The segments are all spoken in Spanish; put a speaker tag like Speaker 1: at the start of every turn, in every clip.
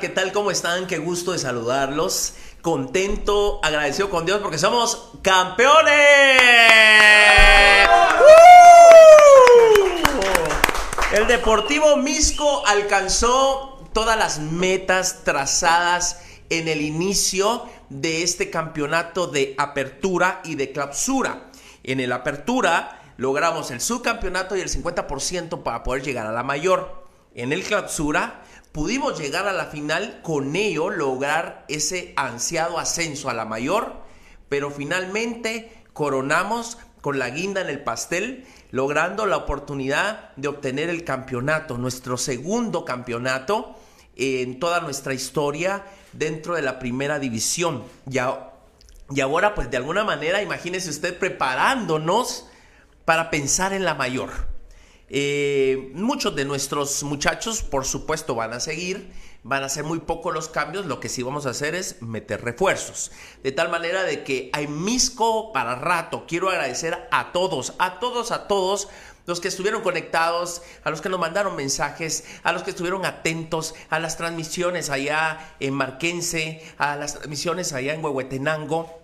Speaker 1: ¿qué tal? ¿Cómo están? Qué gusto de saludarlos. Contento, agradecido con Dios porque somos campeones. El Deportivo Misco alcanzó todas las metas trazadas en el inicio de este campeonato de apertura y de clausura. En el apertura logramos el subcampeonato y el 50% para poder llegar a la mayor. En el clausura pudimos llegar a la final, con ello lograr ese ansiado ascenso a la mayor, pero finalmente coronamos con la guinda en el pastel, logrando la oportunidad de obtener el campeonato, nuestro segundo campeonato en toda nuestra historia dentro de la primera división. Y ahora, pues de alguna manera, imagínese usted preparándonos para pensar en la mayor. Eh, muchos de nuestros muchachos, por supuesto, van a seguir, van a ser muy pocos los cambios, lo que sí vamos a hacer es meter refuerzos. De tal manera de que hay misco para rato. Quiero agradecer a todos, a todos, a todos los que estuvieron conectados, a los que nos mandaron mensajes, a los que estuvieron atentos a las transmisiones allá en Marquense, a las transmisiones allá en Huehuetenango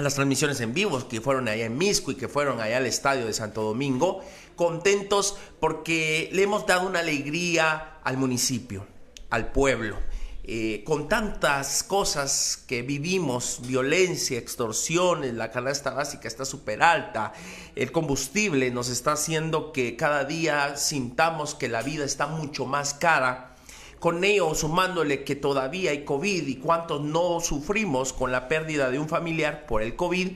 Speaker 1: a las transmisiones en vivo que fueron allá en Misco y que fueron allá al estadio de Santo Domingo, contentos porque le hemos dado una alegría al municipio, al pueblo. Eh, con tantas cosas que vivimos, violencia, extorsiones, la canasta básica está súper alta, el combustible nos está haciendo que cada día sintamos que la vida está mucho más cara con ello sumándole que todavía hay COVID y cuántos no sufrimos con la pérdida de un familiar por el COVID,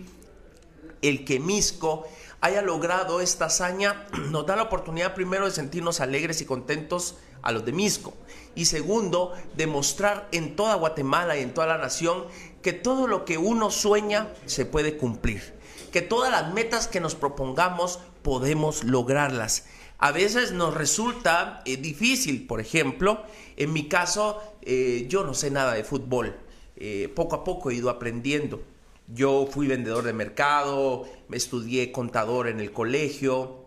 Speaker 1: el que Misco haya logrado esta hazaña nos da la oportunidad primero de sentirnos alegres y contentos a los de Misco y segundo, demostrar en toda Guatemala y en toda la nación que todo lo que uno sueña se puede cumplir, que todas las metas que nos propongamos podemos lograrlas a veces nos resulta eh, difícil, por ejemplo, en mi caso eh, yo no sé nada de fútbol, eh, poco a poco he ido aprendiendo. Yo fui vendedor de mercado, me estudié contador en el colegio,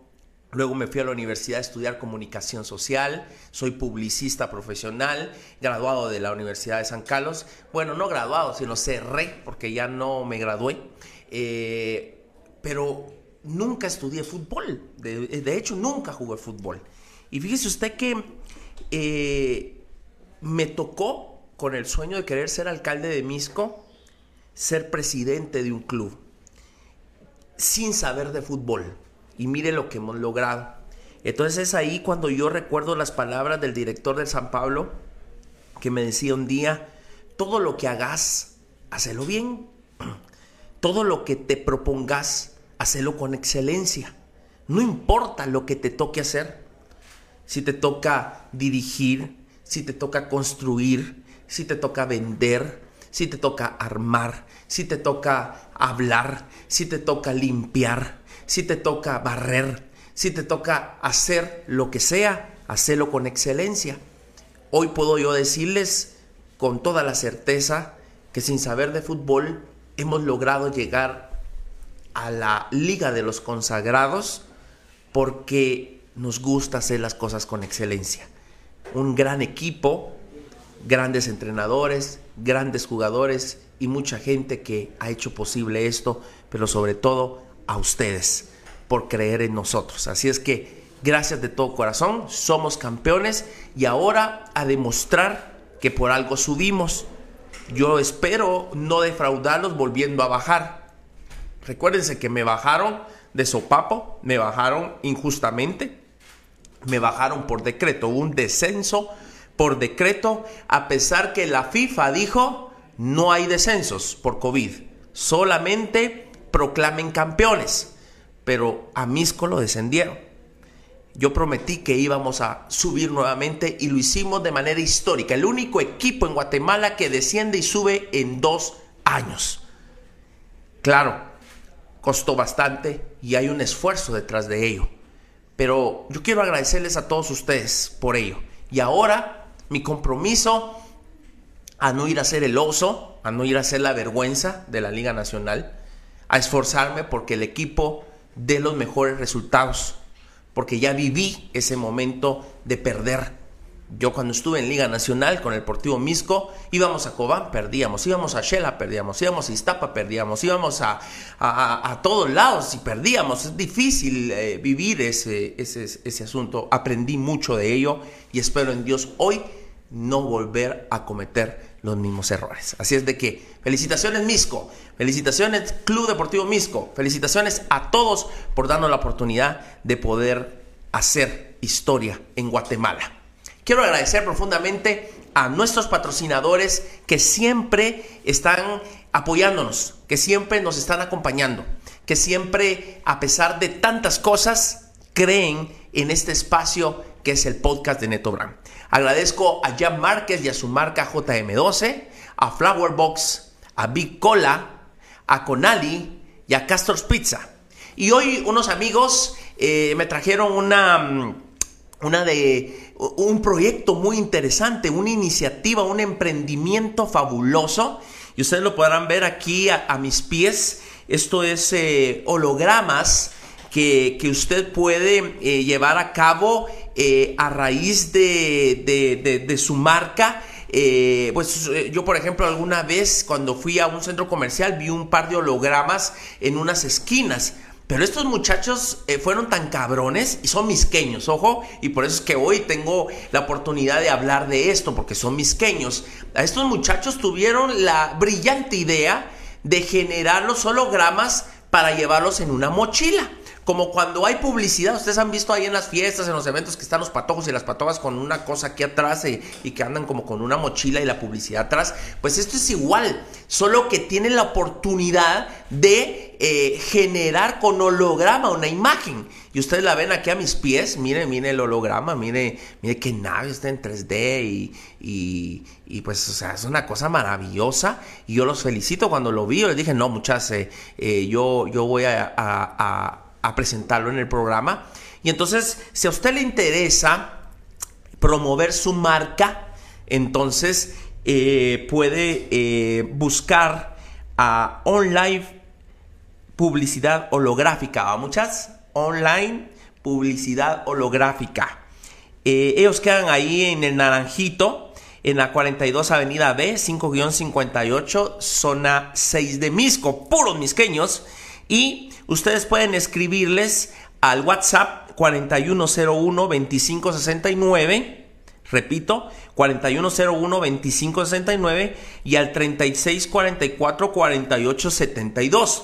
Speaker 1: Luego me fui a la universidad a estudiar comunicación social, soy publicista profesional, graduado de la Universidad de San Carlos. Bueno, no graduado, sino cerré porque ya no me gradué. pero nunca estudié fútbol. De, hecho, nunca jugué fútbol. Y fíjese usted que eh, me tocó con el sueño de querer ser alcalde de Misco, ser presidente de un club, sin saber de fútbol. Y mire lo que hemos logrado. Entonces es ahí cuando yo recuerdo las palabras del director de San Pablo, que me decía un día, todo lo que hagas, hacelo bien. Todo lo que te propongas, hacelo con excelencia. No importa lo que te toque hacer. Si te toca dirigir, si te toca construir, si te toca vender, si te toca armar, si te toca hablar, si te toca limpiar, si te toca barrer, si te toca hacer lo que sea, hacelo con excelencia. Hoy puedo yo decirles con toda la certeza que sin saber de fútbol hemos logrado llegar a la Liga de los Consagrados porque nos gusta hacer las cosas con excelencia. Un gran equipo, grandes entrenadores, grandes jugadores y mucha gente que ha hecho posible esto, pero sobre todo a ustedes por creer en nosotros. Así es que gracias de todo corazón, somos campeones y ahora a demostrar que por algo subimos. Yo espero no defraudarlos volviendo a bajar Recuérdense que me bajaron de sopapo, me bajaron injustamente, me bajaron por decreto, un descenso por decreto, a pesar que la FIFA dijo no hay descensos por COVID, solamente proclamen campeones, pero a Misco lo descendieron. Yo prometí que íbamos a subir nuevamente y lo hicimos de manera histórica, el único equipo en Guatemala que desciende y sube en dos años. Claro, costó bastante y hay un esfuerzo detrás de ello. Pero yo quiero agradecerles a todos ustedes por ello. Y ahora mi compromiso a no ir a ser el oso, a no ir a ser la vergüenza de la Liga Nacional, a esforzarme porque el equipo dé los mejores resultados, porque ya viví ese momento de perder, Yo cuando estuve en Liga Nacional con el Deportivo Misco, íbamos a Cobán, perdíamos, íbamos a Shela, perdíamos, íbamos a Iztapa, perdíamos, íbamos a, a, todos lados y perdíamos. Es difícil eh, vivir ese, ese, ese asunto. Aprendí mucho de ello y espero en Dios hoy no volver a cometer los mismos errores. Así es de que felicitaciones Misco, felicitaciones Club Deportivo Misco, felicitaciones a todos por darnos la oportunidad de poder hacer historia en Guatemala. Quiero agradecer profundamente a nuestros patrocinadores que siempre están apoyándonos, que siempre nos están acompañando, que siempre, a pesar de tantas cosas, creen en este espacio que es el podcast de Neto Brand. Agradezco a Jan Márquez y a su marca JM12, a Flowerbox, a Big Cola, a Conali y a Castor's Pizza. Y hoy unos amigos eh, me trajeron una, mm, una de un proyecto muy interesante, una iniciativa, un emprendimiento fabuloso. Y ustedes lo podrán ver aquí a, mis pies. Esto es eh, hologramas que, usted puede eh, llevar a cabo eh, a raíz de, de su marca. pues yo, por ejemplo, alguna vez cuando fui a un centro comercial vi un par de hologramas en unas esquinas. Pero estos muchachos eh, fueron tan cabrones y son misqueños, ojo, y por eso es que hoy tengo la oportunidad de hablar de esto, porque son misqueños. A estos muchachos tuvieron la brillante idea de generar los hologramas para llevarlos en una mochila. Como cuando hay publicidad, ustedes han visto ahí en las fiestas, en los eventos que están los patojos y las patojas con una cosa aquí atrás y, y, que andan como con una mochila y la publicidad atrás. Pues esto es igual, solo que tienen la oportunidad de eh, generar con holograma una imagen. Y ustedes la ven aquí a mis pies, miren, miren el holograma, mire, mire qué nave está en 3D y, y, pues, o sea, es una cosa maravillosa. Y yo los felicito cuando lo vi, yo les dije, no, muchas, eh, eh, yo, yo voy a presentarlo en el programa. Y entonces, si a usted le interesa promover su marca, entonces eh, puede eh, buscar a online publicidad holográfica. ¿A muchas? Online publicidad holográfica. Eh, ellos quedan ahí en el Naranjito, en la 42 Avenida B, 5-58, zona 6 de Misco, puros misqueños. Y ustedes pueden escribirles al WhatsApp 4101-2569. Repito, 4101-2569 y al 3644-4872.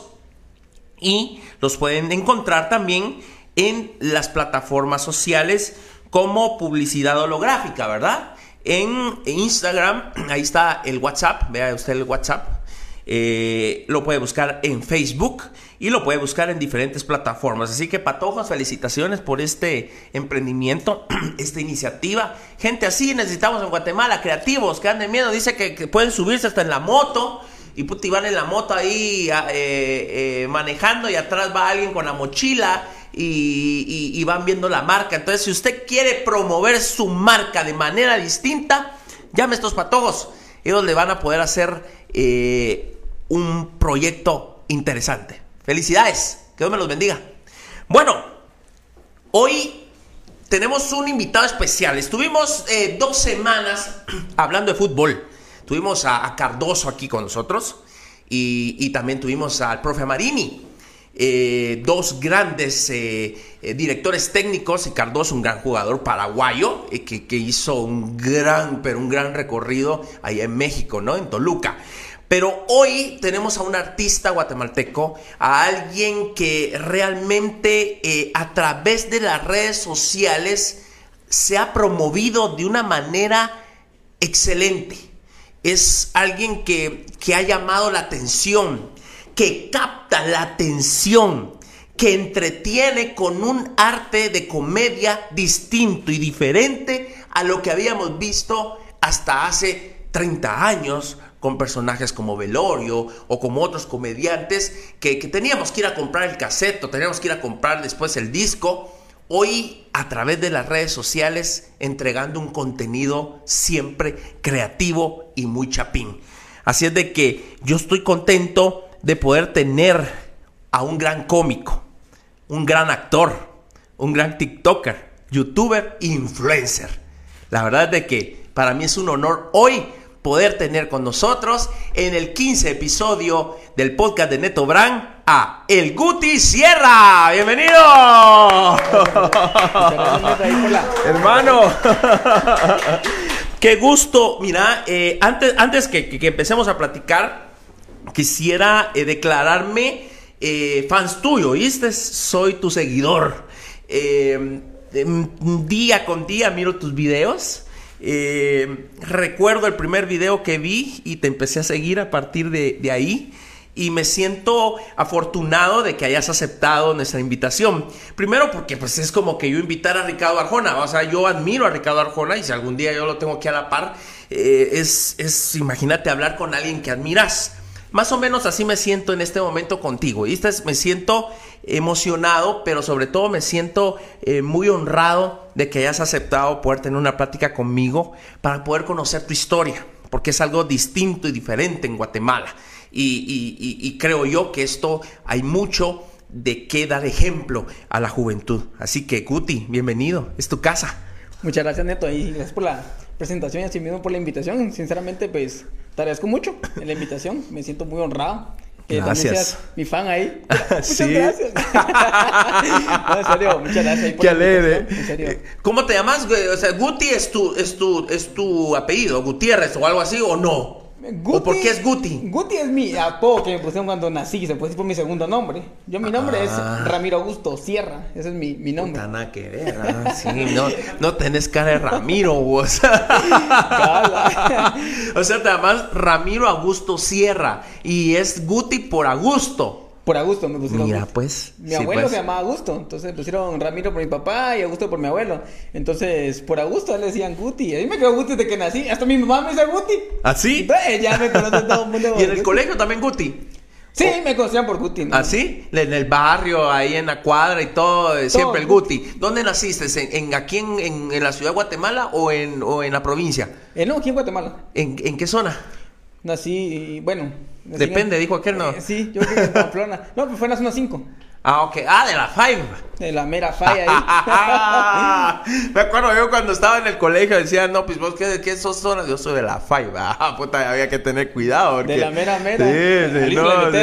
Speaker 1: Y los pueden encontrar también en las plataformas sociales como publicidad holográfica, ¿verdad? En Instagram, ahí está el WhatsApp, vea usted el WhatsApp, eh, lo puede buscar en Facebook y lo puede buscar en diferentes plataformas. Así que patojos, felicitaciones por este emprendimiento, esta iniciativa. Gente así necesitamos en Guatemala, creativos, que anden miedo. Dice que, pueden subirse hasta en la moto y puti van en la moto ahí eh, eh, manejando y atrás va alguien con la mochila. Y, van viendo la marca. Entonces, si usted quiere promover su marca de manera distinta, llame a estos patojos. Ellos le van a poder hacer un proyecto interesante. Felicidades, que Dios me los bendiga. Bueno, hoy tenemos un invitado especial. Estuvimos eh, dos semanas hablando de fútbol. Tuvimos a, Cardoso aquí con nosotros y, también tuvimos al profe Marini. Eh, dos grandes eh, directores técnicos y Cardoso, un gran jugador paraguayo que, que, hizo un gran, pero un gran recorrido allá en México, ¿no? En Toluca. Pero hoy tenemos a un artista guatemalteco, a alguien que realmente eh, a través de las redes sociales se ha promovido de una manera excelente. Es alguien que, que ha llamado la atención, que capta la atención, que entretiene con un arte de comedia distinto y diferente a lo que habíamos visto hasta hace 30 años con personajes como Velorio o como otros comediantes que, teníamos que ir a comprar el cassette o teníamos que ir a comprar después el disco. Hoy a través de las redes sociales entregando un contenido siempre creativo y muy chapín. Así es de que yo estoy contento de poder tener a un gran cómico, un gran actor, un gran TikToker, youtuber, influencer. La verdad es de que para mí es un honor hoy poder tener con nosotros en el 15 episodio del podcast de Neto Brand a El Guti Sierra. Bienvenido. Hermano. Qué gusto. Mira, eh, antes, antes que, empecemos a platicar, quisiera eh, declararme eh, fans tuyo, ¿viste? Soy tu seguidor. día con día miro tus videos. Recuerdo el primer video que vi y te empecé a seguir a partir de, de ahí y me siento afortunado de que hayas aceptado nuestra invitación. Primero porque pues es como que yo invitar a Ricardo Arjona, o sea, yo admiro a Ricardo Arjona y si algún día yo lo tengo aquí a la par, eh, es, es, imagínate hablar con alguien que admiras. Más o menos así me siento en este momento contigo. Y me siento emocionado, pero sobre todo me siento eh, muy honrado de que hayas aceptado poder tener una plática conmigo para poder conocer tu historia, porque es algo distinto y diferente en Guatemala. Y, creo yo que esto hay mucho de qué dar ejemplo a la juventud. Así que, Guti, bienvenido, es tu casa.
Speaker 2: Muchas gracias, Neto, y gracias por la presentación y así mismo por la invitación. Sinceramente, pues, te agradezco mucho la invitación, me siento muy honrado.
Speaker 1: Que gracias.
Speaker 2: mi fan ahí. muchas gracias. en serio, muchas gracias.
Speaker 1: Qué alegre. Eh, ¿Cómo te llamas? O sea, Guti es tu, es tu, es tu apellido, Gutiérrez o algo así, o no?
Speaker 2: Guti,
Speaker 1: por qué es Guti?
Speaker 2: Guti es mi apodo que me pusieron cuando nací, se por mi segundo nombre. Yo mi nombre es ah. Ramiro Augusto Sierra, ese es mi, mi nombre.
Speaker 1: Puta, que ver, ah, sí, no, no tenés cara de Ramiro, vos. o sea, te llamas Ramiro Augusto Sierra y es Guti por Augusto.
Speaker 2: Por Augusto me pusieron.
Speaker 1: Mira, pues.
Speaker 2: Mi abuelo
Speaker 1: pues.
Speaker 2: se llamaba Augusto, entonces me pusieron Ramiro por mi papá y Augusto por mi abuelo. Entonces, por Augusto le decían Guti. A mí me quedó Guti desde que nací. Hasta mi mamá me dice Guti.
Speaker 1: ¿Ah, sí?
Speaker 2: ya me conoce todo el mundo.
Speaker 1: ¿Y en el colegio también Guti?
Speaker 2: Sí, me conocían por Guti.
Speaker 1: ¿Ah, sí? En el barrio, ahí en la cuadra y todo, eh, siempre el Guti. ¿Dónde naciste? ¿En, aquí en, en, la ciudad de Guatemala o en, o en la provincia?
Speaker 2: Eh, no, aquí en Guatemala.
Speaker 1: ¿En, en qué zona?
Speaker 2: Nací, bueno,
Speaker 1: Depende, dijo aquel no. Eh,
Speaker 2: sí, yo creo que en Pamplona. No, pues fue en la zona 5.
Speaker 1: Ah, ok. Ah, de la Five.
Speaker 2: De la mera Five ahí.
Speaker 1: Me acuerdo yo cuando estaba en el colegio decían, no, pues vos qué, qué sos zona. Yo soy de la Five. Ah, puta, había que tener cuidado.
Speaker 2: De la mera mera.
Speaker 1: Sí, sí, no,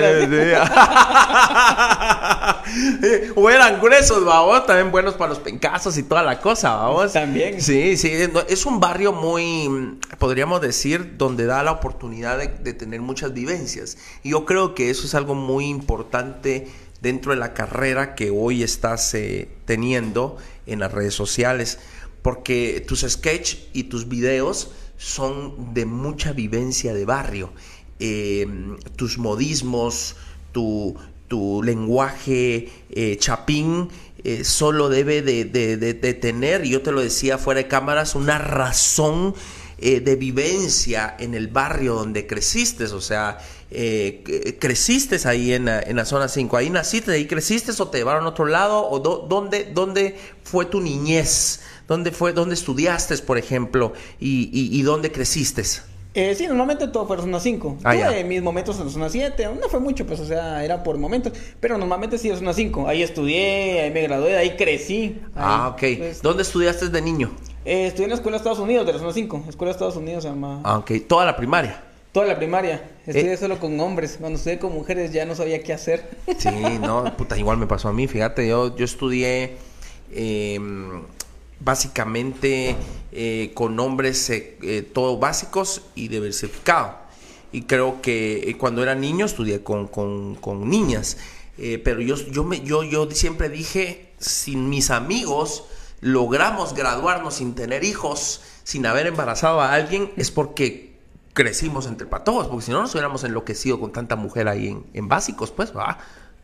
Speaker 1: sí, o eran gruesos, vamos, también buenos para los pencasos y toda la cosa, vamos.
Speaker 2: También.
Speaker 1: Sí, sí, es un barrio muy, podríamos decir, donde da la oportunidad de, de tener muchas vivencias. Y yo creo que eso es algo muy importante dentro de la carrera que hoy estás eh, teniendo en las redes sociales, porque tus sketches y tus videos son de mucha vivencia de barrio. Eh, tus modismos, tu, lenguaje eh, chapín solo debe de, de, tener, y yo te lo decía fuera de cámaras, una razón de vivencia en el barrio donde creciste, o sea, eh, creciste ahí en la, zona 5, ahí naciste, ahí creciste o te llevaron a otro lado, o dónde, dónde fue tu niñez, dónde fue, dónde estudiaste, por ejemplo, y, y, dónde creciste.
Speaker 2: Eh, sí, normalmente todo fue en zona 5. Ah, Tuve mis momentos en zona 7, no fue mucho, pues, o sea, era por momentos, pero normalmente sí en zona 5. Ahí estudié, ahí me gradué, ahí crecí.
Speaker 1: ah, ok. Pues, ¿Dónde estudiaste de niño?
Speaker 2: Eh, estudié en la Escuela de Estados Unidos, de la zona 5. Escuela de Estados Unidos se llama.
Speaker 1: Ah, ok. ¿Toda la primaria?
Speaker 2: Toda la primaria. Estudié eh. solo con hombres. Cuando estudié con mujeres ya no sabía qué hacer.
Speaker 1: Sí, no, puta, igual me pasó a mí. Fíjate, yo, yo estudié em, básicamente eh, con hombres eh, todos básicos y diversificados. Y creo que cuando era niño estudié con, con, niñas. pero yo, yo, me, yo, yo siempre dije, sin mis amigos logramos graduarnos sin tener hijos, sin haber embarazado a alguien, es porque crecimos entre patojos, porque si no nos hubiéramos enloquecido con tanta mujer ahí en, en básicos, pues, va.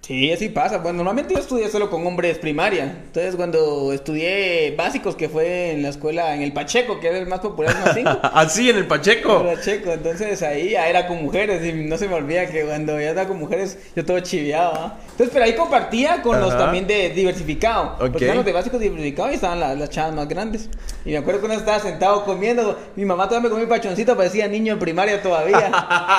Speaker 2: Sí, así pasa. Bueno, normalmente yo estudié solo con hombres primaria. Entonces, cuando estudié básicos, que fue en la escuela, en el Pacheco, que era el más popular de
Speaker 1: los ¿Así, en el Pacheco?
Speaker 2: En el Pacheco. Entonces, ahí ya era con mujeres. Y no se me olvida que cuando ya estaba con mujeres, yo todo chiviado. Entonces, pero ahí compartía con los también de diversificado. Okay. Porque eran los de básicos diversificados y estaban las, las chavas más grandes. Y me acuerdo que uno estaba sentado comiendo. Mi mamá todavía me comió un pachoncito, parecía niño en primaria todavía.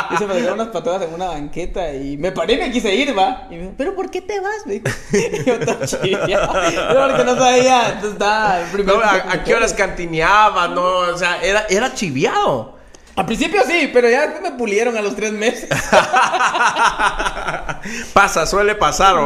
Speaker 2: y se me dieron unas patadas en una banqueta. Y me paré y me quise ir, va. Y me dijo, ¿pero por qué te vas? Me yo todo chiviado. porque no sabía. Entonces estaba.
Speaker 1: No, ¿a, ¿a, qué horas cantineaba? No, o sea, era, era chiviado.
Speaker 2: Al principio sí, pero ya después me pulieron a los tres meses.
Speaker 1: Pasa, suele pasar.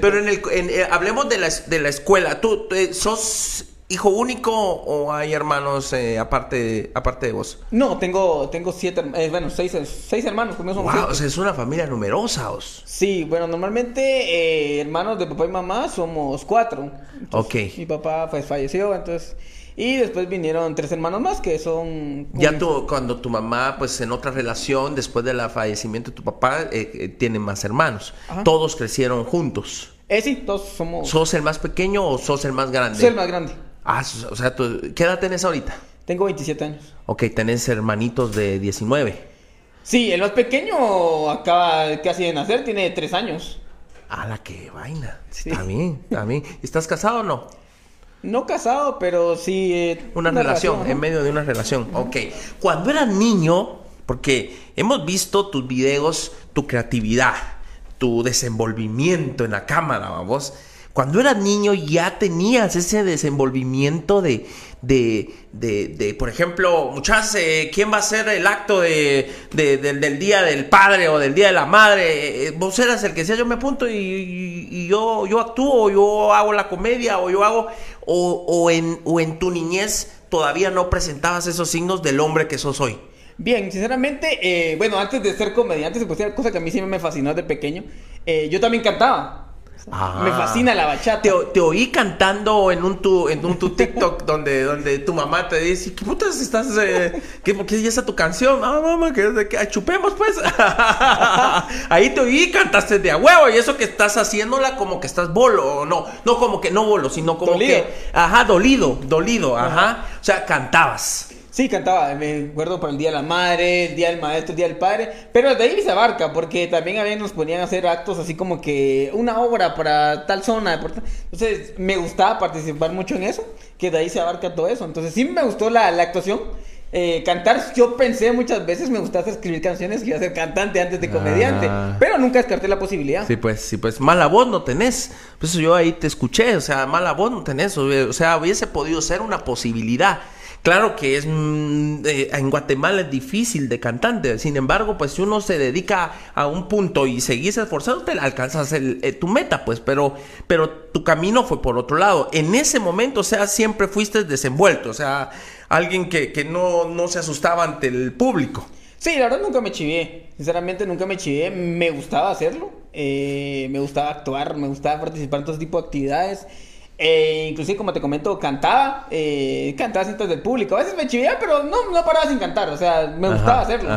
Speaker 1: pero en el, eh, hablemos de la, de la escuela. ¿Tú eh, sos hijo único o hay hermanos eh, aparte, aparte de vos?
Speaker 2: No, tengo, tengo siete, bueno, seis, seis hermanos.
Speaker 1: Conmigo wow, o sea, es una familia numerosa. ¿os?
Speaker 2: Sí, bueno, normalmente hermanos de papá y mamá somos cuatro. ok. Mi papá pues, falleció, entonces... Y después vinieron tres hermanos más que son...
Speaker 1: Ya tú, cuando tu mamá, pues en otra relación, después del fallecimiento de tu papá, eh, eh, tiene más hermanos. Todos crecieron juntos.
Speaker 2: Eh, sí, todos somos...
Speaker 1: ¿Sos el más pequeño o sos el más grande?
Speaker 2: Soy el más grande.
Speaker 1: Ah, o sea, ¿qué edad tenés ahorita?
Speaker 2: Tengo 27 años.
Speaker 1: Ok, tenés hermanitos de 19.
Speaker 2: Sí, el más pequeño acaba casi de nacer, tiene 3 años.
Speaker 1: Ah, la que vaina. Está bien, está bien. ¿Estás casado o no?
Speaker 2: No casado, pero sí.
Speaker 1: Eh, una, relación, en medio de una relación. Ok. Cuando eras niño, porque hemos visto tus videos, tu creatividad, tu desenvolvimiento en la cámara, vamos. Cuando eras niño ya tenías ese desenvolvimiento de, de, de, por ejemplo, muchas, eh, ¿quién va a ser el acto de, del día del padre o del día de la madre? Eh, vos eras el que decía, yo me apunto y, yo, yo actúo, yo hago la comedia, o yo hago, o, en, o en tu niñez todavía no presentabas esos signos del hombre que sos hoy.
Speaker 2: Bien, sinceramente, eh, bueno, antes de ser comediante, se puede cosa que a mí siempre me fascinó de pequeño, yo también cantaba. Me ah. fascina la bachata.
Speaker 1: Te, oí cantando en un tu, en un tu TikTok donde, donde tu mamá te dice, ¿qué putas estás? Eh, ¿qué, ¿Qué es esa tu canción? Ah, mamá, que, que chupemos pues. Ahí te oí cantaste de a huevo y eso que estás haciéndola como que estás bolo, no, no como que no bolo, sino como que, ajá, dolido, dolido, ajá. O sea, cantabas.
Speaker 2: Sí, cantaba, me acuerdo por el Día de la Madre, el Día del Maestro, el Día del Padre, pero de ahí se abarca, porque también a veces nos ponían a hacer actos así como que una obra para tal zona, entonces me gustaba participar mucho en eso, que de ahí se abarca todo eso, entonces sí me gustó la, actuación, eh, cantar, yo pensé muchas veces, me gustaba escribir canciones que iba a ser cantante antes de comediante, ah. pero nunca descarté la posibilidad.
Speaker 1: Sí, pues, sí, pues, mala voz no tenés. Por eso yo ahí te escuché, o sea, mala voz no tenés, o sea, hubiese podido ser una posibilidad. Claro que es mm, eh, en Guatemala es difícil de cantante, sin embargo, pues si uno se dedica a un punto y seguís esforzando, te alcanzas eh, tu meta, pues, pero, pero tu camino fue por otro lado. En ese momento, o sea, siempre fuiste desenvuelto, o sea, alguien que, que no, no se asustaba ante el público.
Speaker 2: Sí, la verdad nunca me chivé. Sinceramente nunca me chivé. Me gustaba hacerlo. Eh, me gustaba actuar, me gustaba participar en todo tipo de actividades. Eh, inclusive, como te comento, cantaba, eh, cantaba cientos del público. A veces me chivía, pero no, no paraba sin cantar, o sea, me gustaba hacerlo.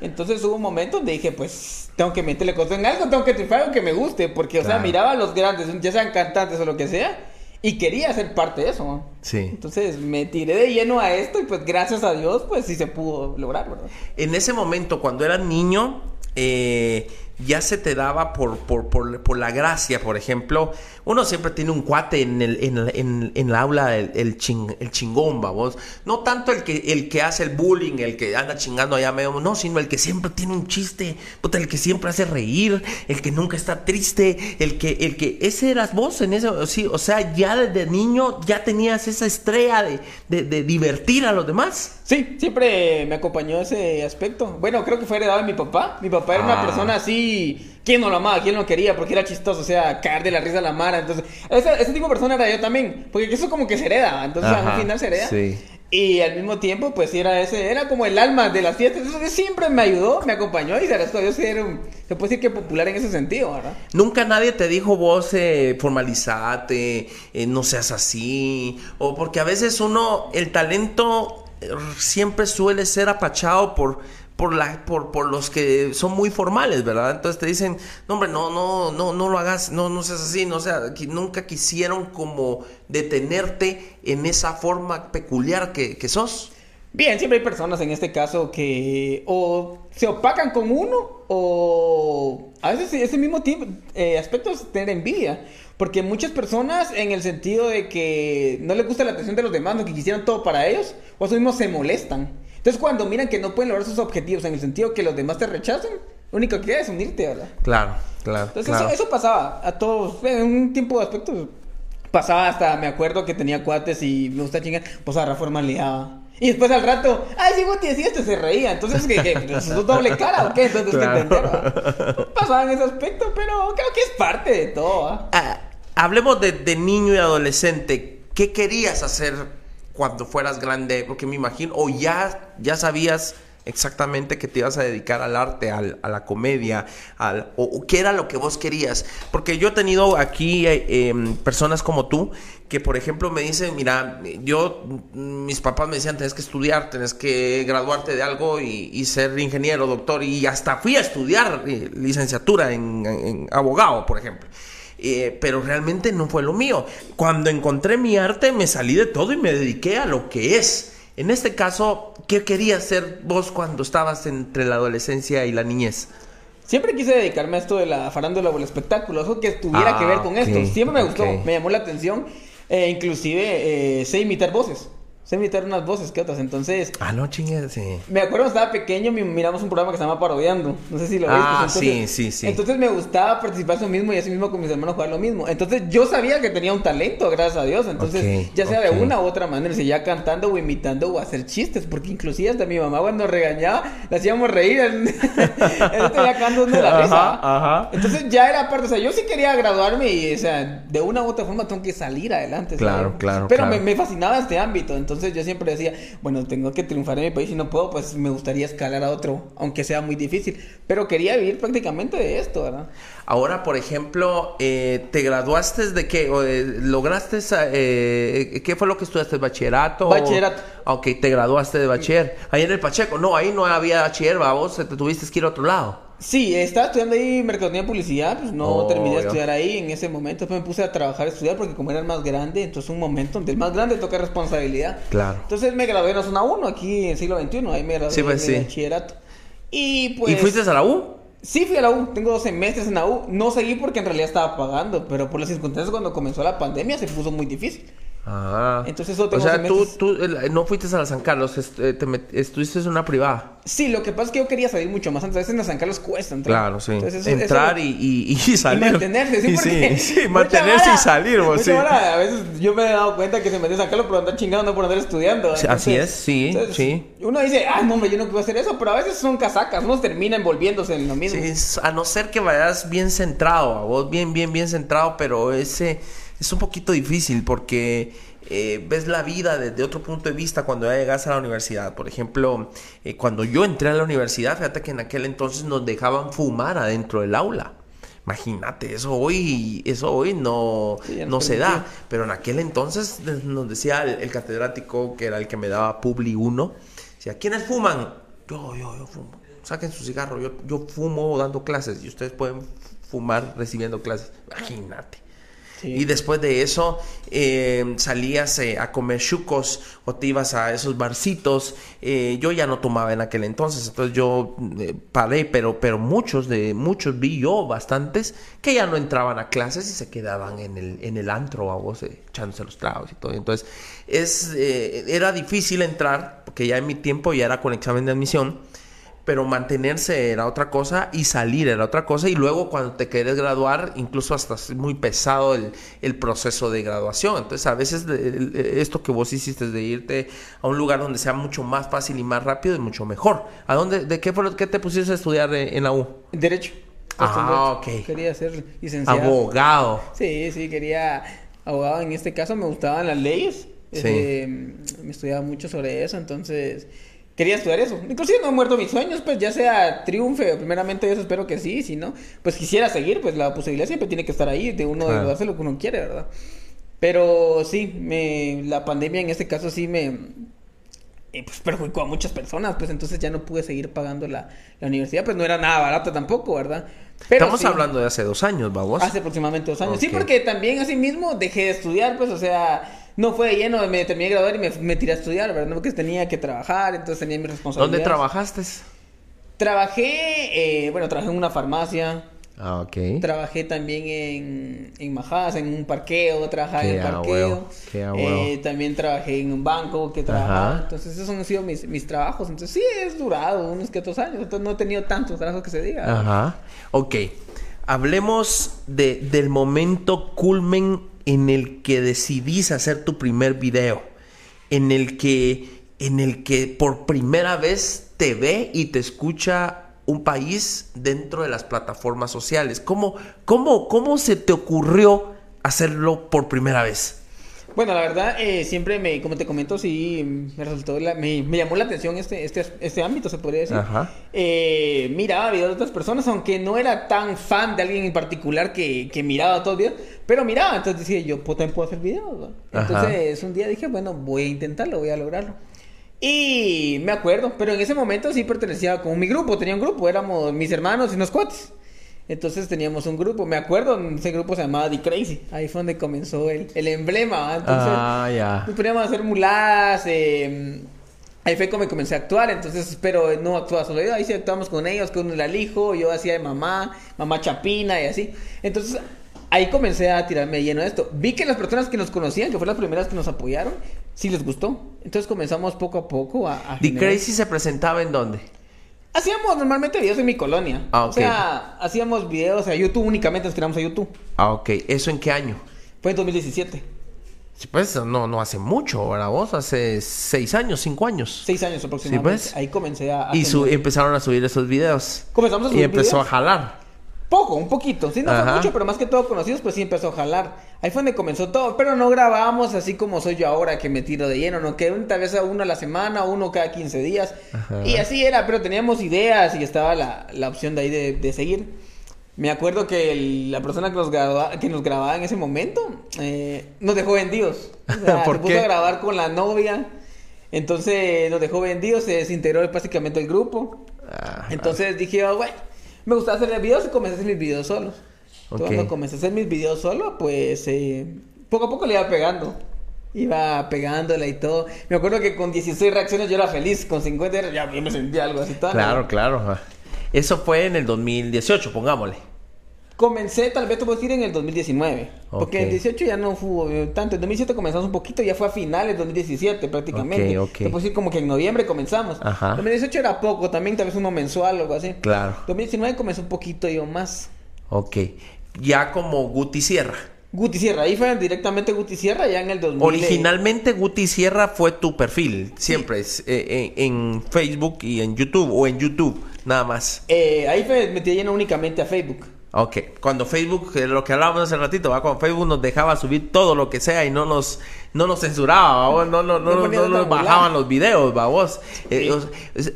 Speaker 2: Entonces hubo un momento donde dije, pues, tengo que meterle cosas en algo, tengo que triunfar algo que me guste, porque, o sea, miraba a los grandes, ya sean cantantes o lo que sea, y quería ser parte de eso. Sí. Entonces me tiré de lleno a esto y pues gracias a Dios, pues sí se pudo lograr, ¿verdad?
Speaker 1: En ese momento, cuando era niño, eh, ya se te daba por, por, por, por, la gracia, por ejemplo. Uno siempre tiene un cuate en el, en, en, aula, el, el, el chingón, vamos. No tanto el que, el que hace el bullying, el que anda chingando allá medio, no, sino el que siempre tiene un chiste, el que siempre hace reír, el que nunca está triste, el que, el que, ese eras vos en eso, sí, o sea, ya desde niño ya tenías esa estrella de, de, de divertir a los demás.
Speaker 2: Sí, siempre me acompañó ese aspecto. Bueno, creo que fue heredado de mi papá. Mi papá era una ah. persona así ¿Quién no lo amaba? ¿Quién no quería? Porque era chistoso, o sea, caer de la risa a la mara. Entonces, ese, tipo de persona era yo también. Porque eso como que se hereda. Entonces, al final se hereda. Sí. Y al mismo tiempo, pues era ese, era como el alma de las fiestas. Eso siempre me ayudó, me acompañó y se yo se puede decir que popular en ese sentido, ¿verdad?
Speaker 1: Nunca nadie te dijo vos eh, formalizate, eh, no seas así. O porque a veces uno, el talento siempre suele ser apachado por por, la, por, por los que son muy formales, ¿verdad? Entonces te dicen, no, hombre, no, no, no, no lo hagas, no, no seas así, no sea, que nunca quisieron como detenerte en esa forma peculiar que, sos.
Speaker 2: Bien, siempre hay personas en este caso que o se opacan con uno o a veces ese mismo tipo, eh, aspecto es tener envidia. Porque muchas personas en el sentido de que no les gusta la atención de los demás, no que quisieran todo para ellos, o eso mismo se molestan. Entonces, cuando miran que no pueden lograr sus objetivos en el sentido que los demás te rechazan, Lo único que queda es unirte, ¿verdad?
Speaker 1: Claro, claro.
Speaker 2: Entonces Eso, pasaba a todos, en un tiempo de aspectos. Pasaba hasta, me acuerdo que tenía cuates y me gusta chingar, pues a liaba. Y después al rato, ay, sí, vos te decías, se reía. Entonces, ¿qué? qué? ¿Es doble cara o qué? Entonces, claro. que entender. Pasaba en ese aspecto, pero creo que es parte de todo. ¿ah?
Speaker 1: Ah, hablemos de, de, niño y adolescente. ¿Qué querías hacer cuando fueras grande? Porque me imagino, o ya, ya sabías exactamente que te ibas a dedicar al arte, al, a la comedia, al, o, qué era lo que vos querías. Porque yo he tenido aquí eh, em, personas como tú que, por ejemplo, me dicen, mira, yo, mis papás me decían, tenés que estudiar, tenés que graduarte de algo y, ser ingeniero, doctor, y hasta fui a estudiar eh, licenciatura en, abogado, por ejemplo. Eh, pero realmente no fue lo mío. Cuando encontré mi arte me salí de todo y me dediqué a lo que es. En este caso, ¿qué querías ser vos cuando estabas entre la adolescencia y la niñez?
Speaker 2: Siempre quise dedicarme a esto de la farándula o el espectáculo, eso que tuviera que ver con esto. Siempre me gustó, me llamó la atención. Eh, inclusive eh, sé imitar voces sé imitar unas voces que otras. Entonces.
Speaker 1: Ah, no chingues, sí.
Speaker 2: Me acuerdo cuando estaba pequeño, miramos un programa que se llama Parodiando. No sé si lo viste.
Speaker 1: Ah, sí, sí, sí.
Speaker 2: Entonces me gustaba participar eso mismo y así mismo con mis hermanos jugar lo mismo. Entonces yo sabía que tenía un talento, gracias a Dios. Entonces, ya sea de una u otra manera, si ya cantando o imitando o hacer chistes, porque inclusive hasta mi mamá cuando regañaba, la hacíamos reír. Entonces ya cantando la risa. Ajá. Entonces ya era parte, o sea, yo sí quería graduarme y, o sea, de una u otra forma tengo que salir adelante.
Speaker 1: Claro, claro.
Speaker 2: Pero Me, me fascinaba este ámbito. Entonces, entonces yo siempre decía, bueno, tengo que triunfar en mi país y no puedo, pues me gustaría escalar a otro, aunque sea muy difícil. Pero quería vivir prácticamente de esto, ¿verdad?
Speaker 1: Ahora, por ejemplo, eh, ¿te graduaste de qué? O, eh, ¿Lograste, eh, qué fue lo que estudiaste? ¿Bachillerato?
Speaker 2: Bachillerato.
Speaker 1: Ok, te graduaste de bachiller. Ahí en el Pacheco. No, ahí no había bachiller, vos te tuviste que ir a otro lado.
Speaker 2: Sí, estaba estudiando ahí mercadotecnia y publicidad, pues no oh, terminé de estudiar ahí en ese momento, después me puse a trabajar, a estudiar, porque como era el más grande, entonces un momento donde el más grande toca responsabilidad.
Speaker 1: Claro.
Speaker 2: Entonces me gradué en la zona 1 aquí en siglo XXI, ahí me gradué sí, pues, de bachillerato. Y pues...
Speaker 1: ¿Y fuiste a la U?
Speaker 2: Sí, fui a la U, tengo 12 meses en la U, no seguí porque en realidad estaba pagando, pero por las circunstancias cuando comenzó la pandemia se puso muy difícil.
Speaker 1: Ah. Entonces eso O sea, tú, tú no fuiste a la San Carlos, eh, te estuviste en una privada.
Speaker 2: Sí, lo que pasa es que yo quería salir mucho más antes. A veces en la San Carlos cuesta
Speaker 1: entrar. Claro, sí. entrar Y, y, salir.
Speaker 2: Y mantenerse, sí,
Speaker 1: sí, sí, mantenerse y salir, vos, sí.
Speaker 2: a veces yo me he dado cuenta que se mete en San Carlos por andar chingando, no por andar estudiando.
Speaker 1: así es, sí, sí.
Speaker 2: Uno dice, ah, no, hombre, yo no quiero hacer eso, pero a veces son casacas, uno termina envolviéndose en lo mismo.
Speaker 1: Sí, a no ser que vayas bien centrado, a vos bien, bien, bien centrado, pero ese es un poquito difícil porque eh, ves la vida desde otro punto de vista cuando ya llegas a la universidad. Por ejemplo, eh, cuando yo entré a la universidad, fíjate que en aquel entonces nos dejaban fumar adentro del aula. Imagínate, eso hoy, eso hoy no, no se da. Pero en aquel entonces nos decía el, catedrático, que era el que me daba Publi 1, decía, ¿quiénes fuman? Yo, yo, yo fumo. Saquen su cigarro, yo, yo fumo dando clases y ustedes pueden fumar recibiendo clases. Imagínate. Y después de eso eh, salías eh, a comer chucos o te ibas a esos barcitos. Eh, yo ya no tomaba en aquel entonces, entonces yo paré, pero, pero muchos de muchos vi yo bastantes que ya no entraban a clases y se quedaban en el, en el antro a vos echándose los tragos y todo. Entonces es, era difícil entrar porque ya en mi tiempo ya era con examen de admisión pero mantenerse era otra cosa y salir era otra cosa y luego cuando te quieres graduar incluso hasta es muy pesado el, el, proceso de graduación. Entonces a veces esto que vos hiciste de irte a un lugar donde sea mucho más fácil y más rápido es mucho mejor. ¿a dónde de qué fue lo que te pusiste a estudiar en la U?
Speaker 2: Derecho.
Speaker 1: Ah ok.
Speaker 2: quería ser licenciado.
Speaker 1: Abogado.
Speaker 2: Sí sí quería abogado. En este caso me gustaban las leyes. Sí. Eh, me estudiaba mucho sobre eso entonces quería estudiar eso. Inclusive no he muerto mis sueños, pues ya sea triunfe, primeramente eso espero que sí, si no, pues quisiera seguir, pues la posibilidad siempre tiene que estar ahí, de uno de hacer lo que uno quiere, ¿verdad? Pero sí, me, la pandemia en este caso sí me eh, pues perjudicó a muchas personas, pues entonces ya no pude seguir pagando la, la universidad, pues no era nada barato tampoco, ¿verdad?
Speaker 1: Pero Estamos hablando de hace dos años, vamos.
Speaker 2: Hace aproximadamente dos años. Sí, porque también así mismo dejé de estudiar, pues, o sea, no fue lleno, me terminé de graduar y me, me tiré a estudiar, ¿verdad? Porque tenía que trabajar, entonces tenía mi responsabilidad.
Speaker 1: ¿Dónde trabajaste?
Speaker 2: Trabajé, eh, bueno, trabajé en una farmacia,
Speaker 1: Ah, ok.
Speaker 2: Trabajé también en, en Majadas, en un parqueo, trabajaba en el parqueo. eh, también trabajé en un banco que trabajaba. Entonces, esos han sido mis, mis trabajos. Entonces, sí, es durado unos que otros años. Entonces, no he tenido tantos trabajos que se diga.
Speaker 1: Ajá. Ok. Hablemos de, del momento culmen en el que decidís hacer tu primer video. En el que, en el que por primera vez te ve y te escucha un país dentro de las plataformas sociales. ¿Cómo, cómo, cómo se te ocurrió hacerlo por primera vez?
Speaker 2: Bueno, la verdad, eh, siempre me, como te comento, sí, me resultó, me, llamó la atención este, este, este ámbito, se podría decir. Ajá. Eh, miraba videos de otras personas, aunque no era tan fan de alguien en particular que, que miraba todos los videos, pero miraba, entonces decía yo, pues también puedo hacer videos. Entonces, un día dije, bueno, voy a intentarlo, voy a lograrlo. Y me acuerdo, pero en ese momento sí pertenecía con mi grupo, tenía un grupo, éramos mis hermanos y unos cuates. Entonces teníamos un grupo, me acuerdo, ese grupo se llamaba The Crazy, ahí fue donde comenzó el, el emblema. Entonces, ah, ya. Nos poníamos a hacer muladas, eh, ahí fue como comencé a actuar, entonces, pero no actuaba solo yo, ahí sí actuamos con ellos, con el alijo, yo hacía de mamá, mamá chapina y así. Entonces, ahí comencé a tirarme lleno de esto. Vi que las personas que nos conocían, que fueron las primeras que nos apoyaron, sí les gustó. Entonces comenzamos poco a poco a... a
Speaker 1: ¿The Crazy se presentaba en dónde?
Speaker 2: Hacíamos normalmente videos en mi colonia. Ah, ok. O sea, hacíamos videos a YouTube únicamente, nos tiramos a YouTube.
Speaker 1: Ah, ok. ¿Eso en qué año?
Speaker 2: Fue en 2017.
Speaker 1: Sí, pues no, no hace mucho, ¿verdad? Vos hace seis años, cinco años.
Speaker 2: Seis años aproximadamente. Sí, pues. Ahí comencé a...
Speaker 1: y empezaron a subir esos videos.
Speaker 2: Comenzamos a subir
Speaker 1: Y empezó a jalar.
Speaker 2: Poco, un poquito. Sí, no fue mucho, pero más que todo conocidos, pues sí empezó a jalar. Ahí fue donde comenzó todo. Pero no grabábamos así como soy yo ahora, que me tiro de lleno, ¿no? Que tal vez uno a la semana, uno cada 15 días. Y así era, pero teníamos ideas y estaba la, la opción de ahí de, seguir. Me acuerdo que la persona que nos, grababa, que nos grababa en ese momento eh, nos dejó vendidos. O sea, se puso a grabar con la novia. Entonces nos dejó vendidos, se desintegró básicamente el grupo. Ah, Entonces dije, oh, bueno me gustaba hacer videos y comencé a hacer mis videos solos. Cuando comencé a hacer mis videos solo, pues eh, poco a poco le iba pegando. Iba pegándola y todo. Me acuerdo que con 16 reacciones yo era feliz, con 50 ya me sentía algo así.
Speaker 1: Claro, claro. Eso fue en el 2018, pongámosle.
Speaker 2: Comencé, tal vez te puedo decir, en el 2019. Porque en el 18 ya no fue tanto. En 2017 comenzamos un poquito, ya fue a finales de 2017 prácticamente. Ok, ok. Te puedo decir como que en noviembre comenzamos. Ajá. 2018 era poco, también tal vez uno mensual o algo así.
Speaker 1: Claro.
Speaker 2: 2019 comenzó un poquito yo más.
Speaker 1: Ok. Ya como Guti Sierra.
Speaker 2: Guti Sierra, ahí fue directamente Guti Sierra ya en el 2000.
Speaker 1: Originalmente Guti Sierra fue tu perfil, siempre, es, eh, en, Facebook y en YouTube, o en YouTube, nada más.
Speaker 2: Eh, ahí me metí lleno únicamente a Facebook.
Speaker 1: Ok, cuando Facebook, lo que hablábamos hace ratito, ¿va? cuando Facebook nos dejaba subir todo lo que sea y no nos, no nos censuraba, no, no, no, no, nos bajaban los videos, ¿va? vos. Eh,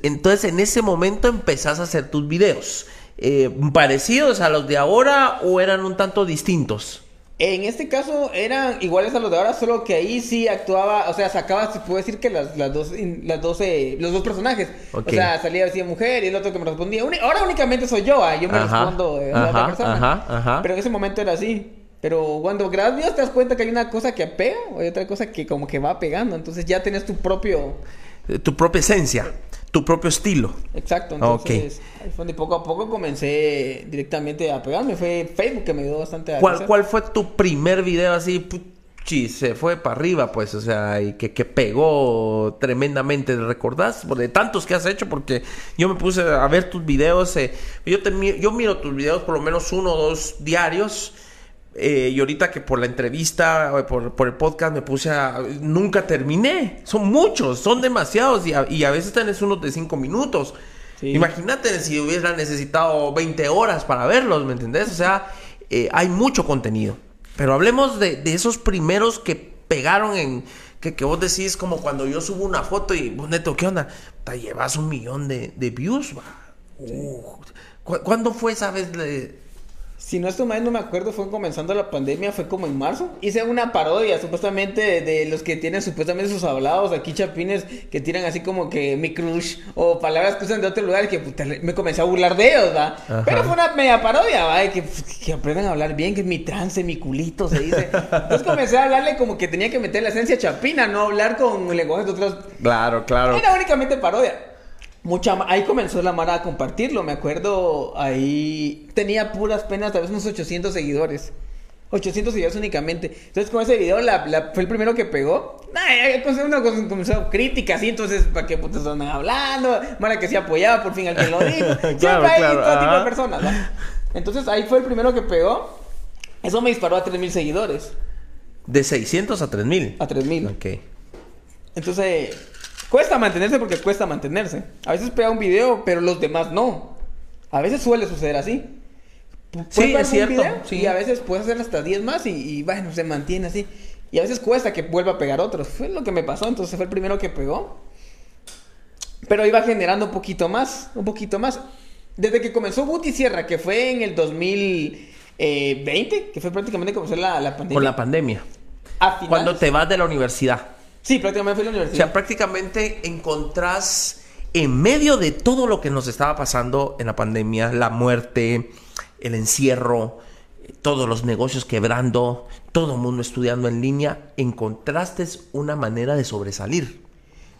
Speaker 1: entonces en ese momento empezás a hacer tus videos. Eh, ¿Parecidos a los de ahora o eran un tanto distintos?
Speaker 2: En este caso eran iguales a los de ahora, solo que ahí sí actuaba, o sea, sacaba, se puede decir que las, las dos, las dos los dos personajes. O sea, salía decía mujer y el otro que me respondía. ahora únicamente soy yo, ah, yo me respondo eh, a la otra persona. Pero en ese momento era así. Pero cuando grabas videos te das cuenta que hay una cosa que apega o hay otra cosa que como que va pegando. Entonces ya tienes tu propio...
Speaker 1: Tu propia esencia tu propio estilo.
Speaker 2: Exacto, entonces ahí fue donde poco a poco comencé directamente a pegarme. Fue Facebook que me ayudó bastante a
Speaker 1: ¿Cuál, ¿Cuál fue tu primer video así? Puchi, se fue para arriba, pues, o sea, y que, que pegó tremendamente. ¿Recordás? De tantos que has hecho, porque yo me puse a ver tus videos. Eh, yo, te, yo miro tus videos por lo menos uno o dos diarios. Eh, y ahorita que por la entrevista, por, por, el podcast me puse a... Nunca terminé. Son muchos, son demasiados y a, y a veces tenés unos de cinco minutos. Imagínate si hubiera necesitado 20 horas para verlos, ¿me entendés? O sea, eh, hay mucho contenido. Pero hablemos de, de, esos primeros que pegaron en... Que, que vos decís como cuando yo subo una foto y vos neto, ¿qué onda? Te llevas un millón de, de views, uh, ¿Cuándo fue esa vez? De,
Speaker 2: si no estoy mal, no me acuerdo, fue comenzando la pandemia, fue como en marzo. Hice una parodia, supuestamente, de, los que tienen supuestamente sus hablados aquí, chapines, que tiran así como que mi crush, o palabras que usan de otro lugar, que me comencé a burlar de ellos, ¿va? Pero fue una media parodia, ¿va? Que, que aprendan a hablar bien, que es mi trance, mi culito, se dice. Entonces comencé a hablarle como que tenía que meter la esencia chapina, no hablar con lenguaje de otros.
Speaker 1: Claro, claro.
Speaker 2: Era únicamente parodia. Mucha ahí comenzó la Mara a compartirlo, me acuerdo, ahí tenía puras penas, tal vez unos 800 seguidores. 800 seguidores únicamente. Entonces, con ese video la, fue el primero que pegó. Nah, uno comenzó crítica así, entonces, ¿para qué putas están hablando? Mara que se apoyaba por fin al que lo dijo. Siempre hay todo tipo de personas, Entonces, ahí fue el primero que pegó. Eso me disparó a 3000 seguidores.
Speaker 1: De 600 a 3000.
Speaker 2: A 3000.
Speaker 1: Ok.
Speaker 2: Entonces, cuesta mantenerse porque cuesta mantenerse. A veces pega un video, pero los demás no. A veces suele suceder así.
Speaker 1: Sí, es cierto.
Speaker 2: Y a veces puedes hacer hasta 10 más y, bueno, se mantiene así. Y a veces cuesta que vuelva a pegar otros. Fue lo que me pasó, entonces fue el primero que pegó. Pero iba generando un poquito más, un poquito más. Desde que comenzó Guti Sierra, que fue en el 2020, que fue prácticamente comenzó la, la pandemia.
Speaker 1: Con la pandemia. Cuando te vas de la universidad.
Speaker 2: Sí, prácticamente fue la universidad.
Speaker 1: O sea, prácticamente encontrás en medio de todo lo que nos estaba pasando en la pandemia, la muerte, el encierro, todos los negocios quebrando, todo el mundo estudiando en línea, encontraste una manera de sobresalir.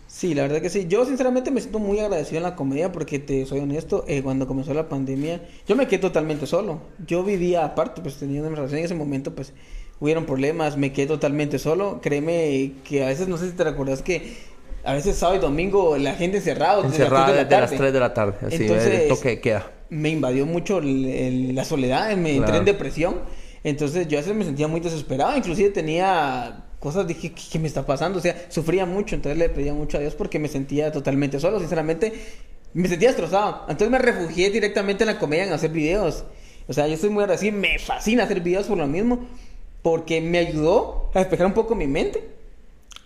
Speaker 2: Sí, la verdad que sí. Yo sinceramente me siento muy agradecido en la comedia porque te soy honesto, eh, cuando comenzó la pandemia yo me quedé totalmente solo. Yo vivía aparte, pues tenía una relación en ese momento, pues hubieron problemas, me quedé totalmente solo. Créeme que a veces, no sé si te recuerdas que a veces sábado y domingo la gente encerrada.
Speaker 1: Encerrada desde las 3 de la tarde. Así, Entonces, toque queda.
Speaker 2: Me invadió mucho la soledad, me entré en depresión. Entonces yo a veces me sentía muy desesperado. Inclusive tenía cosas, dije, ¿qué, me está pasando? O sea, sufría mucho. Entonces le pedía mucho a Dios porque me sentía totalmente solo. Sinceramente, me sentía destrozado. Entonces me refugié directamente en la comedia en hacer videos. O sea, yo estoy muy agradecido. Me fascina hacer videos por lo mismo porque me ayudó a despejar un poco mi mente.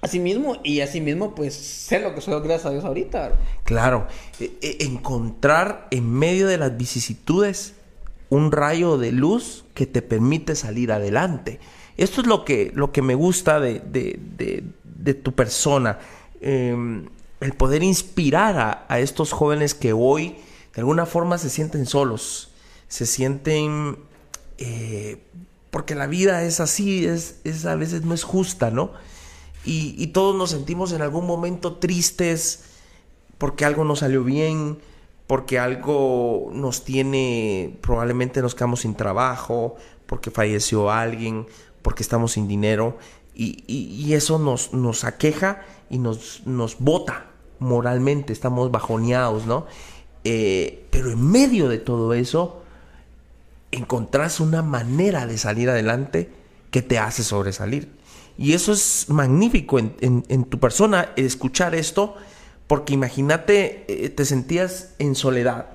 Speaker 2: Así mismo, y así mismo, pues sé lo que soy, gracias a Dios, ahorita.
Speaker 1: Claro, e, e, encontrar en medio de las vicisitudes un rayo de luz que te permite salir adelante. Esto es lo que, lo que me gusta de, de, tu persona. Em, el poder inspirar a, a, estos jóvenes que hoy de alguna forma se sienten solos, se sienten eh, porque la vida es así, es, a veces no es justa, ¿no? Y, todos nos sentimos en algún momento tristes porque algo no salió bien, porque algo nos tiene, probablemente nos quedamos sin trabajo, porque falleció alguien, porque estamos sin dinero, y, eso nos, nos aqueja y nos, nos bota moralmente, estamos bajoneados, ¿no? Eh, pero en medio de todo eso, encontrás una manera de salir adelante que te hace sobresalir. Y eso es magnífico en, tu persona, escuchar esto, porque imagínate, eh, te sentías en soledad,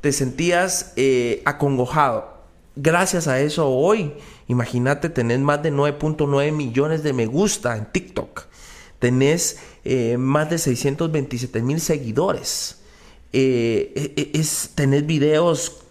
Speaker 1: te sentías eh, acongojado. Gracias a eso hoy, imagínate, tenés más de 9.9 millones de me gusta en TikTok, tenés eh, más de 627 mil seguidores. es, tenés videos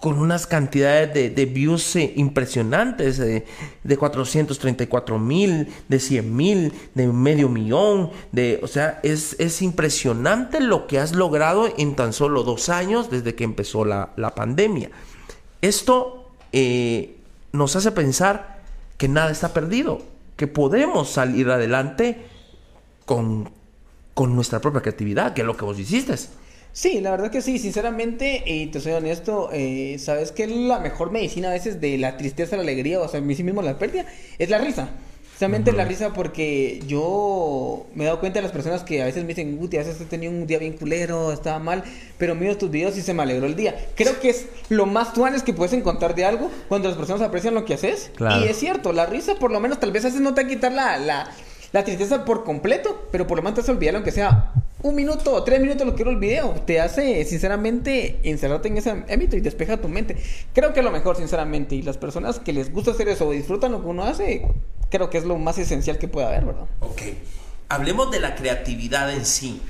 Speaker 1: con unas cantidades de, views eh, impresionantes, de 434 mil, de 100 mil, de medio millón, de, o sea, es, es, impresionante lo que has logrado en tan solo dos años desde que empezó la, pandemia. Esto eh, nos hace pensar que nada está perdido, que podemos salir adelante con, con nuestra propia creatividad, que es lo que vos hiciste.
Speaker 2: Sí, la verdad que sí, sinceramente, y te soy honesto, eh, sabes que la mejor medicina a veces de la tristeza, la alegría, o sea, en sí mismo la pérdida, es la risa. Precisamente la risa porque yo me he dado cuenta de las personas que a veces me dicen, Guti, a veces he tenido un día bien culero, estaba mal, pero miro tus videos y se me alegró el día. Creo que es lo más tuanes que puedes encontrar de algo cuando las personas aprecian lo que haces. Y es cierto, la risa por lo menos tal vez a veces no te va a quitar la, la, la tristeza por completo, pero por lo menos te hace olvidar aunque sea un minuto o tres minutos lo quiero el video. Te hace, sinceramente, encerrarte en ese ámbito y despeja tu mente. Creo que es lo mejor, sinceramente. Y las personas que les gusta hacer eso o disfrutan lo que uno hace, creo que es lo más esencial que puede haber, ¿verdad?
Speaker 1: Ok. Hablemos de la creatividad en sí.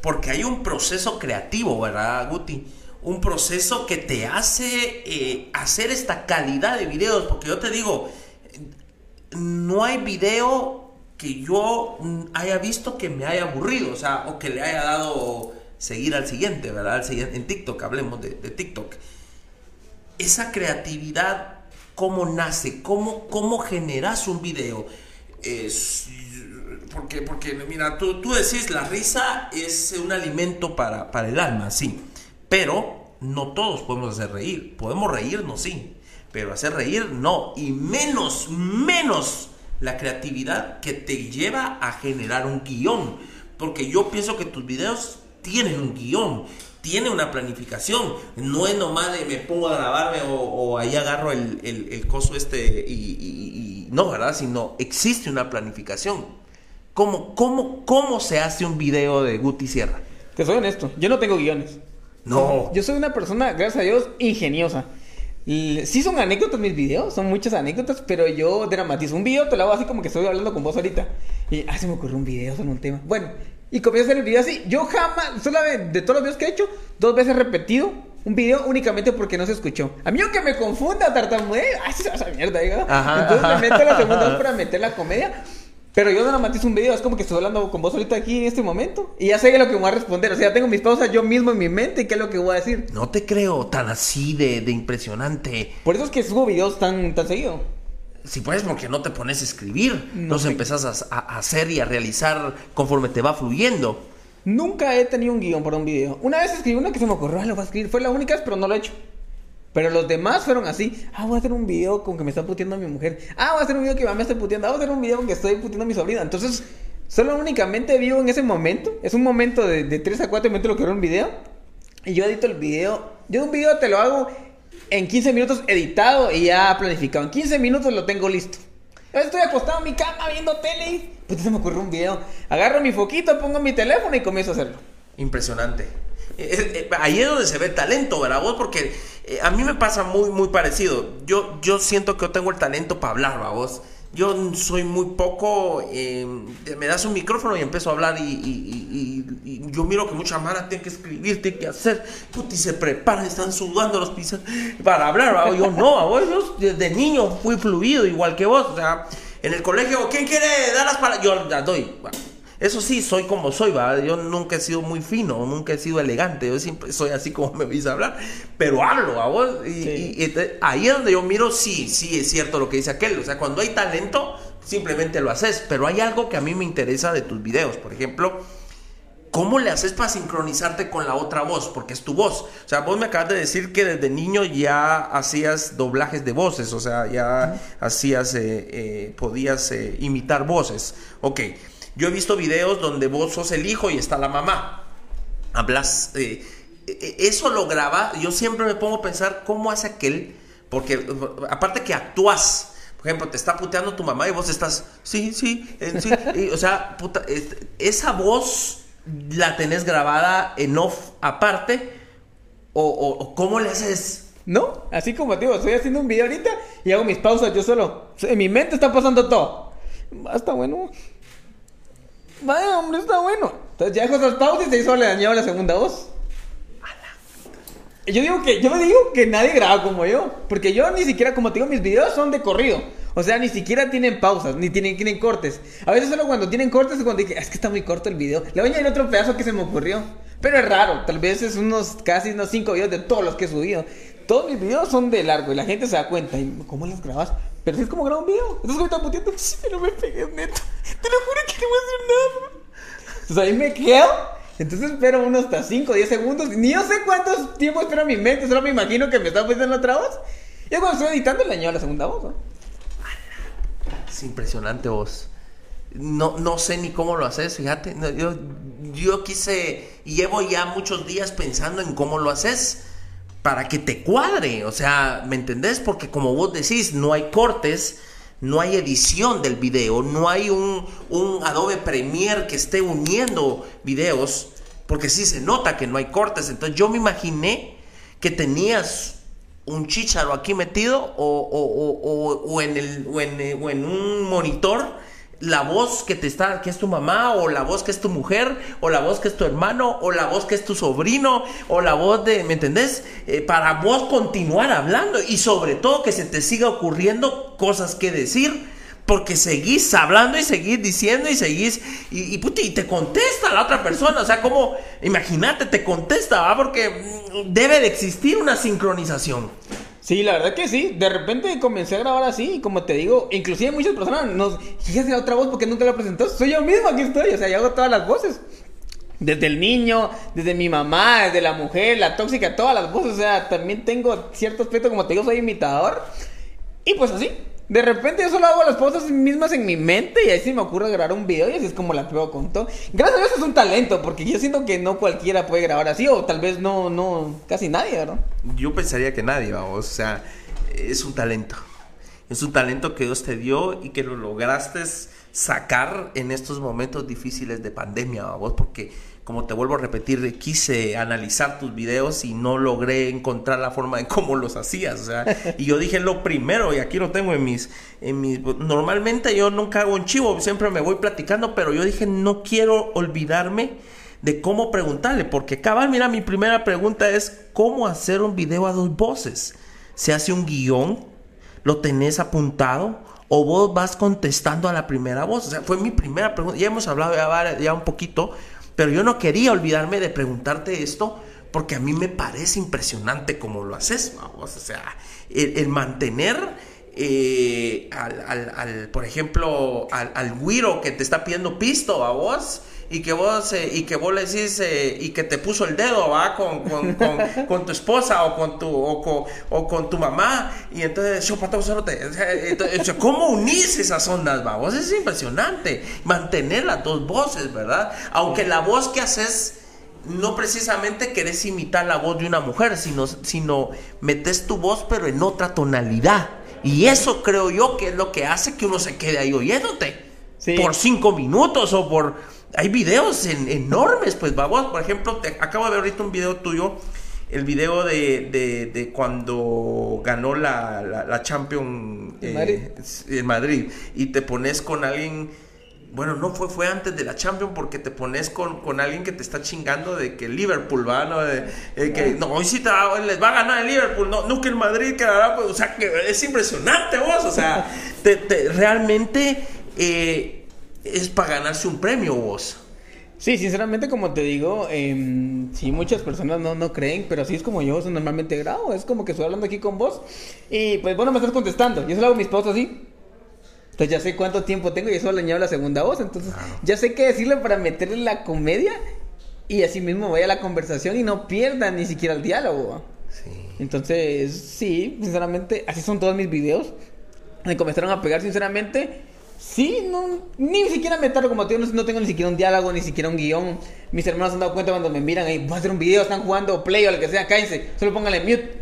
Speaker 1: Porque hay un proceso creativo, ¿verdad, Guti? Un proceso que te hace eh, hacer esta calidad de videos. Porque yo te digo, no hay video que yo mm, haya visto que me haya aburrido, o sea, o que le haya dado seguir al siguiente, ¿verdad? en TikTok, hablemos de, TikTok. Esa creatividad, ¿cómo nace? ¿Cómo, cómo generas un video? porque, porque mira, tú, tú decís, la risa es un alimento para, para el alma, sí, pero no todos podemos hacer reír. Podemos reírnos, sí, pero hacer reír no, y menos, menos la creatividad que te lleva a generar un guion, porque yo pienso que tus videos tienen un guion, tiene una planificación. No es nomás de me pongo a grabarme o, ahí agarro el, el, coso este y, no, ¿verdad? Sino existe una planificación. ¿Cómo, cómo, ¿Cómo se hace un video de Guti Sierra?
Speaker 2: Te soy honesto, yo no tengo guiones.
Speaker 1: No.
Speaker 2: Yo soy una persona, gracias a Dios, ingeniosa. Sí son anécdotas mis videos, son muchas anécdotas, pero yo dramatizo. Un video te lo hago así como que estoy hablando con vos ahorita. Y, ah, se me ocurrió un video sobre un tema. Bueno, y comienzo a hacer el video así. Yo jamás, solamente de todos los videos que he hecho, dos veces repetido un video únicamente porque no se escuchó. A mí aunque me confunda tartamudeo, ay, esa mierda, diga. Entonces me meto la segunda para meter la comedia. Pero yo no matizo un video, es como que estoy hablando con vos ahorita aquí en este momento. Y ya sé lo que voy a responder. O sea, tengo mis pausas yo mismo en mi mente y qué es lo que voy a decir.
Speaker 1: No te creo tan así de, de impresionante.
Speaker 2: Por eso es que subo videos tan, tan seguido.
Speaker 1: Si puedes, porque no te pones a escribir, no los empezás a, hacer y a realizar conforme te va fluyendo.
Speaker 2: Nunca he tenido un guion para un video. Una vez escribí uno que se me ocurrió, ah, lo voy a escribir. Fue la única pero no lo he hecho. Pero los demás fueron así. Ah, voy a hacer un video con que me está puteando a mi mujer. Ah, voy a hacer un video que me está puteando. Ah, voy a hacer un video con que estoy puteando a mi sobrina. Entonces, solo únicamente vivo en ese momento. Es un momento de, de 3 a 4 minutos lo que era un video. Y yo edito el video. Yo un video te lo hago en 15 minutos editado y ya planificado. En 15 minutos lo tengo listo. Estoy acostado en mi cama viendo tele pues se me ocurrió un video. Agarro mi foquito, pongo mi teléfono y comienzo a hacerlo.
Speaker 1: Impresionante. Eh, eh, eh, ahí es donde se ve talento, ¿verdad? Vos, porque a mí me pasa muy, muy parecido. Yo, yo siento que yo tengo el talento para hablar, ¿verdad? Vos yo soy muy poco, eh, me das un micrófono y empiezo a hablar y, yo miro que muchas manas tienen que escribir, tienen que hacer, y se preparan, están sudando los pisos para hablar, yo no, yo desde niño fui fluido igual que vos, o sea, en el colegio, ¿quién quiere dar las palabras? Yo las doy. Eso sí, soy como soy, ¿va? Yo nunca he sido muy fino, nunca he sido elegante, yo siempre soy así como me veis hablar, pero hablo, ¿a vos? Y, ahí es donde yo miro, sí, sí, es cierto lo que dice aquel, o sea, cuando hay talento, simplemente lo haces, pero hay algo que a mí me interesa de tus videos, por ejemplo, ¿Cómo le haces para sincronizarte con la otra voz? Porque es tu voz. O sea, vos me acabas de decir que desde niño ya hacías doblajes de voces, o sea, ya hacías, eh, eh, podías eh, imitar voces. Ok, yo he visto videos donde vos sos el hijo y está la mamá. Hablas, eh, eh, eso lo graba, yo siempre me pongo a pensar cómo hace aquel, porque aparte que actúas, por ejemplo, te está puteando tu mamá y vos estás, sí, sí, sí, o sea, puta, esa voz la tenés grabada en off aparte, o, cómo le haces...
Speaker 2: No, así como digo, estoy haciendo un video ahorita y hago mis pausas yo solo. En mi mente está pasando todo. Basta, bueno. Vaya, hombre, está bueno. Entonces ya dejó esas pausas y se hizo le dañado la segunda voz. Yo digo que, yo digo que nadie graba como yo. Porque yo ni siquiera, como te digo, mis videos son de corrido. O sea, ni siquiera tienen pausas, ni tienen, tienen cortes. A veces solo cuando tienen cortes es cuando dije, es que está muy corto el video. Le voy a añadir otro pedazo que se me ocurrió. Pero es raro, tal vez es unos casi unos 5 videos de todos los que he subido. Todos mis videos son de largo y la gente se da cuenta. ¿Y ¿Cómo los grabas? Pero si es como grabar un video. Entonces están puteando. Sí, pero me pegué, neto. Te lo juro que no voy a hacer nada. Entonces ahí me quedo. Entonces espero unos hasta 5 o 10 segundos. Ni yo sé cuántos tiempo espero mi mente. Solo me imagino que me está poniendo otra voz. Y cuando estoy editando le añado la segunda voz. ¿no?
Speaker 1: Es impresionante vos. No, no sé ni cómo lo haces, fíjate. yo, yo quise, llevo ya muchos días pensando en cómo lo haces para que te cuadre. O sea, ¿me entendés? Porque como vos decís, no hay cortes, no hay edición del video, no hay un, Adobe Premiere que esté uniendo videos, porque sí se nota que no hay cortes. Entonces yo me imaginé que tenías un chicharo aquí metido o, o, en, el, o en un monitor la voz que te está, que es tu mamá, o la voz que es tu mujer, o la voz que es tu hermano, o la voz que es tu sobrino, o la voz de, ¿me entendés? Eh, para vos continuar hablando y sobre todo que se te siga ocurriendo cosas que decir. Porque seguís hablando y seguís diciendo y seguís y, y, y te contesta la otra persona. O sea, como, imagínate, te contesta, ¿va? Porque mm, debe de existir una sincronización.
Speaker 2: Sí, la verdad que sí. De repente comencé a grabar así, y como te digo, inclusive muchas personas nos... Fíjate la otra voz porque nunca la presentó. Soy yo mismo, aquí estoy. O sea, yo hago todas las voces. Desde el niño, desde mi mamá, desde la mujer, la tóxica, todas las voces. O sea, también tengo cierto aspecto, como te digo, soy imitador. Y pues así, de repente yo solo hago las cosas mismas en mi mente y ahí me ocurre grabar un video y así es como la pruebo con todo. Gracias a Dios es un talento, porque yo siento que no cualquiera puede grabar así, o tal vez no, no, casi nadie, ¿verdad?
Speaker 1: Yo pensaría que nadie, vamos, o sea, es un talento. Es un talento que Dios te dio y que lo lograste sacar en estos momentos difíciles de pandemia, vamos, porque como te vuelvo a repetir, quise analizar tus videos y no logré encontrar la forma de cómo los hacías. O sea, y yo dije lo primero, y aquí lo tengo en mis, en mis. Normalmente yo nunca hago un chivo, siempre me voy platicando, pero yo dije no quiero olvidarme de cómo preguntarle, porque cabal, mira, mi primera pregunta es: ¿cómo hacer un video a dos voces? ¿Se hace un guion? ¿Lo tenés apuntado? ¿O vos vas contestando a la primera voz? O sea, fue mi primera pregunta. Ya hemos hablado ya, ya un poquito pero yo no quería olvidarme de preguntarte esto porque a mí me parece impresionante cómo lo haces, vamos. O sea, el, mantener eh, al, por ejemplo, al, al que te está pidiendo pisto a vos y que vos eh, y que vos le decís eh, y que te puso el dedo va con, con, con, tu esposa o con tu o con, o con tu mamá. Y entonces yo pato entonces, cómo unís esas ondas va vos es impresionante mantener las dos voces verdad aunque la voz que haces no precisamente querés imitar la voz de una mujer sino sino metes tu voz pero en otra tonalidad. Y eso creo yo que es lo que hace que uno se quede ahí oyéndote por cinco minutos o por hay videos enormes, pues vamos, por ejemplo, te acabo de ver ahorita un video tuyo, el video de, de, cuando ganó la, la, Champions eh, en Madrid y te pones con alguien, bueno, no fue, fue antes de la Champions porque te pones con, con alguien que te está chingando de que Liverpool va, ¿no? De, que no, hoy sí te va, les va a ganar el Liverpool, no, nunca el Madrid quedará, pues, o sea, que es impresionante vos, o sea, te, te, realmente... Eh, es para ganarse un premio vos.
Speaker 2: Sí, sinceramente, como te digo, eh, sí, muchas personas no, no creen, pero así es como yo normalmente grabo. Es como que estoy hablando aquí con vos y pues bueno, me estás contestando. Yo solo hago mis pausas así. Entonces ya sé cuánto tiempo tengo y eso le añado la segunda voz. Entonces ya sé qué decirle para meterle la comedia y así mismo vaya la conversación y no pierda ni siquiera el diálogo. Sí. Entonces, sí, sinceramente, así son todos mis videos. Me comenzaron a pegar, sinceramente. Sí, no, ni siquiera me tardo como tío, no, tengo ni siquiera un diálogo, ni siquiera un guion. Mis hermanos se han dado cuenta cuando me miran ahí, voy a hacer un video, están jugando play o lo que sea, cállense, solo pónganle mute.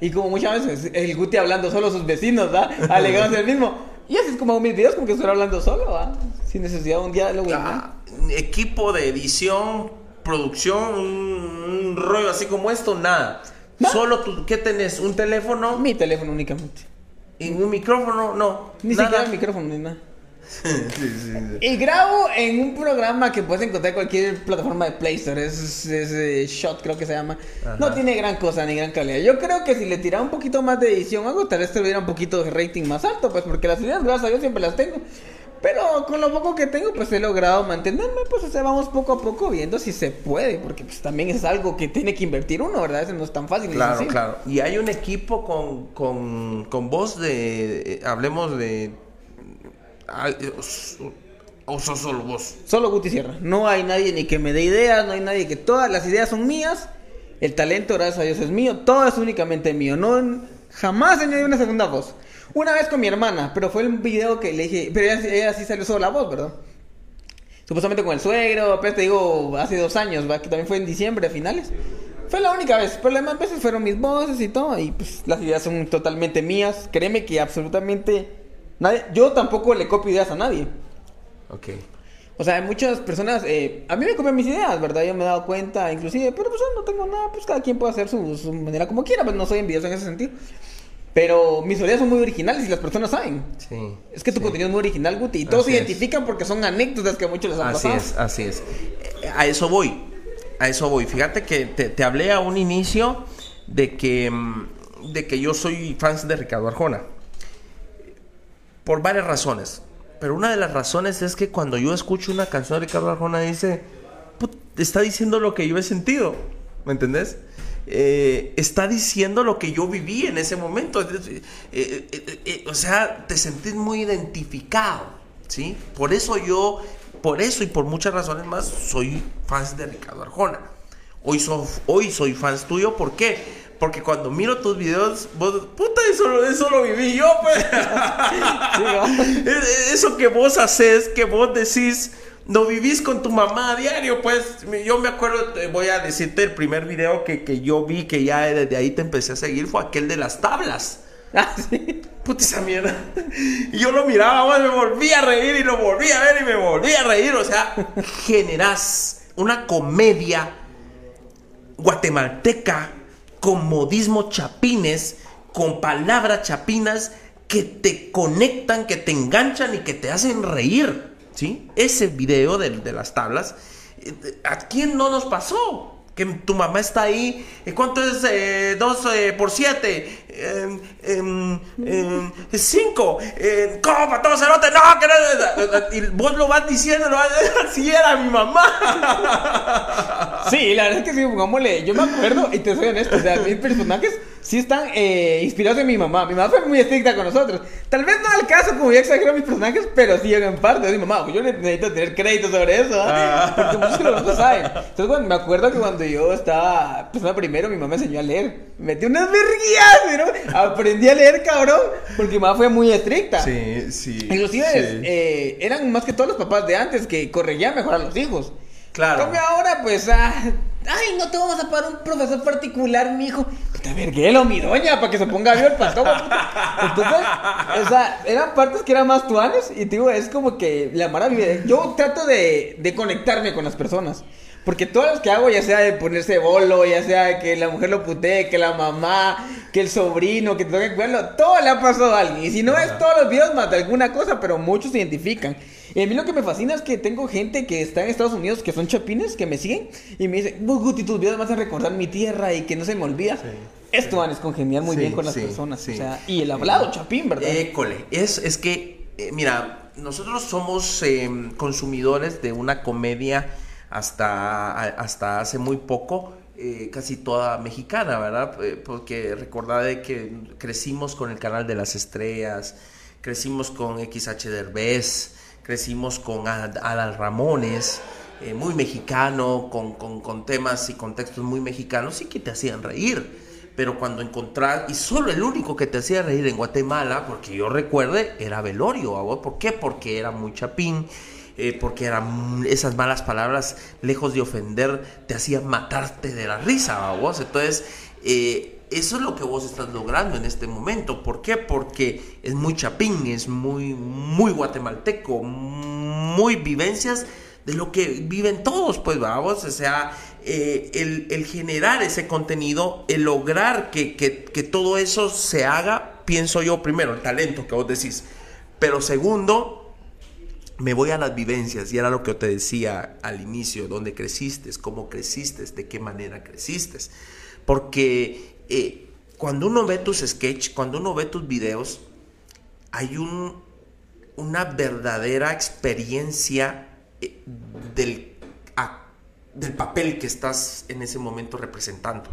Speaker 2: Y como muchas veces el Guti hablando solo a sus vecinos, ¿va? Alegando el mismo. Y así es como mis videos, como que estoy hablando solo, ¿va? Sin necesidad de un diálogo.
Speaker 1: Ah, equipo de edición, producción, un, rollo así como esto, nada. Solo tú, ¿qué tenés? ¿Un teléfono?
Speaker 2: Mi teléfono únicamente.
Speaker 1: ¿Y un micrófono? No.
Speaker 2: Ni siquiera el micrófono ni nada. Y grabo en un programa que puedes encontrar en cualquier plataforma de Play Store. Es, eh, Shot, creo que se llama. No tiene gran cosa ni gran calidad. Yo creo que si le tirara un poquito más de edición algo, tal vez tuviera un poquito de rating más alto, pues porque las ideas, gracias a Dios, siempre las tengo. Pero con lo poco que tengo, pues he logrado mantenerme, pues o sea, vamos poco a poco viendo si se puede, porque pues también es algo que tiene que invertir uno, ¿verdad? Eso no es tan fácil.
Speaker 1: Claro, claro. Y hay un equipo con, con, con voz de, eh, hablemos de... O sos solo vos.
Speaker 2: Solo Guti Sierra. No hay nadie ni que me dé ideas, no hay nadie que... Todas las ideas son mías, el talento, gracias a Dios, es mío, todo es únicamente mío. No, jamás añadí una segunda voz. Una vez con mi hermana, pero fue un video que le dije, pero ella, sí salió solo la voz, ¿verdad? Supuestamente con el suegro, pero te digo, hace dos años, ¿va? Que también fue en diciembre, a finales. Fue la única vez, pero las demás veces fueron mis voces y todo, y pues las ideas son totalmente mías. Créeme que absolutamente nadie, yo tampoco le copio ideas a nadie.
Speaker 1: Ok.
Speaker 2: O sea, hay muchas personas, eh, a mí me copian mis ideas, ¿verdad? Yo me he dado cuenta, inclusive, pero pues no tengo nada, pues cada quien puede hacer su, su manera como quiera, pues no soy envidioso en ese sentido. Pero mis ideas son muy originales y las personas saben. Sí. Es que tu contenido es muy original, Guti. Y todos se identifican porque son anécdotas que a muchos les han
Speaker 1: así Así es, así es. A eso voy. A eso voy. Fíjate que te, hablé a un inicio de que, mm, de que yo soy fan de Ricardo Arjona. Por varias razones. Pero una de las razones es que cuando yo escucho una canción de Ricardo Arjona dice, está diciendo lo que yo he sentido. ¿Me entendés? Eh, está diciendo lo que yo viví en ese momento. o sea, te sentís muy identificado, ¿sí? Por eso yo, por eso y por muchas razones más, soy fan de Ricardo Arjona. Hoy, hoy soy fan tuyo, ¿por qué? Porque cuando miro tus videos, vos, puta, eso, eso lo viví yo, pues. eso que vos haces, que vos decís, no vivís con tu mamá a diario, pues. Yo me acuerdo, voy a decirte, el primer video que, que yo vi, que ya desde ahí te empecé a seguir, fue aquel de las tablas. Ah, sí. Puta esa mierda. Y yo lo miraba, me volví a reír y lo volví a ver y me volví a reír. O sea, generás una comedia guatemalteca con modismo chapines, con palabras chapinas que te conectan, que te enganchan y que te hacen reír. ¿Sí? Ese video de, de las tablas, eh, ¿a quién no nos pasó? que tu mamá está ahí. ¿Cuánto es 2 eh, eh, por 7? 5. Eh, ¿Cómo para todos cerote? No, que no. Y vos lo vas diciendo, lo vas así era mi mamá.
Speaker 2: Sí, la verdad es que sí, pongámosle. Yo me acuerdo, y te soy honesto, o sea, mis personajes sí están eh, inspirados en mi mamá. Mi mamá fue muy estricta con nosotros. Tal vez no al caso, como ya exagero mis personajes, pero sí en parte. de mi mamá, yo necesito tener crédito sobre eso, ¿ah? porque muchos que lo saben. Entonces, bueno, me acuerdo que cuando yo estaba, pues primero, mi mamá me enseñó a leer. Me metió unas verguías, aprendí a leer, cabrón, porque mi mamá fue muy estricta.
Speaker 1: Sí, sí.
Speaker 2: Inclusive, eh, eran más que todos los papás de antes que corregían mejor a los hijos.
Speaker 1: Claro.
Speaker 2: Cambio ahora, pues, ah, ay, no te vamos a pagar un profesor particular, mi hijo. Puta verguelo, mi doña, para que se ponga bien el pasto. Entonces, o sea, eran partes que eran más tuanes. Y digo, es como que la maravilla. Yo trato de, de conectarme con las personas. Porque todos los que hago, ya sea de ponerse bolo, ya sea que la mujer lo putee, que la mamá, que el sobrino, que te toque cuidarlo, todo le ha pasado a alguien. Y si no es todos los videos, más de alguna cosa, pero muchos se identifican. Y a mí lo que me fascina es que tengo gente que está en Estados Unidos, que son chapines, que me siguen, y me dicen, Guti, tus videos me hacen recordar mi tierra y que no se me olvida. Esto van es congeniar muy bien con las personas. O sea, y el hablado, chapín, ¿verdad?
Speaker 1: École, es, es que, eh, mira, nosotros somos em, consumidores de una comedia hasta, hasta hace muy poco. Eh, casi toda mexicana, ¿verdad? Eh, porque recordad de que crecimos con el canal de las estrellas, crecimos con XH Derbez, crecimos con Adal Ramones, eh, muy mexicano, con, con, temas y contextos muy mexicanos y que te hacían reír. Pero cuando encontrar, y solo el único que te hacía reír en Guatemala, porque yo recuerde, era Velorio. ¿Por qué? Porque era muy chapín, eh, porque eran esas malas palabras, lejos de ofender, te hacían matarte de la risa, vos. Entonces, eh, eso es lo que vos estás logrando en este momento. ¿Por qué? Porque es muy chapín, es muy, muy guatemalteco, muy vivencias de lo que viven todos, pues vamos, o sea, eh, el, generar ese contenido, el lograr que, que todo eso se haga, pienso yo primero, el talento que vos decís, pero segundo, me voy a las vivencias y era lo que te decía al inicio, dónde creciste, cómo creciste, de qué manera creciste. Porque eh, cuando uno ve tus sketches, cuando uno ve tus videos, hay un, una verdadera experiencia eh, del, del papel que estás en ese momento representando.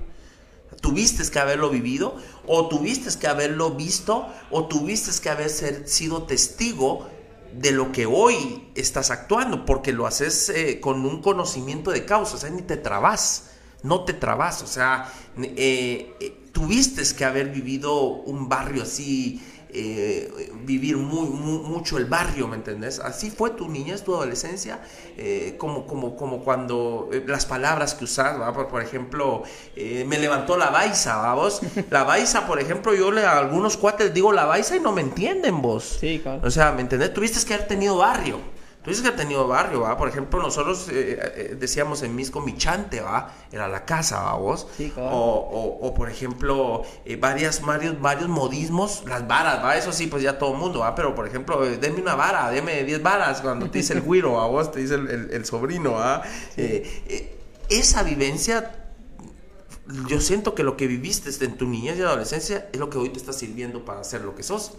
Speaker 1: Tuviste que haberlo vivido, o tuviste que haberlo visto, o tuviste que haber sido testigo de lo que hoy estás actuando, porque lo haces eh, con un conocimiento de causa, o sea, ni te trabas, no te trabas, o sea, eh, tuviste que haber vivido un barrio así, eh, vivir muy, mucho el barrio, ¿me entendés? Así fue tu niñez, tu adolescencia, eh, como, como, como cuando eh, las palabras que usas, Por, por, ejemplo, me levantó la baisa, vos? La baisa, por ejemplo, yo le, a algunos cuates digo la baisa y no me entienden vos.
Speaker 2: Sí, claro.
Speaker 1: O sea, ¿me entendés? Tuviste que haber tenido barrio. Tú dices que ha tenido barrio, ¿va? Por ejemplo, nosotros eh, eh, decíamos en Misco Michante, ¿va? Era la casa, ¿va vos?
Speaker 2: Sí, claro.
Speaker 1: o, o, por ejemplo, eh, varias, varios, varios modismos, las varas, ¿va? Eso sí, pues ya todo el mundo, ¿va? Pero, por ejemplo, denme una vara, denme 10 varas cuando te dice el güiro, ¿va? Vos te dice el, el, sobrino, ¿va? esa vivencia yo siento que lo que viviste en tu niñez y adolescencia es lo que hoy te está sirviendo para ser lo que sos.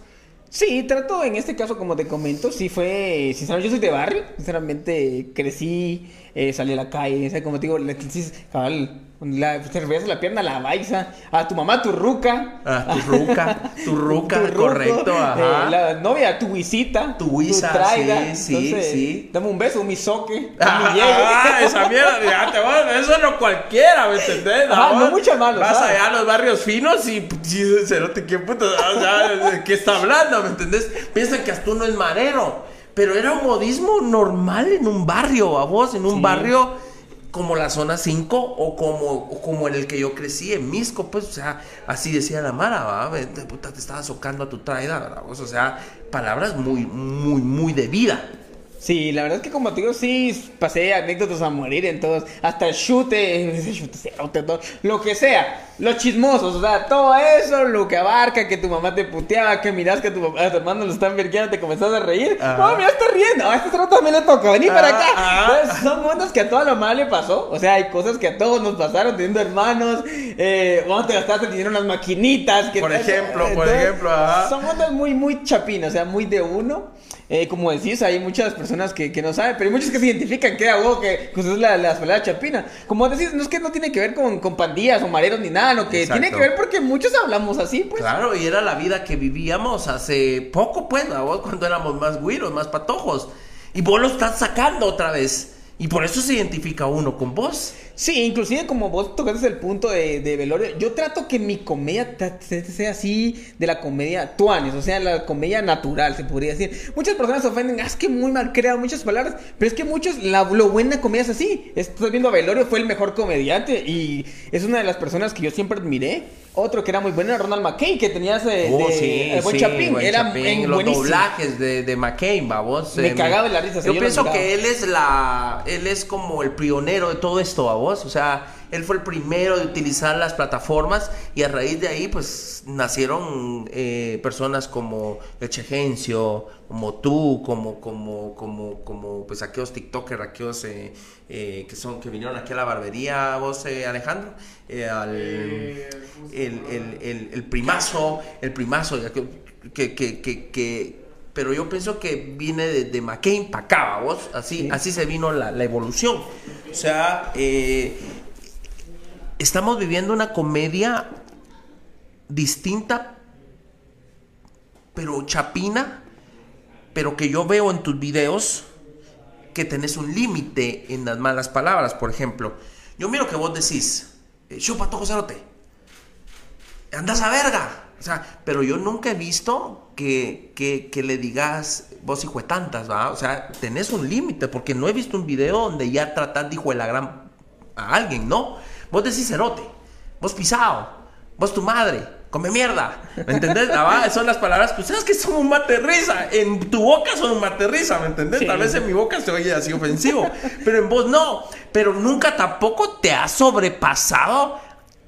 Speaker 2: Sí, trato en este caso, como te comento, sí fue, sinceramente, yo soy de barrio, sinceramente crecí, eh, salí a la calle, o sea, como te digo, le, cabal, la, te a la pierna la baisa, a tu mamá, tu ruca.
Speaker 1: Ah, tu ruca, tu ruca, correcto, ajá.
Speaker 2: Eh, la novia, tu visita.
Speaker 1: Tu visa,
Speaker 2: traiga.
Speaker 1: sí, sí, sí.
Speaker 2: Dame un beso, un misoque,
Speaker 1: ah, mi Ah, esa mierda, ya te voy, eso no cualquiera, ¿me entendés?
Speaker 2: Ah, no, mucha malo.
Speaker 1: Vas allá a los barrios finos y, cerote, ¿qué puto? O sea, ¿qué está hablando, me entendés? Piensan que hasta tú no es marero. Pero era un modismo normal en un barrio, a vos, en un barrio como la zona 5 o como, como en el que yo crecí, en Misco, pues, o sea, así decía la Mara, ¿va? Puta, te estaba socando a tu traida, ¿verdad? O sea, palabras muy, muy, muy de vida.
Speaker 2: Sí, la verdad es que como te digo, sí pasé anécdotas a morir en todos, hasta el chute, chute, lo que sea, los chismosos, o sea, todo eso, lo que abarca, que tu mamá te puteaba, que miras que tu, papá, a tu hermano lo están verguiando, te comenzás a reír, no, mira, está riendo, a este otro también le toca, vení para acá. son cosas que a toda la mamá le pasó, o sea, hay cosas que a todos nos pasaron teniendo hermanos, eh, cuando te gastaste dinero en unas maquinitas. Que
Speaker 1: por ejemplo, por ejemplo, ajá.
Speaker 2: Son cosas muy, muy chapinas, o sea, muy de uno. Eh, como decís, hay muchas personas que, que, no saben, pero hay muchos que se identifican que hago que pues, es la, la chapina. Como decís, no es que no tiene que ver con, con pandillas o mareros ni nada, lo que tiene que ver porque muchos hablamos así, pues.
Speaker 1: Claro, y era la vida que vivíamos hace poco, pues, vos cuando éramos más güiros, más patojos. Y vos lo estás sacando otra vez. Y por eso se identifica uno con vos.
Speaker 2: Sí, inclusive como vos tocaste el punto de, de velorio, yo trato que mi comedia sea así de la comedia tuanes, o sea, la comedia natural, se podría decir. Muchas personas se ofenden, ah, es que muy mal creado muchas palabras, pero es que muchos, la, lo buena comedia es así. Estoy viendo a Velorio, fue el mejor comediante y es una de las personas que yo siempre admiré. Otro que era muy bueno era Ronald McCain, que tenía ese
Speaker 1: oh, el buen
Speaker 2: Chapín. era
Speaker 1: En los doblajes de, de McCain, babos.
Speaker 2: Me cagaba en la risa.
Speaker 1: Yo pienso que él es la, él es como el pionero de todo esto, babos. O sea, él fue el primero de utilizar las plataformas y a raíz de ahí, pues, nacieron eh, personas como Echegencio, como tú, como, como, como, como, pues, aquellos TikTokers, aquellos eh, eh, que son, que vinieron aquí a la barbería, vos, Alejandro, al, el, el, primazo, el primazo, que, que, que, que pero yo pienso que viene de, McCain para acá, vos, así, así se vino la, la, evolución. O sea, eh, estamos viviendo una comedia distinta, pero chapina, pero que yo veo en tus videos que tenés un límite en las malas palabras, por ejemplo. Yo miro que vos decís, eh, chupa todo cerote, andas a verga. O sea, pero yo nunca he visto que, que, le digas vos hijo de tantas, ¿va? O sea, tenés un límite, porque no he visto un video donde ya tratás de hijo de la gran a alguien, ¿no? Vos decís cerote, vos pisado, vos tu madre, come mierda. ¿Me entendés? Ah, son las palabras que sabes que son un risa. En tu boca son un risa, ¿me entendés? Tal vez en mi boca se oye así ofensivo, pero en vos no. Pero nunca tampoco te has sobrepasado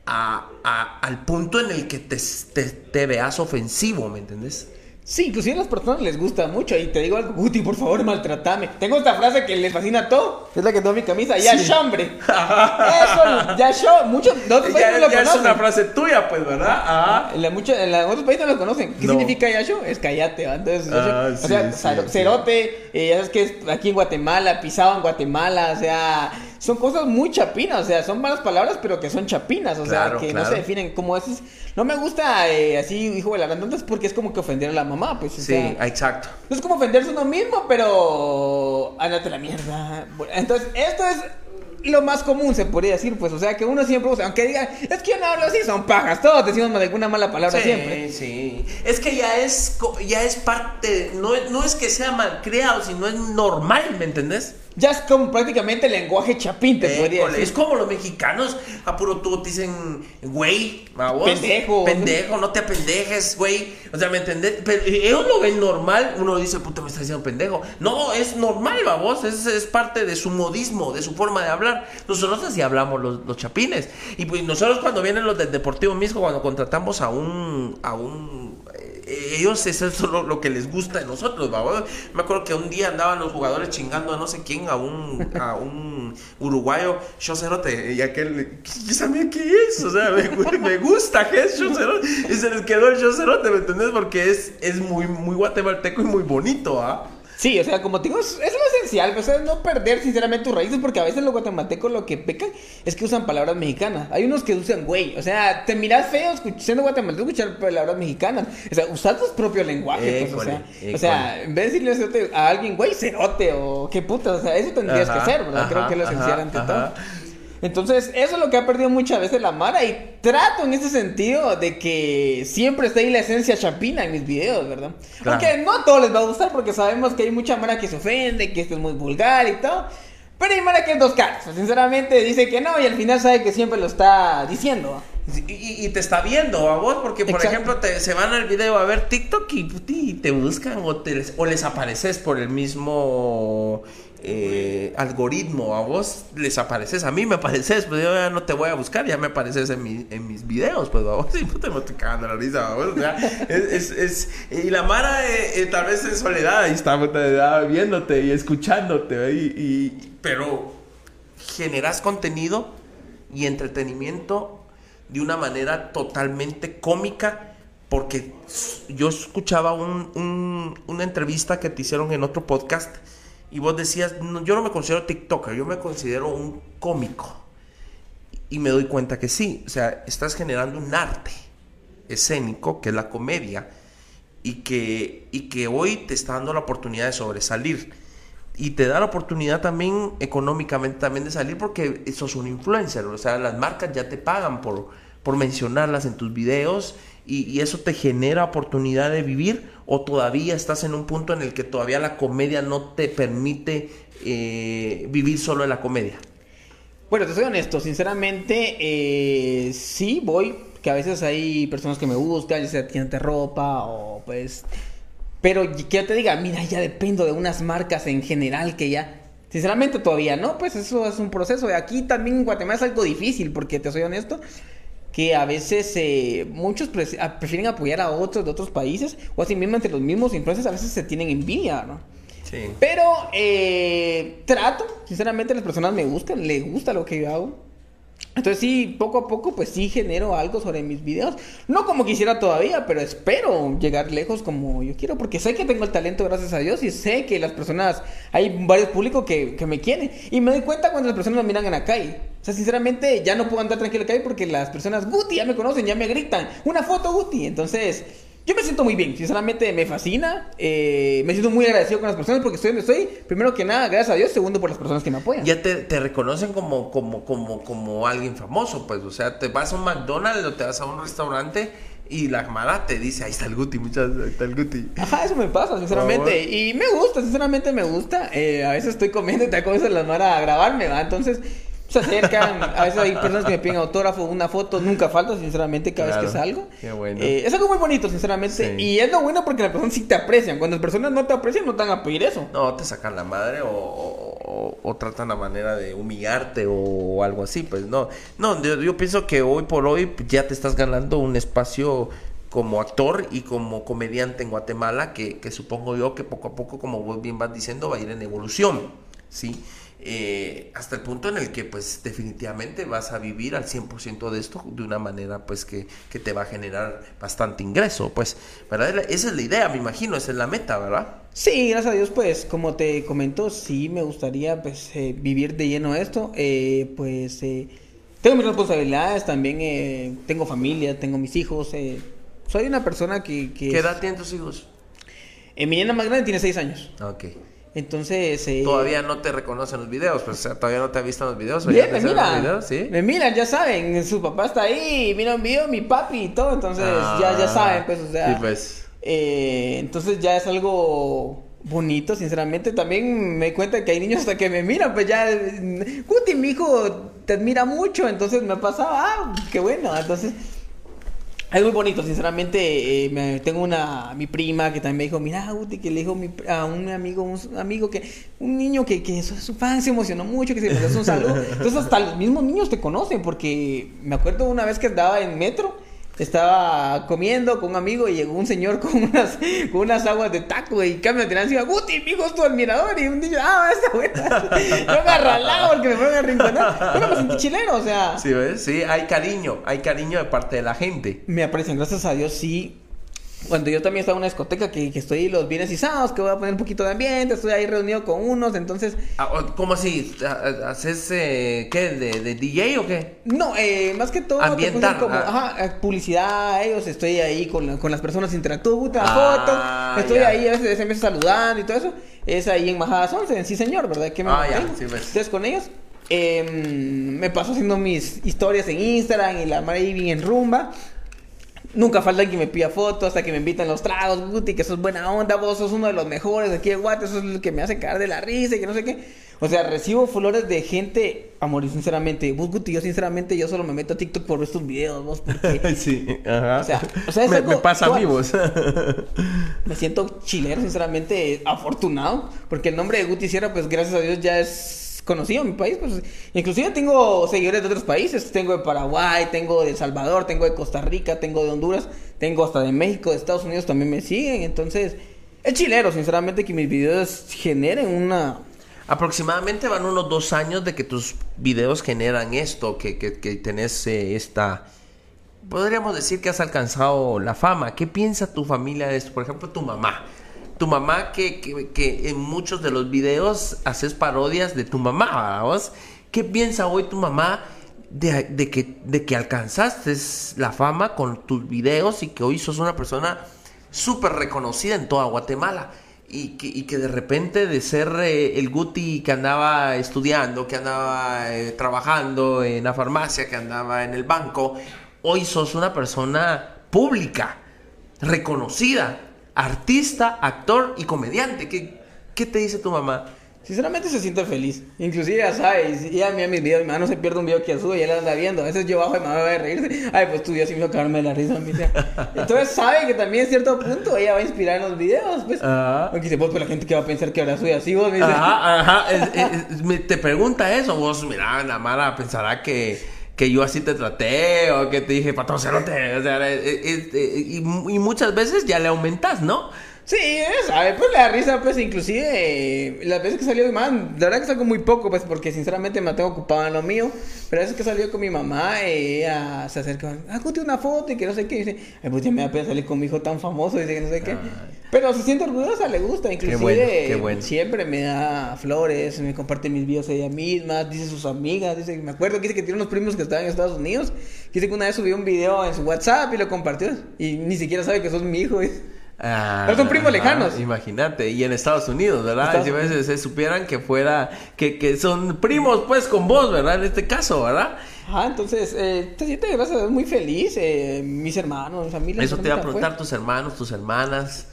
Speaker 1: a, al punto en el que te, te, te veas ofensivo, ¿me entendés?
Speaker 2: Sí, inclusive a las personas les gusta mucho. Y te digo algo, Guti, por favor, maltratame. Tengo esta frase que les fascina a todo. Es la que tengo en mi camisa. Ya chambre. Eso, ya show. Muchos de otros países
Speaker 1: no
Speaker 2: lo conocen.
Speaker 1: es una frase tuya, pues, ¿verdad?
Speaker 2: Ah. En, la, mucho, en, otros países no lo conocen. ¿Qué significa ya show? Es callate. Entonces, ah, o sea, cerote. Eh, ya sabes que es aquí en Guatemala, pisado en Guatemala. O sea, son cosas muy chapinas. O sea, son malas palabras, pero que son chapinas. O sea, que no se definen como es. No me gusta eh, así, hijo de la es porque es como que ofender a la mamá, pues.
Speaker 1: sí, exacto.
Speaker 2: No es como ofenderse a uno mismo, pero. Ándate la mierda. Entonces, esto es lo más común, se podría decir, pues, o sea, que uno siempre usa, aunque diga, es que yo no hablo así, son pajas, todos decimos alguna mala palabra siempre.
Speaker 1: Sí, es que ya es, ya es parte, no, no es que sea mal creado, sino es normal, ¿me entendés?
Speaker 2: Ya es como prácticamente el lenguaje chapín, te podría decir.
Speaker 1: Es como los mexicanos, a puro tú te dicen, güey,
Speaker 2: pendejo.
Speaker 1: Pendejo, no te apendejes, güey. O sea, ¿me entendés? Pero ellos lo ven normal, uno dice, puta, me está diciendo pendejo. No, es normal, vamos, es, es parte de su modismo, de su forma de hablar. Nosotros así hablamos los, los chapines. Y pues nosotros cuando vienen los del Deportivo Misco, cuando contratamos a un, a un eh, ellos eso es lo, lo, que les gusta de nosotros, Me acuerdo que un día andaban los jugadores chingando a no sé quién, a un, a un uruguayo, Chocerote, y aquel, ¿yo sabía qué es? O sea, me, gusta que es Chocerote, y se les quedó el Chocerote, ¿me entendés? Porque es, es muy, muy guatemalteco y muy bonito, ¿ah?
Speaker 2: Sí, o sea, como te digo, es, lo esencial, o sea, no perder sinceramente tus raíces, porque a veces los guatemaltecos lo que pecan es que usan palabras mexicanas. Hay unos que usan güey, o sea, te miras feo siendo guatemalteco escuchar palabras mexicanas. O sea, usar tu propio lenguaje, pues, o, sea, o sea, en vez de decirle a alguien güey, cerote o qué puta, o sea, eso tendrías que hacer, ¿verdad? Creo que es lo esencial ante todo. Entonces, eso es lo que ha perdido muchas veces la Mara. Y trato en ese sentido de que siempre esté ahí la esencia chapina en mis videos, ¿verdad? Aunque no a todos les va a gustar porque sabemos que hay mucha Mara que se ofende, que esto es muy vulgar y todo. Pero hay Mara que es dos caras. Sinceramente dice que no y al final sabe que siempre lo está diciendo.
Speaker 1: Y, te está viendo a vos, porque por ejemplo te, se van al video a ver TikTok y, te buscan o, te, o les apareces por el mismo eh, algoritmo, a vos les apareces, a mí me apareces, pues yo ya no te voy a buscar, ya me apareces en, en mis videos, pues a vos sí, te me estoy cagando la risa, o sea, es, es, y la Mara eh, eh, tal vez en soledad, ahí está viéndote y escuchándote, y, pero generas contenido y entretenimiento de una manera totalmente cómica porque yo escuchaba un, una entrevista que te hicieron en otro podcast y vos decías, yo no me considero TikToker, yo me considero un cómico. Y me doy cuenta que sí, o sea, estás generando un arte escénico, que es la comedia, y que, y que hoy te está dando la oportunidad de sobresalir. Y te da la oportunidad también económicamente también de salir porque sos un influencer, o sea, las marcas ya te pagan por, por mencionarlas en tus videos y, eso te genera oportunidad de vivir o todavía estás en un punto en el que todavía la comedia no te permite eh, vivir solo de la comedia?
Speaker 2: Bueno, te soy honesto, sinceramente, eh, sí voy, que a veces hay personas que me buscan, ya sea tienda ropa o pues... Pero que ya te diga, mira, ya dependo de unas marcas en general que ya... Sinceramente todavía no, pues eso es un proceso. Aquí también en Guatemala es algo difícil, porque te soy honesto, que a veces eh, muchos prefieren apoyar a otros de otros países o así mismo entre los mismos influencers a veces se tienen envidia, ¿no? Sí. Pero eh, trato, sinceramente las personas me gustan, les gusta lo que yo hago. Entonces sí, poco a poco pues sí genero algo sobre mis videos. No como quisiera todavía, pero espero llegar lejos como yo quiero. Porque sé que tengo el talento, gracias a Dios. Y sé que las personas, hay varios públicos que, que me quieren. Y me doy cuenta cuando las personas me miran en la calle. O sea, sinceramente ya no puedo andar tranquilo en la calle porque las personas, Guti, ya me conocen, ya me gritan. Una foto, Guti. Entonces... Yo me siento muy bien, sinceramente me fascina. Eh, me siento muy agradecido con las personas porque estoy donde estoy. Primero que nada, gracias a Dios. Segundo, por las personas que me apoyan.
Speaker 1: Ya te, te reconocen como, como, como, como alguien famoso, pues. O sea, te vas a un McDonald's o te vas a un restaurante y la cámara te dice, ahí está el Guti, muchas ahí está el Guti.
Speaker 2: Ajá, eso me pasa, sinceramente. Y me gusta, sinceramente me gusta. Eh, a veces estoy comiendo y te comienza la Mara a grabarme, ¿va? Entonces se acercan, a veces hay personas que me piden autógrafo, una foto, nunca falta, sinceramente, cada vez que salgo. Qué bueno. Eh, es algo muy bonito, sinceramente. Y es lo bueno porque las personas sí te aprecian. Cuando las personas no te aprecian, no te van a pedir eso.
Speaker 1: No, te sacan la madre o, o, tratan la manera de humillarte o, algo así. Pues no, no, yo, pienso que hoy por hoy ya te estás ganando un espacio como actor y como comediante en Guatemala que, que supongo yo que poco a poco, como vos bien vas diciendo, va a ir en evolución. ¿sí? Eh, hasta el punto en el que pues definitivamente vas a vivir al 100% de esto de una manera pues que, te va a generar bastante ingreso, pues, ¿verdad? Esa es la idea, me imagino, esa es la meta, ¿verdad?
Speaker 2: Sí, gracias a Dios, pues, como te comento, sí me gustaría pues eh, vivir de lleno esto, eh, pues tengo mis responsabilidades, también tengo familia, tengo mis hijos, soy una persona que...
Speaker 1: ¿Qué edad tienen tus hijos?
Speaker 2: mi niña más grande tiene 6 años.
Speaker 1: Ok.
Speaker 2: Entonces. Eh,
Speaker 1: todavía no te reconocen los videos, pues, o sea, todavía no te ha visto los videos.
Speaker 2: Bien, me miran. ¿sí? Me miran, ya saben. Su papá está ahí, mira un video, mi papi y todo. Entonces, ya, ya ah, saben, pues, o sea. Sí, pues. Eh, entonces, ya es algo bonito, sinceramente. También me cuenta que hay niños hasta que me miran, pues ya. Guti, mi hijo te admira mucho. Entonces, me pasaba, ah, qué bueno. Entonces. Es muy bonito, sinceramente. Eh, tengo una mi prima que también me dijo, mira, Uti, que le dijo a un amigo, un amigo que, un niño que, que su fan se emocionó mucho, que se le un saludo. Entonces hasta los mismos niños te conocen, porque me acuerdo una vez que andaba en metro estaba comiendo con un amigo y llegó un señor con unas, con unas aguas de taco y cambio de encima, Guti, mi hijo es tu admirador. Y un niño, ah, esta buena. Yo me arralado porque me fueron a arrinconar. Pero me sentí chileno, o sea.
Speaker 1: Sí, ¿ves? Sí, hay cariño, hay cariño de parte de la gente.
Speaker 2: Me aprecian, gracias a Dios, sí cuando yo también estaba en una discoteca que, que, estoy los viernes y sábados, que voy a poner un poquito de ambiente, estoy ahí reunido con unos, entonces...
Speaker 1: Ah, ¿Cómo así? ¿Haces eh, qué? ¿De, DJ o qué?
Speaker 2: No, eh, más que todo...
Speaker 1: Ambientar.
Speaker 2: Como, ah. ajá, publicidad, ellos, estoy ahí con, con las personas, interactúo, puta, ah, fotos, estoy ahí a veces, mes saludando y todo eso. Es ahí en Majadas 11, sí señor, ¿verdad? Que me
Speaker 1: ah, ya, sí,
Speaker 2: ves. Entonces con ellos... Eh, me paso haciendo mis historias en Instagram y la Mary en rumba. Nunca falta que me pida fotos, hasta que me invitan los tragos, Guti, que sos buena onda, vos sos uno de los mejores aquí de Guate, eso es lo que me hace caer de la risa y que no sé qué. O sea, recibo flores de gente, amor, y sinceramente, vos Guti, yo sinceramente, yo solo me meto a TikTok por estos videos, vos, porque...
Speaker 1: sí, ajá.
Speaker 2: O sea, o sea es
Speaker 1: me, me, pasa a mí, vos.
Speaker 2: me siento chileno, sinceramente, afortunado, porque el nombre de Guti Sierra, pues gracias a Dios ya es conocido mi país. Pues, inclusive tengo seguidores de otros países. Tengo de Paraguay, tengo de El Salvador, tengo de Costa Rica, tengo de Honduras, tengo hasta de México, de Estados Unidos también me siguen. Entonces, es chilero, sinceramente, que mis videos generen una...
Speaker 1: Aproximadamente van unos dos años de que tus videos generan esto, que, que, que tenés eh, esta... Podríamos decir que has alcanzado la fama. ¿Qué piensa tu familia de esto? Por ejemplo, tu mamá tu mamá que, que, en muchos de los videos haces parodias de tu mamá. ¿Qué piensa hoy tu mamá de, de, que, de que alcanzaste la fama con tus videos y que hoy sos una persona súper reconocida en toda Guatemala? Y que, y que, de repente de ser eh, el Guti que andaba estudiando, que andaba eh, trabajando en la farmacia, que andaba en el banco, hoy sos una persona pública, reconocida artista, actor y comediante. ¿Qué, qué te dice tu mamá?
Speaker 2: Sinceramente se siente feliz. Inclusive ya sabes, ella mira mis videos, mi mamá no se pierde un video que sube y ella la anda viendo. A veces yo bajo y me va a reírse. Ay, pues tu Dios sí me hizo caerme la risa. Entonces sabe que también en cierto punto ella va a inspirar en los videos. Pues. Ajá. Aunque se pues la gente que va a pensar que ahora soy así, vos. Me
Speaker 1: Ajá, ajá. te pregunta eso, vos, mira, la mala pensará que que yo así te traté o que te dije patrocerote. O sea, y, y, muchas veces ya le aumentas, ¿no?
Speaker 2: Sí, ¿sabes? Pues la risa, pues inclusive las veces que salió mi mamá, la verdad que salgo muy poco, pues porque sinceramente me tengo ocupado en lo mío, pero las veces que salió con mi mamá, ella se acerca, ah, conté una foto y que no sé qué, y dice, ay, pues ya me da pena salir con mi hijo tan famoso, y dice que no sé qué. Pero se siente orgullosa, le gusta, inclusive siempre me da flores, me comparte mis videos ella misma, dice sus amigas, dice, me acuerdo que dice que tiene unos primos que estaban en Estados Unidos, dice que una vez subió un video en su WhatsApp y lo compartió, y ni siquiera sabe que sos mi hijo, Ah, son primos lejanos.
Speaker 1: Imagínate, y en Estados Unidos, ¿verdad? Si a veces se supieran que fuera, que, que son primos pues con vos, ¿verdad? En este caso, ¿verdad?
Speaker 2: Ah, entonces, eh, te sientes, muy feliz, eh, mis hermanos, mi familia.
Speaker 1: Eso te iba a preguntar, tus hermanos, tus hermanas.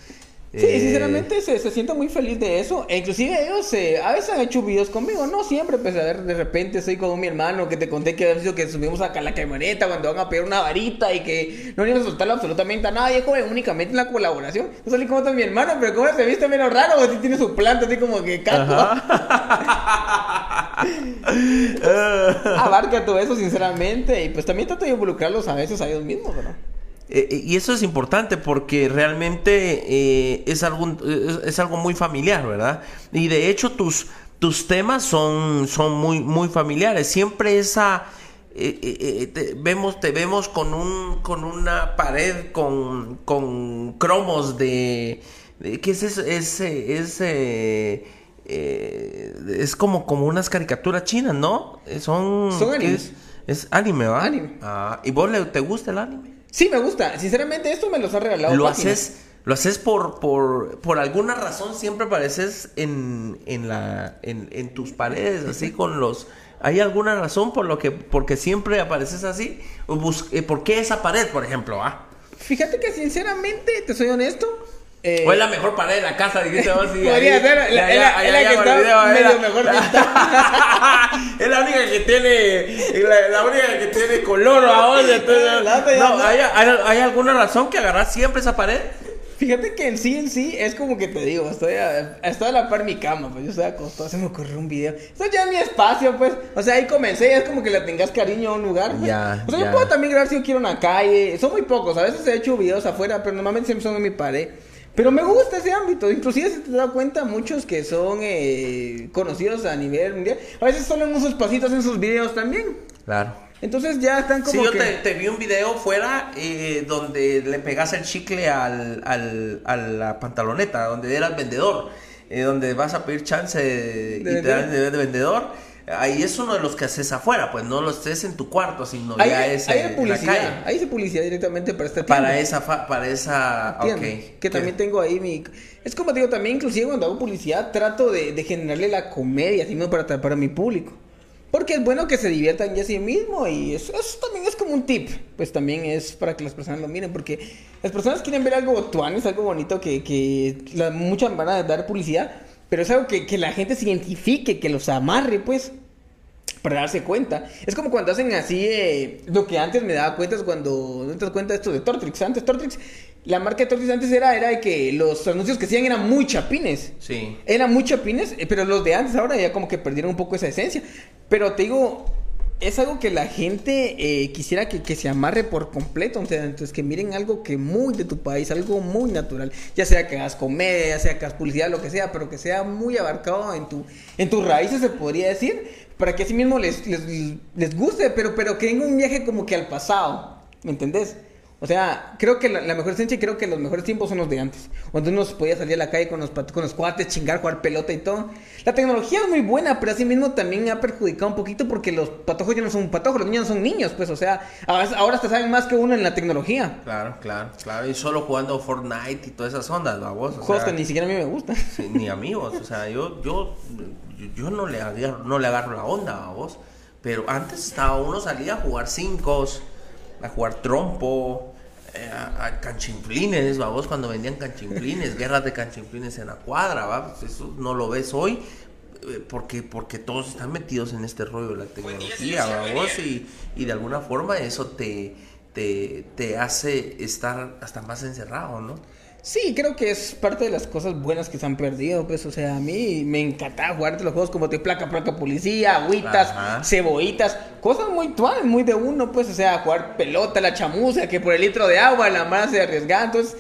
Speaker 2: Sí, eh, sinceramente se, se siente muy feliz de eso. E inclusive ellos eh, a veces han hecho videos conmigo, no siempre, pues a ver, de repente estoy con mi hermano que te conté que había sido que subimos acá a la camioneta cuando van a pedir una varita y que no iban a soltarlo absolutamente a nadie, joven, únicamente en la colaboración. Yo salí como mi hermano, pero como se viste menos raro, así tiene su planta, así como que caco. Abarca todo eso, sinceramente, y pues también trato de involucrarlos a veces a ellos mismos, ¿verdad?
Speaker 1: Eh, y eso es importante porque realmente eh, es, algo, es, algo muy familiar, ¿verdad? Y de hecho tus, tus temas son, son muy, muy familiares. Siempre esa... te, vemos, te vemos con, un, con una pared con, con cromos de... ¿Qué es eso? Es, es, es como, como unas caricaturas chinas, ¿no? Son...
Speaker 2: Son
Speaker 1: animes. Es, anime, ¿va?
Speaker 2: Anime.
Speaker 1: Ah, ¿Y vos le, te gusta el anime?
Speaker 2: Sí, me gusta. Sinceramente, esto me los ha regalado.
Speaker 1: Lo haces, lo haces por, por, por alguna razón, siempre apareces en, en, la, en, en tus paredes, así con los... ¿Hay alguna razón por lo que, porque siempre apareces así? Eh, ¿Por qué esa pared, por ejemplo? Ah?
Speaker 2: Fíjate que sinceramente, te soy honesto,
Speaker 1: eh, o es la mejor pared de la casa, dijiste vos.
Speaker 2: Podría ser, la, la, la, que está video, medio mejor
Speaker 1: es la única que tiene, la, la única que tiene color ahora. no, ¿hay, hay, ¿hay, alguna razón que agarras siempre esa pared?
Speaker 2: Fíjate que en sí, en sí, es como que te digo, estoy a, estoy a la par mi cama, pues yo estoy acostado, se me ocurrió un video. Esto ya es mi espacio, pues. O sea, ahí comencé, es como que le tengas cariño a un lugar. Pues. Ya, o sea, yo puedo también grabar si yo quiero una calle. Son muy pocos, a veces he hecho videos afuera, pero normalmente siempre son en mi pared. Pero me gusta ese ámbito. Inclusive, si te das cuenta, muchos que son eh, conocidos a nivel mundial, a veces solo en unos pasitos en sus videos también.
Speaker 1: Claro.
Speaker 2: Entonces ya están como.
Speaker 1: Sí, yo te, vi un video fuera eh, donde le pegas el chicle al, al, a la pantaloneta, donde eras vendedor, eh, donde vas a pedir chance de, y te dan de, vendedor. Ahí es uno de los que haces afuera, pues no lo estés en tu cuarto, sino ya es
Speaker 2: hay publicidad, Ahí se publicidad directamente para esta
Speaker 1: tienda. Para esa, para esa,
Speaker 2: Que también tengo ahí mi... Es como digo, también inclusive cuando hago publicidad trato de, de generarle la comedia, así para, para mi público. Porque es bueno que se diviertan ya sí mismo y eso, también es como un tip. Pues también es para que las personas lo miren. Porque las personas quieren ver algo es algo bonito que, que la, muchas van a dar publicidad. Pero es algo que, que la gente se identifique, que los amarre, pues para darse cuenta. Es como cuando hacen así, eh, lo que antes me daba cuenta es cuando, no te das cuenta de esto de Tortrix. Antes Tortrix, la marca de Tortrix antes era, era de que los anuncios que hacían eran muy chapines.
Speaker 1: Sí.
Speaker 2: Eran muy chapines, eh, pero los de antes ahora ya como que perdieron un poco esa esencia. Pero te digo, es algo que la gente eh, quisiera que, que, se amarre por completo. Entonces, que miren algo que muy de tu país, algo muy natural. Ya sea que hagas comedia, ya sea que hagas publicidad, lo que sea, pero que sea muy abarcado en, tu, en tus raíces, se podría decir para que así mismo les, les, les guste, pero, pero que en un viaje como que al pasado, ¿me entendés? O sea, creo que la, mejor esencia y creo que los mejores tiempos son los de antes. Cuando uno podía salir a la calle con los, con los cuates, chingar, jugar pelota y todo. La tecnología es muy buena, pero así mismo también ha perjudicado un poquito porque los patojos ya no son patojos, los niños no son niños, pues, o sea, ahora hasta saben más que uno en la tecnología.
Speaker 1: Claro, claro, claro. Y solo jugando Fortnite y todas esas ondas, ¿no? Vos,
Speaker 2: Juegos que ni siquiera a mí me gustan.
Speaker 1: ni amigos, o sea, yo, yo yo no le agarro, no le agarro la onda a vos. Pero antes estaba uno salía a jugar cinco, a jugar trompo, eh, a, canchinflines, vos cuando vendían canchinflines, guerras de canchinflines en la cuadra, ¿va? Pues eso no lo ves hoy eh, porque porque todos están metidos en este rollo de la tecnología, vos y, y de alguna forma eso te, te, te hace estar hasta más encerrado, ¿no?
Speaker 2: Sí, creo que es parte de las cosas buenas que se han perdido, pues, o sea, a mí me encantaba jugarte los juegos como te placa, placa policía, agüitas, cebollitas, cosas muy tuanes, muy de uno, pues, o sea, jugar pelota, la chamuza, que por el litro de agua la mano se arriesgaba, entonces,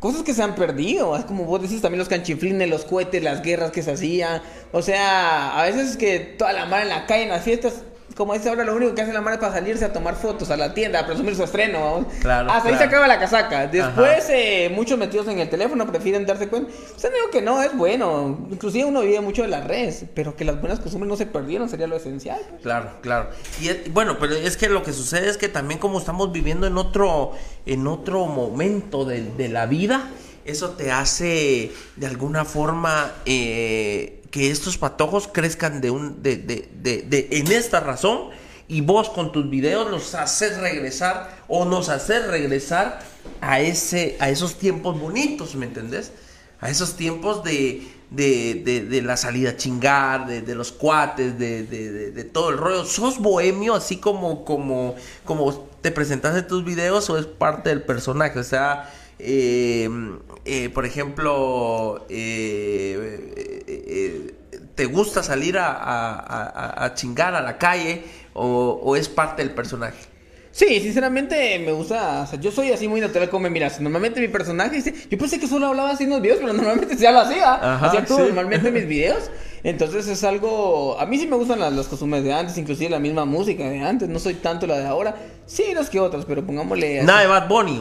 Speaker 2: cosas que se han perdido, es como vos decís también los canchiflines, los cohetes, las guerras que se hacían, o sea, a veces que toda la mano en la calle, en las fiestas, como dice ahora, lo único que hace la madre es para salirse a tomar fotos a la tienda, a presumir su estreno.
Speaker 1: Claro,
Speaker 2: Hasta ahí se acaba la casaca. Después, eh, muchos metidos en el teléfono prefieren darse cuenta. Usted digo que no, es bueno. Inclusive uno vive mucho de las redes, pero que las buenas costumbres no se perdieron, sería lo esencial.
Speaker 1: Pues. Claro, claro. Y bueno, pero es que lo que sucede es que también como estamos viviendo en otro, en otro momento de, de la vida, eso te hace de alguna forma... Eh, que estos patojos crezcan de un, de, de, de, en esta razón y vos con tus videos los haces regresar o nos haces regresar a, ese, a esos tiempos bonitos, ¿me entendés? A esos tiempos de, de, la salida a chingar, de, los cuates, de, todo el rollo. ¿Sos bohemio así como, como, como te presentas en tus videos o es parte del personaje? O sea, eh, eh, por ejemplo, eh, ¿te gusta salir a, chingar a la calle o, es parte del personaje?
Speaker 2: Sí, sinceramente me gusta. O sea, yo soy así muy natural como me miras. Normalmente mi personaje Yo pensé que solo hablaba así en los videos, pero normalmente ya lo hacía. hacía todo normalmente en mis videos. Entonces es algo. A mí sí me gustan las, las, costumbres de antes, inclusive la misma música de antes. No soy tanto la de ahora. Sí, las que otras, pero pongámosle.
Speaker 1: Nada de Bad Bunny,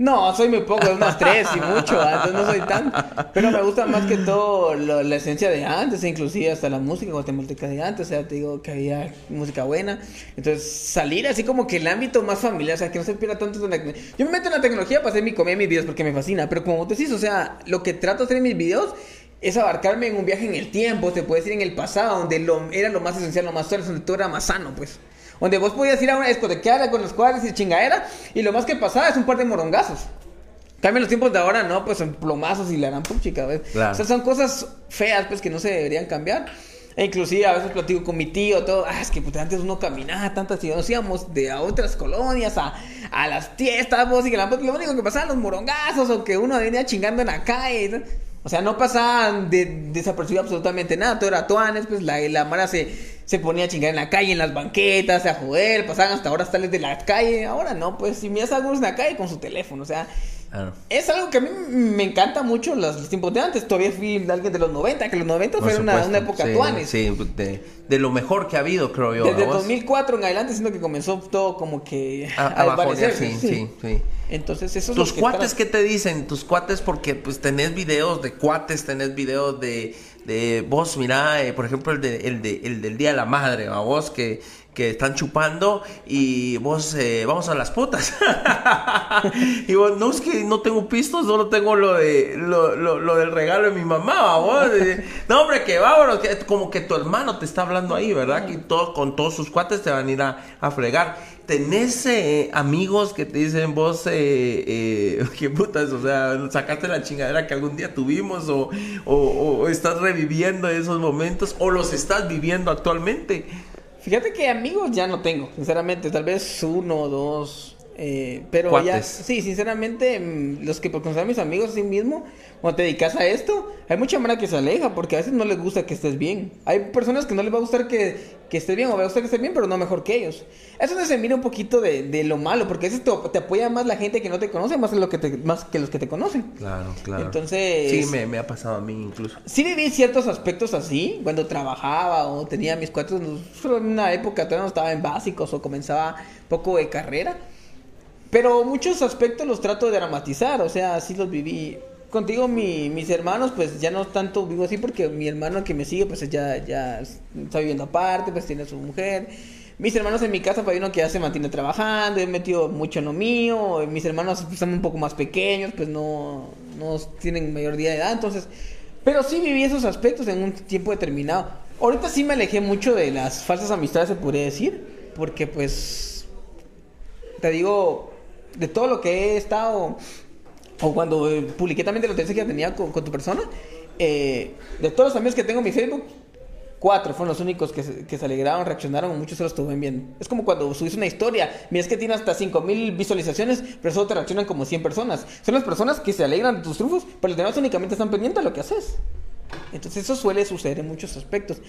Speaker 2: no, soy muy poco, unos tres y mucho, entonces no soy tan. Pero me gusta más que todo la esencia de antes, inclusive hasta la música guatemalteca de antes, o sea, te digo que había música buena. Entonces, salir así como que el ámbito más familiar, o sea, que no se pierda tanto. la... Yo me meto en la tecnología para hacer mi comida mis videos porque me fascina, pero como te decís, o sea, lo que trato de hacer en mis videos es abarcarme en un viaje en el tiempo, te puedes ir en el pasado, donde lo, era lo más esencial, lo más suave, donde todo era más sano, pues. Donde vos podías ir a una discotequeada con los cuadros y chingadera y lo más que pasaba es un par de morongazos. Cambian los tiempos de ahora, ¿no? Pues son plomazos y la gran puchica, ¿ves? O sea, son cosas feas, pues, que no se deberían cambiar. E inclusive a veces platico con mi tío, todo, ah, es que puta, antes uno caminaba tantas y nos íbamos de a otras colonias a, a las fiestas, vos, y que la, lo único que pasaban los morongazos o que uno venía chingando en la calle. O sea, no pasaban de, desapercibido absolutamente nada, todo era tuanes, pues la, la mara se, se ponía a chingar en la calle, en las banquetas, a joder, pasaban hasta horas tales de la calle, ahora no, pues si miras a algunos en la calle con su teléfono, o sea, es algo que a mí me encanta mucho los, tiempos de antes. Todavía fui alguien de los 90, que los 90 fueron una, una, época
Speaker 1: sí, Sí, de, de, lo mejor que ha habido, creo yo.
Speaker 2: Desde 2004 en adelante, siento que comenzó todo como que
Speaker 1: a, a, sí, sí, sí,
Speaker 2: Entonces, eso
Speaker 1: es ¿Tus cuates qué te dicen? Tus cuates, porque pues tenés videos de cuates, tenés videos de, de vos, mira, eh, por ejemplo, el, de, el, de, el del Día de la Madre, a vos que que están chupando y vos eh, vamos a las putas. y vos, no es que no tengo pistos, solo tengo lo de lo, lo, del regalo de mi mamá, vos. no, hombre, que vámonos, como que tu hermano te está hablando ahí, ¿verdad? Que todo, con todos sus cuates te van a ir a, fregar. ¿Tenés eh, amigos que te dicen vos, eh, eh, qué putas, o sea, sacaste la chingadera que algún día tuvimos o, o, o estás reviviendo esos momentos o los estás viviendo actualmente?
Speaker 2: Fíjate que amigos ya no tengo, sinceramente, tal vez uno o dos. Eh, pero ya, sí, sinceramente, mm, los que a mis amigos así mismo, cuando te dedicas a esto, hay mucha manera que se aleja porque a veces no les gusta que estés bien. Hay personas que no les va a gustar que, que estés bien o va a gustar que estés bien, pero no mejor que ellos. Eso se mira un poquito de, de lo malo, porque a veces te, apoya más la gente que no te conoce, más, lo que te, más que los que te conocen.
Speaker 1: Claro, claro.
Speaker 2: Entonces...
Speaker 1: Sí, me, me ha pasado a mí incluso.
Speaker 2: Sí viví ciertos aspectos así, cuando trabajaba o tenía mis cuatro, en una época todavía no estaba en básicos o comenzaba poco de carrera. Pero muchos aspectos los trato de dramatizar, o sea, así los viví. Contigo, mi, mis hermanos, pues ya no tanto vivo así porque mi hermano que me sigue, pues ya, ya está viviendo aparte, pues tiene su mujer. Mis hermanos en mi casa, pues hay uno que ya se mantiene trabajando, he metido mucho en lo mío. Mis hermanos pues, son un poco más pequeños, pues no, no tienen mayor día de edad, entonces. Pero sí viví esos aspectos en un tiempo determinado. Ahorita sí me alejé mucho de las falsas amistades, se podría decir, porque pues. Te digo, de todo lo que he estado, o cuando eh, publiqué también de noticia que tenía con, tu persona, eh, de todos los amigos que tengo en mi Facebook, cuatro fueron los únicos que se, alegraron, reaccionaron, muchos se los estuve viendo. Es como cuando subís una historia, miras que tiene hasta 5000 visualizaciones, pero solo te reaccionan como 100 personas. Son las personas que se alegran de tus triunfos, pero los demás únicamente están pendientes de lo que haces. Entonces eso suele suceder en muchos aspectos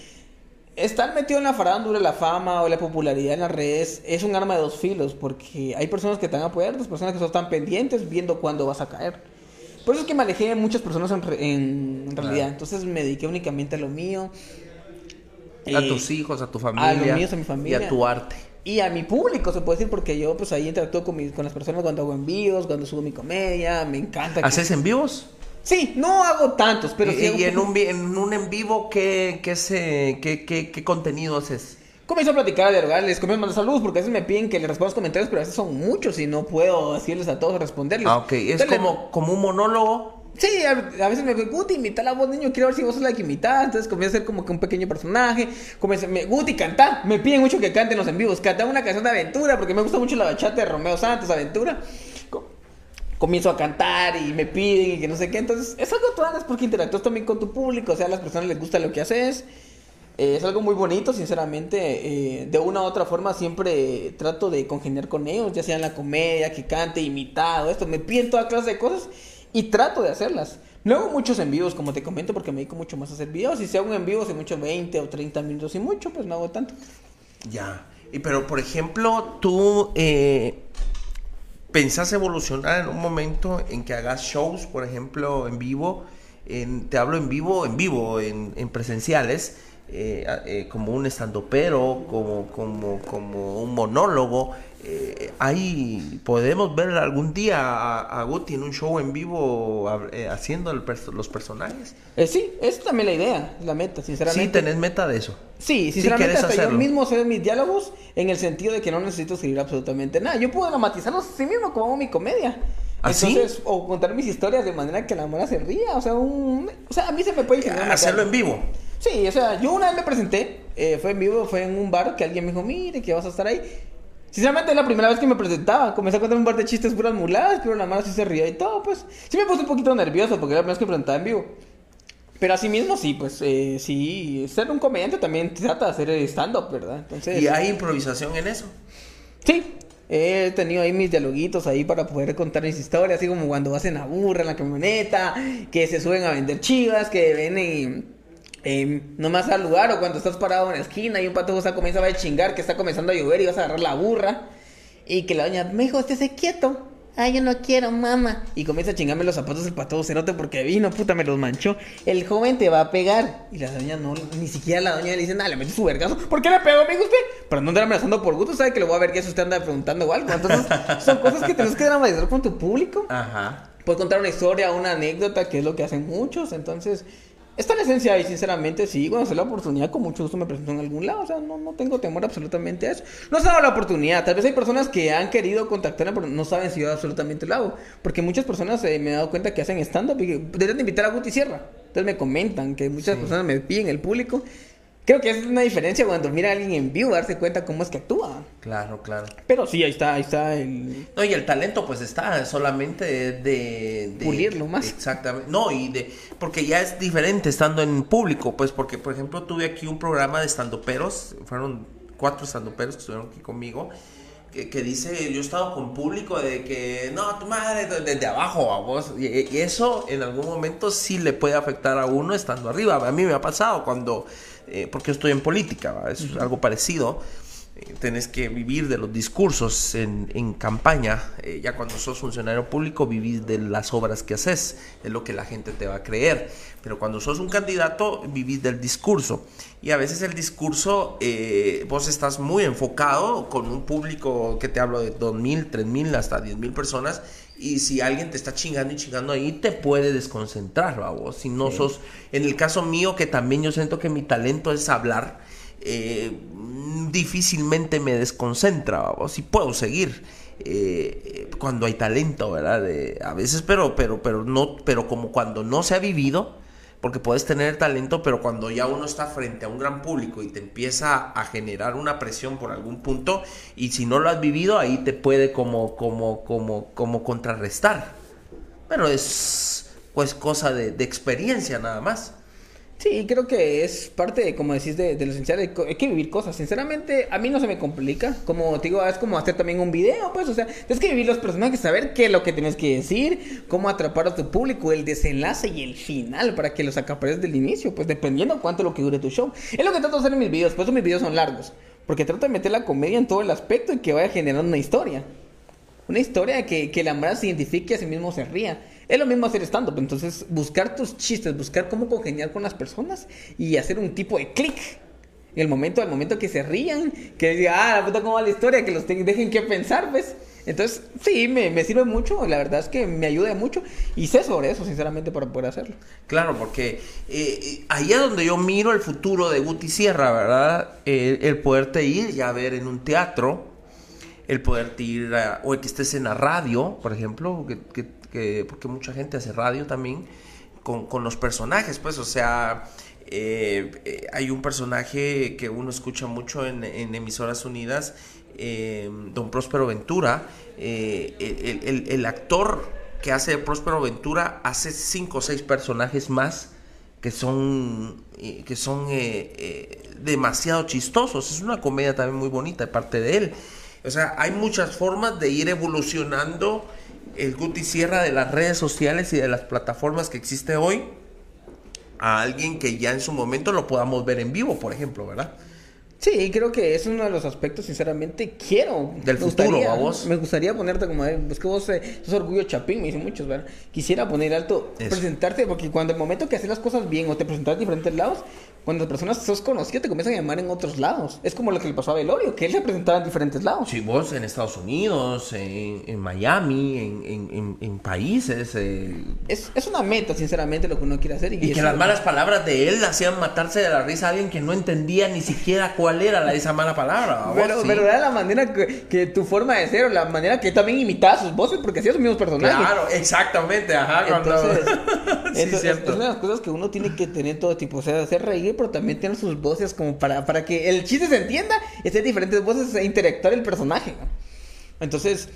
Speaker 2: estar metido en la farándula, la fama o la popularidad en las redes es un arma de dos filos, porque hay personas que te van a apoyar, otras personas que solo están pendientes viendo cuándo vas a caer. Por eso es que me alejé de muchas personas en, realidad. Entonces me dediqué únicamente a lo mío.
Speaker 1: A eh, tus hijos, a tu familia. A
Speaker 2: los míos, a mi familia.
Speaker 1: Y a tu arte.
Speaker 2: Y a mi público, se puede decir, porque yo pues ahí interactúo con, con las personas cuando hago envíos, cuando subo mi comedia, me encanta.
Speaker 1: ¿Haces en envíos?
Speaker 2: Sí, no hago tantos, pero sí.
Speaker 1: ¿Y en, un, en un en vivo qué, qué, se, qué, qué, qué contenido haces?
Speaker 2: Comienzo a platicar, a dialogarles, comienzo a mandar saludos, porque a veces me piden que les responda los comentarios, pero a veces son muchos y no puedo decirles a todos responderles.
Speaker 1: Ah, ok. Es como, como un monólogo.
Speaker 2: Sí, a, veces me digo, Guti, imita la voz, niño, quiero ver si vos sos la que imitas. Entonces comienzo a hacer como que un pequeño personaje. Comienzo, me, Guti, cantar. Me piden mucho que canten los en vivos. Cantar una canción de aventura, porque me gusta mucho la bachata de Romeo Santos, Aventura comienzo a cantar y me piden y que no sé qué. Entonces, es algo tú hagas porque interactúas también con tu público, o sea, a las personas les gusta lo que haces. Eh, es algo muy bonito, sinceramente. Eh, de una u otra forma siempre trato de congeniar con ellos, ya sea en la comedia, que cante, imitado, esto. Me piden toda clase de cosas y trato de hacerlas. No hago muchos envíos, como te comento, porque me dedico mucho más a hacer videos. Y si hago un envío, hace mucho 20 o 30 minutos y mucho, pues no hago tanto.
Speaker 1: Ya. Y pero, por ejemplo, tú... Eh ¿Pensás evolucionar en un momento en que hagas shows, por ejemplo, en vivo? En, te hablo en vivo, en vivo, en, en presenciales, eh, eh, como un estandopero, como, como, como un monólogo. Eh, ahí podemos ver algún día a, Guti en un show en vivo haciendo los personajes.
Speaker 2: sí, esa es también la idea, la meta, sinceramente.
Speaker 1: Sí, tenés meta de eso.
Speaker 2: Sí, sinceramente hasta yo mismo sé mis diálogos en el sentido de que no necesito escribir absolutamente nada. Yo puedo dramatizarlos sí mismo como mi comedia. ¿Ah, o contar mis historias de manera que la mora se ría. O sea, un, o sea, a mí se me puede
Speaker 1: generar. Hacerlo en vivo.
Speaker 2: Sí, o sea, yo una vez me presenté, eh, fue en vivo, fue en un bar que alguien me dijo, mire, que vas a estar ahí. Sinceramente, es la primera vez que me presentaba. Comencé a contar un par de chistes puras muladas, pero la mano sí se ría y todo, pues. Sí me puse un poquito nervioso porque era la primera vez que presentaba en vivo. Pero así mismo sí, pues eh, sí, ser un comediante también trata de hacer stand-up, ¿verdad?
Speaker 1: Entonces, ¿Y hay improvisación en eso?
Speaker 2: Sí, he tenido ahí mis dialoguitos ahí para poder contar mis historias, así como cuando hacen la burra en la camioneta, que se suben a vender chivas, que ven y... Eh, nomás al lugar o cuando estás parado en la esquina y un pato está comenzando a chingar que está comenzando a llover y vas a agarrar la burra y que la doña, me dijo, esté quieto Ay, yo no quiero, mamá. Y comienza a chingarme los zapatos el pato cerote porque vino, puta, me los manchó. El joven te va a pegar. Y la doña no, ni siquiera la doña le dice nada, le mete su vergazo. ¿Por qué le pegó, amigo usted? Pero no anda amenazando por gusto, sabe que lo voy a ver que eso usted anda preguntando o algo. Entonces, son cosas que tienes que dramatizar con tu público. Ajá. Puedes contar una historia, una anécdota, que es lo que hacen muchos. Entonces, Está la esencia y sinceramente sí, cuando se la oportunidad con mucho gusto me presento en algún lado, o sea, no, no tengo temor absolutamente a eso. No se ha dado la oportunidad, tal vez hay personas que han querido contactarme pero no saben si yo absolutamente lo hago, porque muchas personas eh, me he dado cuenta que hacen stand-up y deben invitar a Guti Sierra, entonces me comentan que muchas personas me piden el público Creo que es una diferencia cuando mira a alguien en vivo, darse cuenta cómo es que actúa.
Speaker 1: Claro, claro.
Speaker 2: Pero sí, ahí está, ahí está el...
Speaker 1: No, y el talento pues está solamente de... de,
Speaker 2: Pulirlo más.
Speaker 1: Exactamente. No, y de... Porque ya es diferente estando en público, pues porque, por ejemplo, tuve aquí un programa de estandoperos, fueron cuatro estandoperos que estuvieron aquí conmigo, que, dice, yo he estado con público de que, no, tu madre, desde abajo a vos. Y, y eso en algún momento sí le puede afectar a uno estando arriba. A mí me ha pasado cuando eh, porque estoy en política, es algo parecido. Eh, tenés que vivir de los discursos en, campaña. Eh, ya cuando sos funcionario público, vivís de las obras que haces, es lo que la gente te va a creer. Pero cuando sos un candidato, vivís del discurso. Y a veces el discurso, vos estás muy enfocado con un público que te hablo de 2.000, 3.000, hasta 10.000 personas y si alguien te está chingando y chingando ahí, te puede desconcentrar, vos. Si no sos, en el caso mío, que también yo siento que mi talento es hablar, eh, difícilmente me desconcentra, vos. Si puedo seguir. Eh, cuando hay talento, ¿verdad? a veces, pero, pero, pero no, pero como cuando no se ha vivido, porque puedes tener talento, pero cuando ya uno está frente a un gran público y te empieza a generar una presión por algún punto, y si no lo has vivido, ahí te puede como, como, como, como contrarrestar. Pero es pues cosa de, de experiencia nada más.
Speaker 2: Sí, creo que es parte, como decís, de, lo esencial. hay que vivir cosas. Sinceramente, a mí no se me complica. Como te digo, es como hacer también un video, pues. O sea, tienes que vivir los personajes, saber qué es lo que tienes que decir, cómo atrapar a tu público, el desenlace y el final para que los acapares del inicio, pues dependiendo cuánto lo que dure tu show. Es lo que trato de hacer en mis videos, por eso mis videos son largos. Porque trato de meter la comedia en todo el aspecto y que vaya generando una historia. Una historia que, que la se identifique a sí mismo se ría. Es lo mismo hacer stand-up. Entonces, buscar tus chistes, buscar cómo congeniar con las personas y hacer un tipo de clic. El momento, al momento que se rían, que digan, ah, la puta, cómo va la historia, que los dejen que pensar, pues. Entonces, sí, me, sirve mucho, la verdad es que me ayuda mucho y sé sobre eso, sinceramente, para poder hacerlo.
Speaker 1: Claro, porque eh, ahí es donde yo miro el futuro de Guti Sierra, ¿verdad? el poderte ir y a ver en un teatro, el poderte ir, o el que estés en la radio, por ejemplo, que porque mucha gente hace radio también con, los personajes, pues, o sea, eh, eh, hay un personaje que uno escucha mucho en, emisoras unidas, eh, don Próspero Ventura, el, actor que hace Próspero Ventura hace cinco o seis personajes más que son, que son demasiado chistosos, es una comedia también muy bonita de parte de él. O sea, hay muchas formas de ir evolucionando el Guti Sierra de las redes sociales y de las plataformas que existe hoy a alguien que ya en su momento lo podamos ver en vivo, por ejemplo, ¿verdad?
Speaker 2: Sí, creo que es uno de los aspectos, sinceramente, quiero.
Speaker 1: Del futuro, a vos.
Speaker 2: Me gustaría ponerte como, es que vos eh, sos orgullo chapín, me dicen muchos, ¿verdad? Quisiera poner alto, presentarte, porque cuando el momento que haces las cosas bien o te presentas en diferentes lados, cuando las personas sos conocido te comienzan a llamar en otros lados. Es como lo que le pasó a Velorio, que él se presentaba en diferentes lados.
Speaker 1: Sí, vos en Estados Unidos, en, Miami, en, en, países. Eh.
Speaker 2: Es, es, una meta, sinceramente, lo que uno quiere hacer.
Speaker 1: Y, que las malas palabras de él hacían matarse de la risa a alguien que no entendía ni siquiera cuál era la, esa mala palabra.
Speaker 2: Pero, pero era la manera que, tu forma de ser, la manera que también imitaba sus voces, porque hacía sus mismos personajes.
Speaker 1: Claro, exactamente, ajá. Entonces,
Speaker 2: entonces es una de las cosas que uno tiene que tener todo tipo, o sea, hacer reír pero también tiene sus voces como para, para que el chiste se entienda, esté diferentes voces e interactuar el personaje. Entonces,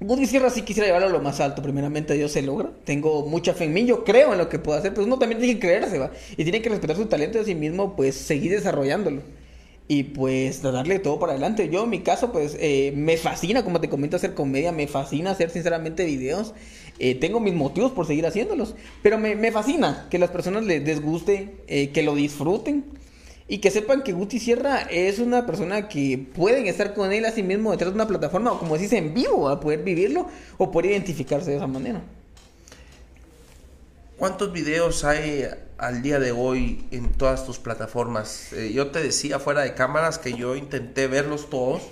Speaker 2: Guti Sierra sí quisiera llevarlo a lo más alto, primeramente Dios se logra. Tengo mucha fe en mí, yo creo en lo que puedo hacer, pero uno también tiene que creerse, ¿va? Y tiene que respetar su talento de sí mismo, pues seguir desarrollándolo. Y pues darle todo para adelante. Yo en mi caso, pues eh, me fascina, como te comento, hacer comedia, me fascina hacer sinceramente videos. Eh, tengo mis motivos por seguir haciéndolos, pero me, me fascina que las personas les, guste, eh, que lo disfruten. Y que sepan que Guti Sierra es una persona que pueden estar con él a sí mismo detrás de una plataforma, o como decís, en vivo, a poder vivirlo o poder identificarse de esa manera.
Speaker 1: ¿Cuántos videos hay al día de hoy en todas tus plataformas? Eh, yo te decía fuera de cámaras que yo intenté verlos todos,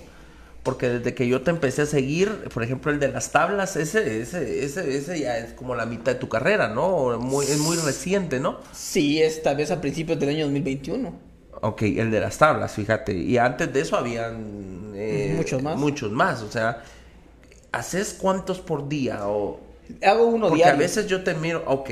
Speaker 1: porque desde que yo te empecé a seguir, por ejemplo, el de las tablas, ese, ese, ese, ese ya es como la mitad de tu carrera, ¿no? Muy, es muy reciente, ¿no?
Speaker 2: Sí, esta vez a principios del año 2021.
Speaker 1: Ok, el de las tablas, fíjate. Y antes de eso habían...
Speaker 2: Eh, muchos más.
Speaker 1: Muchos más, o sea, ¿haces cuántos por día? O...
Speaker 2: Hago uno
Speaker 1: Porque
Speaker 2: diario.
Speaker 1: a veces yo te miro, ok,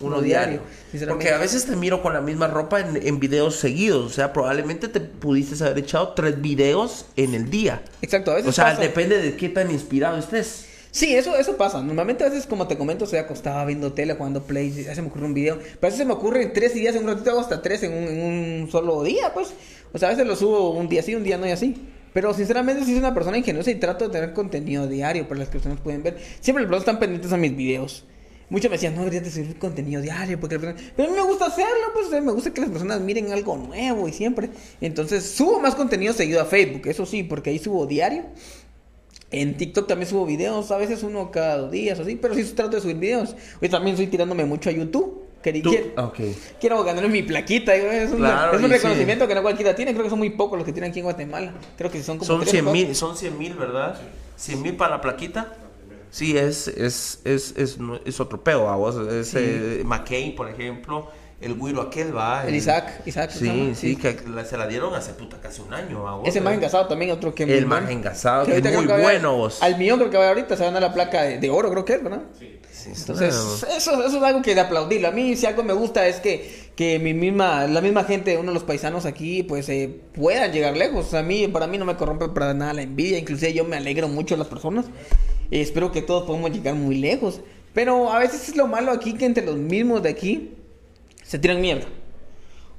Speaker 1: uno, diario. Porque a veces te miro con la misma ropa en, en, videos seguidos. O sea, probablemente te pudiste haber echado tres videos en el día.
Speaker 2: Exacto, a veces.
Speaker 1: O sea, depende de qué tan inspirado estés.
Speaker 2: Sí, eso, eso pasa. Normalmente a veces, como te comento, estoy acostado viendo tele, jugando play, ya se me ocurre un video. Pero a veces se me ocurre en tres días, en un ratito hago hasta tres en un, en un solo día, pues. O sea, a veces lo subo un día sí, un día no y así. Pero sinceramente sí soy una persona ingeniosa y trato de tener contenido diario para las que personas pueden ver. Siempre los están pendientes a mis videos. Muchos me decían, no deberías de subir contenido diario, porque Pero a mí me gusta hacerlo, pues me gusta que las personas miren algo nuevo y siempre. Entonces subo más contenido seguido a Facebook, eso sí, porque ahí subo diario. En TikTok también subo videos, a veces uno cada dos días o así, pero sí trato de subir videos. Hoy también estoy tirándome mucho a YouTube. Quiero,
Speaker 1: okay.
Speaker 2: quiero ganarme mi plaquita. Es un, claro, es un reconocimiento sí. que no cualquiera tiene. Creo que son muy pocos los que tienen aquí en Guatemala. Creo que son como.
Speaker 1: Son 100 mil, son 100 mil, ¿verdad? 100 mil para la plaquita. Sí, es, es, es, es, es otro peo a vos. Es, sí. eh, McCain, por ejemplo el güiro aquel va.
Speaker 2: El, el Isaac, Isaac.
Speaker 1: Sí, sí, sí, que la, se la dieron hace puta casi un año. ¿a vos,
Speaker 2: Ese más engasado también, otro que.
Speaker 1: El más engasado, que, es muy bueno vos.
Speaker 2: Al millón creo que va ahorita, se van a la placa de, de, oro, creo que es, ¿verdad? Sí. sí Entonces, eso, eso es algo que de aplaudirlo. A mí, si algo me gusta es que, que mi misma, la misma gente, uno de los paisanos aquí, pues eh, puedan llegar lejos. A mí, para mí no me corrompe para nada la envidia. Inclusive yo me alegro mucho de las personas. Eh, espero que todos podamos llegar muy lejos. Pero a veces es lo malo aquí que entre los mismos de aquí se tiran mierda.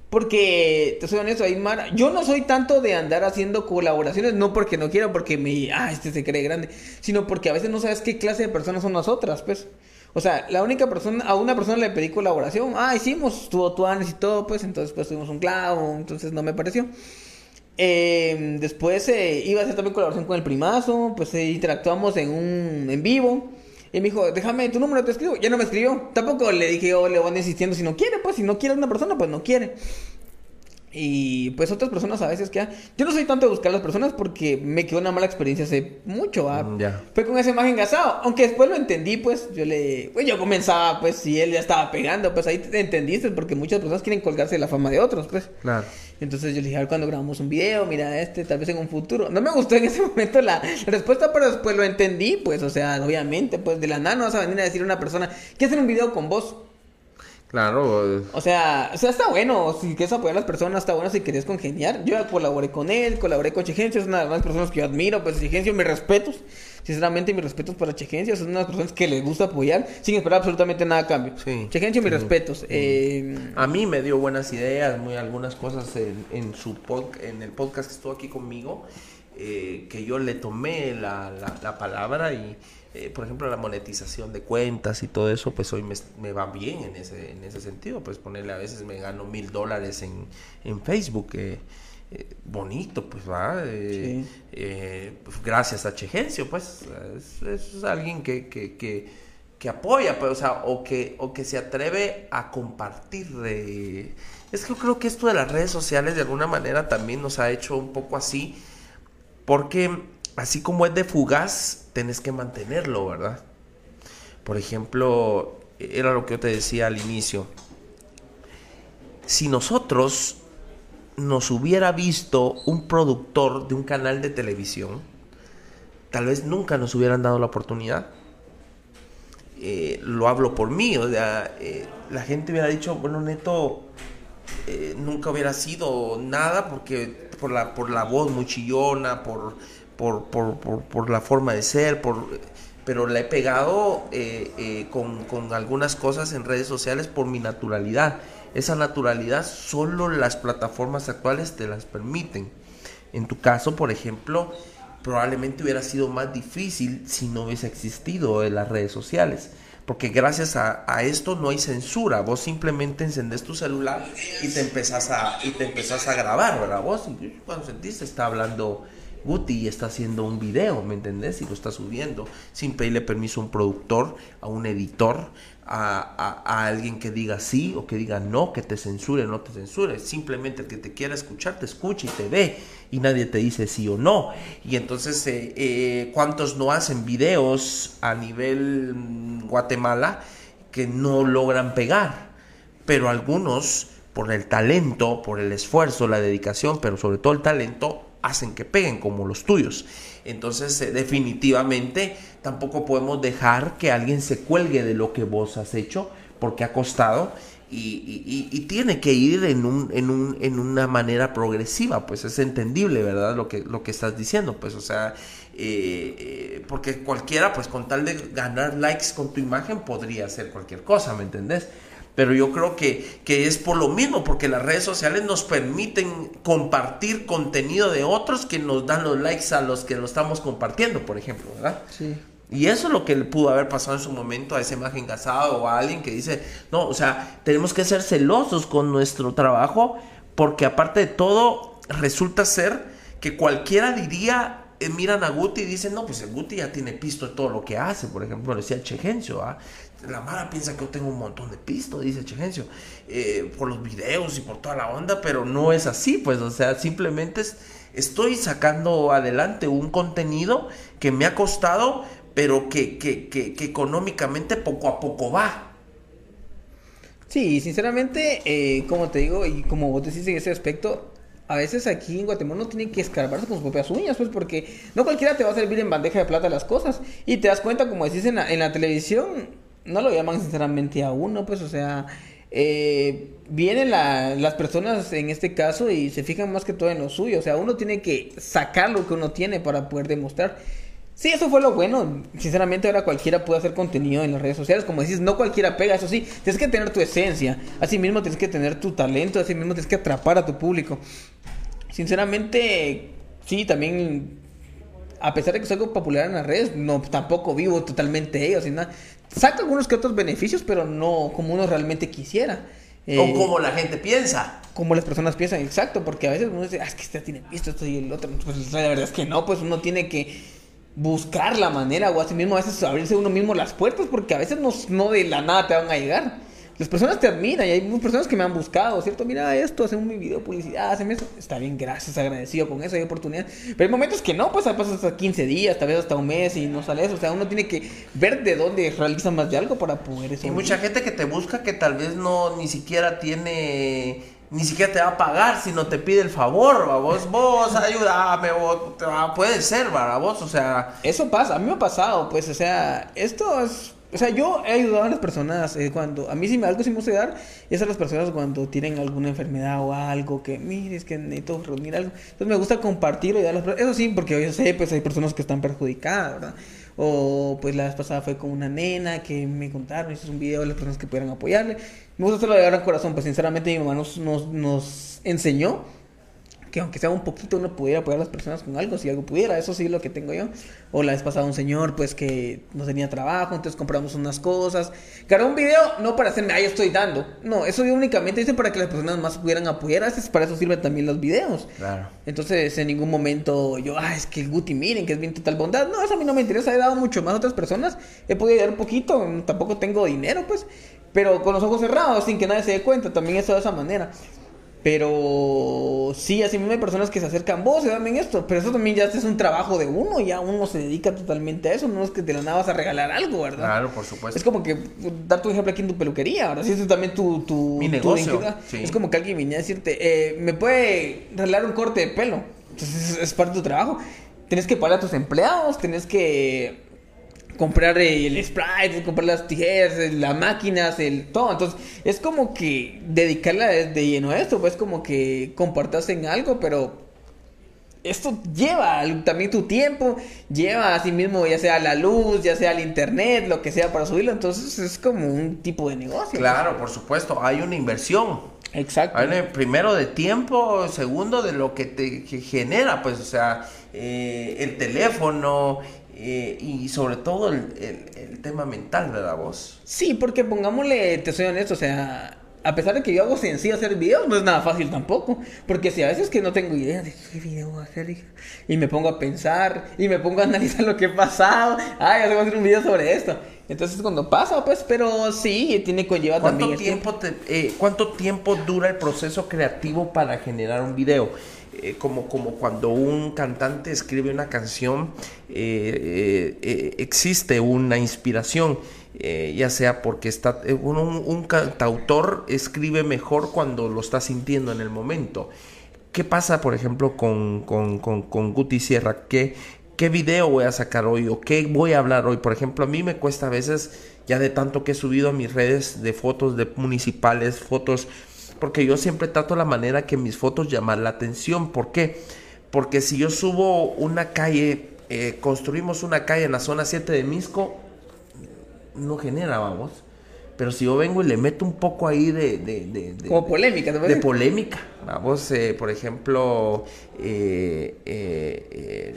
Speaker 2: Porque, te soy honesto, Aymar, yo no soy tanto de andar haciendo colaboraciones, no porque no quiera, porque me, ah, este se cree grande, sino porque a veces no sabes qué clase de personas son nosotras, pues. O sea, la única persona, a una persona le pedí colaboración, ah, hicimos tuvo tuanes y todo, pues, entonces pues tuvimos un clavo, entonces no me pareció. Eh, después eh, iba a hacer también colaboración con el primazo, pues eh, interactuamos en un en vivo. Y me dijo, déjame tu número, te escribo. Ya no me escribió. Tampoco le dije, yo le voy insistiendo si no quiere, pues si no quiere una persona, pues no quiere. Y pues otras personas a veces que... Yo no soy tanto de buscar a las personas porque me quedó una mala experiencia hace mucho.
Speaker 1: Mm.
Speaker 2: Fue con ese más engasado. Aunque después lo entendí, pues yo le... Pues yo comenzaba, pues si él ya estaba pegando, pues ahí te entendiste porque muchas personas quieren colgarse de la fama de otros, pues.
Speaker 1: Claro.
Speaker 2: Entonces yo le dije, a ver cuando grabamos un video, mira este, tal vez en un futuro. No me gustó en ese momento la, la respuesta, pero después lo entendí, pues, o sea, obviamente, pues de la nada no vas a venir a decir a una persona, que hacer un video con vos?
Speaker 1: Claro.
Speaker 2: O sea, o sea, está bueno. Si quieres apoyar a las personas, está bueno si querías congeniar. Yo colaboré con él, colaboré con Chegencio, es una de las personas que yo admiro. Pues Chegencio, mis respetos. Sinceramente, mis respetos para Chegencio. Son unas personas que les gusta apoyar sin esperar absolutamente nada a cambio.
Speaker 1: Sí.
Speaker 2: Chegencio, mis sí. respetos. Eh...
Speaker 1: A mí me dio buenas ideas, muy algunas cosas en, en su pod, en el podcast que estuvo aquí conmigo. Eh, que yo le tomé la, la, la palabra y eh, por ejemplo, la monetización de cuentas y todo eso, pues hoy me, me, va bien en ese, en ese sentido. Pues ponerle a veces me gano mil dólares en, en Facebook. Eh, eh, bonito, pues va. Sí. Pues, gracias a Chegencio, pues es, es alguien que, que, que, que, apoya, pues, o, sea, o, que, o que se atreve a compartir. Es que yo creo que esto de las redes sociales de alguna manera también nos ha hecho un poco así, porque así como es de fugaz, tenés que mantenerlo, ¿verdad? Por ejemplo, era lo que yo te decía al inicio. Si nosotros nos hubiera visto un productor de un canal de televisión, tal vez nunca nos hubieran dado la oportunidad. Eh, lo hablo por mí, o sea, eh, la gente hubiera dicho, bueno, Neto, eh, nunca hubiera sido nada porque por la, por la voz muy chillona, por, por, por, por, por la forma de ser, por pero la he pegado eh, eh, con, con, algunas cosas en redes sociales por mi naturalidad. Esa naturalidad solo las plataformas actuales te las permiten. En tu caso, por ejemplo, probablemente hubiera sido más difícil si no hubiese existido en las redes sociales. Porque gracias a, esto no hay censura. Vos simplemente encendés tu celular y te empezás a, y te empezás a grabar, ¿verdad? Vos cuando sentís está hablando Guti está haciendo un video, ¿me entendés? Y lo está subiendo sin pedirle permiso a un productor, a un editor, a, alguien que diga sí o que diga no, que te censure no te censure. Simplemente el que te quiera escuchar te escucha y te ve y nadie te dice sí o no. Y entonces, eh, eh, ¿cuántos no hacen videos a nivel mm, Guatemala que no logran pegar? Pero algunos, por el talento, por el esfuerzo, la dedicación, pero sobre todo el talento, hacen que peguen como los tuyos. Entonces, eh, definitivamente, tampoco podemos dejar que alguien se cuelgue de lo que vos has hecho, porque ha costado y, tiene que ir en, un, en, un, en, una manera progresiva, pues es entendible, ¿verdad? Lo que, lo que estás diciendo, pues, o sea, eh, eh, porque cualquiera, pues, con tal de ganar likes con tu imagen, podría hacer cualquier cosa, ¿me entendés? Pero yo creo que, que, es por lo mismo, porque las redes sociales nos permiten compartir contenido de otros que nos dan los likes a los que lo estamos compartiendo, por ejemplo, ¿verdad? Sí. Y eso es lo que le pudo haber pasado en su momento a esa imagen casado o a alguien que dice, no, o sea, tenemos que ser celosos con nuestro trabajo, porque aparte de todo, resulta ser que cualquiera diría, eh, miran a Guti y dicen, no, pues el Guti ya tiene pisto de todo lo que hace, por ejemplo, decía Chegencio, ¿ah? La Mara piensa que yo tengo un montón de pisto, dice Chegencio, eh, por los videos y por toda la onda, pero no es así, pues, o sea, simplemente estoy sacando adelante un contenido que me ha costado, pero que, que, que, económicamente poco a poco va.
Speaker 2: Sí, sinceramente, eh, como te digo, y como vos decís en ese aspecto, a veces aquí en Guatemala uno tiene que escarbarse con sus propias uñas, pues porque no cualquiera te va a servir en bandeja de plata las cosas. Y te das cuenta, como decís en la televisión, no lo llaman sinceramente a uno, pues, o sea, eh, vienen las personas en este caso y se fijan más que todo en lo suyo, o sea, uno tiene que sacar lo que uno tiene para poder demostrar. Sí, eso fue lo bueno. Sinceramente, ahora cualquiera puede hacer contenido en las redes sociales. Como decís, no cualquiera pega. Eso sí, tienes que tener tu esencia. Así mismo tienes que tener tu talento. Así mismo tienes que atrapar a tu público. Sinceramente, sí, también. A pesar de que soy algo popular en las redes, no tampoco vivo totalmente ellos. Saca algunos que otros beneficios, pero no como uno realmente quisiera.
Speaker 1: o eh, como la gente piensa.
Speaker 2: Como las personas piensan, exacto, porque a veces uno dice, ah, es que este tiene visto esto y el otro. Pues la verdad es que no, pues uno tiene que buscar la manera o así mismo a veces abrirse uno mismo las puertas, porque a veces no, no de la nada te van a llegar. Las personas te admiran y hay muchas personas que me han buscado, ¿cierto? Mira esto, hacen un video publicidad, hacen eso. Está bien, gracias, agradecido con eso, hay oportunidad. Pero hay momentos que no, pues pasas hasta 15 días, tal vez hasta un mes y no sale eso. O sea, uno tiene que ver de dónde realiza más de algo para poder
Speaker 1: eso. Hay mucha gente que te busca que tal vez no ni siquiera tiene ni siquiera te va a pagar si no te pide el favor, vos, vos, ayúdame, vos, puede ser, vos, o sea.
Speaker 2: Eso pasa, a mí me ha pasado, pues, o sea, esto es o sea, yo he ayudado a las personas eh, cuando, a mí si me algo sí me gusta ayudar, es a las personas cuando tienen alguna enfermedad o algo que, mire, es que necesito reunir algo. Entonces me gusta compartir y a las Eso sí, porque yo sé, pues hay personas que están perjudicadas, ¿verdad? O pues la vez pasada fue con una nena que me contaron, hice un video de las personas que pudieran apoyarle. Me gusta hacerlo de gran corazón, pues sinceramente mi mamá nos, nos, nos enseñó que aunque sea un poquito uno pudiera apoyar a las personas con algo, si algo pudiera, eso sí es lo que tengo yo. O la vez pasada un señor pues que no tenía trabajo, entonces compramos unas cosas. Claro, un video no para hacerme, ah, yo estoy dando. No, eso yo únicamente hice para que las personas más pudieran apoyar. Veces para eso sirven también los videos. Claro. Entonces en ningún momento yo, ah, es que el Guti miren que es bien total bondad. No, eso a mí no me interesa, he dado mucho más a otras personas. He podido ayudar un poquito, tampoco tengo dinero pues. Pero con los ojos cerrados, sin que nadie se dé cuenta, también eso de esa manera. Pero sí, así mismo hay personas que se acercan, vos, se en esto, pero eso también ya es un trabajo de uno, ya uno se dedica totalmente a eso, no es que de la nada vas a regalar algo, ¿verdad?
Speaker 1: Claro, por supuesto.
Speaker 2: Es como que, dar tu ejemplo aquí en tu peluquería, ahora sí, es también tu... tu
Speaker 1: Mi negocio.
Speaker 2: Es como que alguien viniera a decirte, eh, me puede regalar un corte de pelo, entonces es parte de tu trabajo. Tienes que pagar a tus empleados, tienes que comprar el sprite, comprar las tijeras, las máquinas, el todo. Entonces, es como que dedicarla de lleno a esto, pues como que compartas en algo, pero esto lleva también tu tiempo, lleva a sí mismo ya sea la luz, ya sea el internet, lo que sea para subirlo, entonces es como un tipo de negocio.
Speaker 1: Claro, por supuesto, hay una inversión.
Speaker 2: Exacto.
Speaker 1: primero de tiempo, segundo de lo que te genera, pues, o sea, eh, el teléfono eh, y sobre todo el, el, tema mental, de la voz
Speaker 2: Sí, porque pongámosle, te soy honesto, o sea, a pesar de que yo hago sencillo hacer videos, no es nada fácil tampoco. Porque si a veces que no tengo idea de qué video voy a hacer, y me pongo a pensar, y me pongo a analizar lo que he pasado, ay, voy a hacer un video sobre esto. Entonces cuando pasa, pues, pero sí, tiene conlleva
Speaker 1: ¿Cuánto
Speaker 2: también.
Speaker 1: Tiempo te, eh, ¿Cuánto tiempo dura el proceso creativo para generar un video? Eh, como, como cuando un cantante escribe una canción, eh, existe una inspiración. ya sea porque está un, un, cantautor escribe mejor cuando lo está sintiendo en el momento. ¿Qué pasa, por ejemplo, con, con, con, con Guti Sierra? Que qué video voy a sacar hoy o qué voy a hablar hoy. Por ejemplo, a mí me cuesta a veces, ya de tanto que he subido a mis redes de fotos de municipales, fotos, porque yo siempre trato la manera que mis fotos llaman la atención. ¿Por qué? Porque si yo subo una calle, eh, construimos una calle en la zona 7 de Misco, no genera, vamos. Pero si yo vengo y le meto un poco ahí de... de,
Speaker 2: Como polémica,
Speaker 1: De polémica. Vamos, eh, por ejemplo, eh, eh,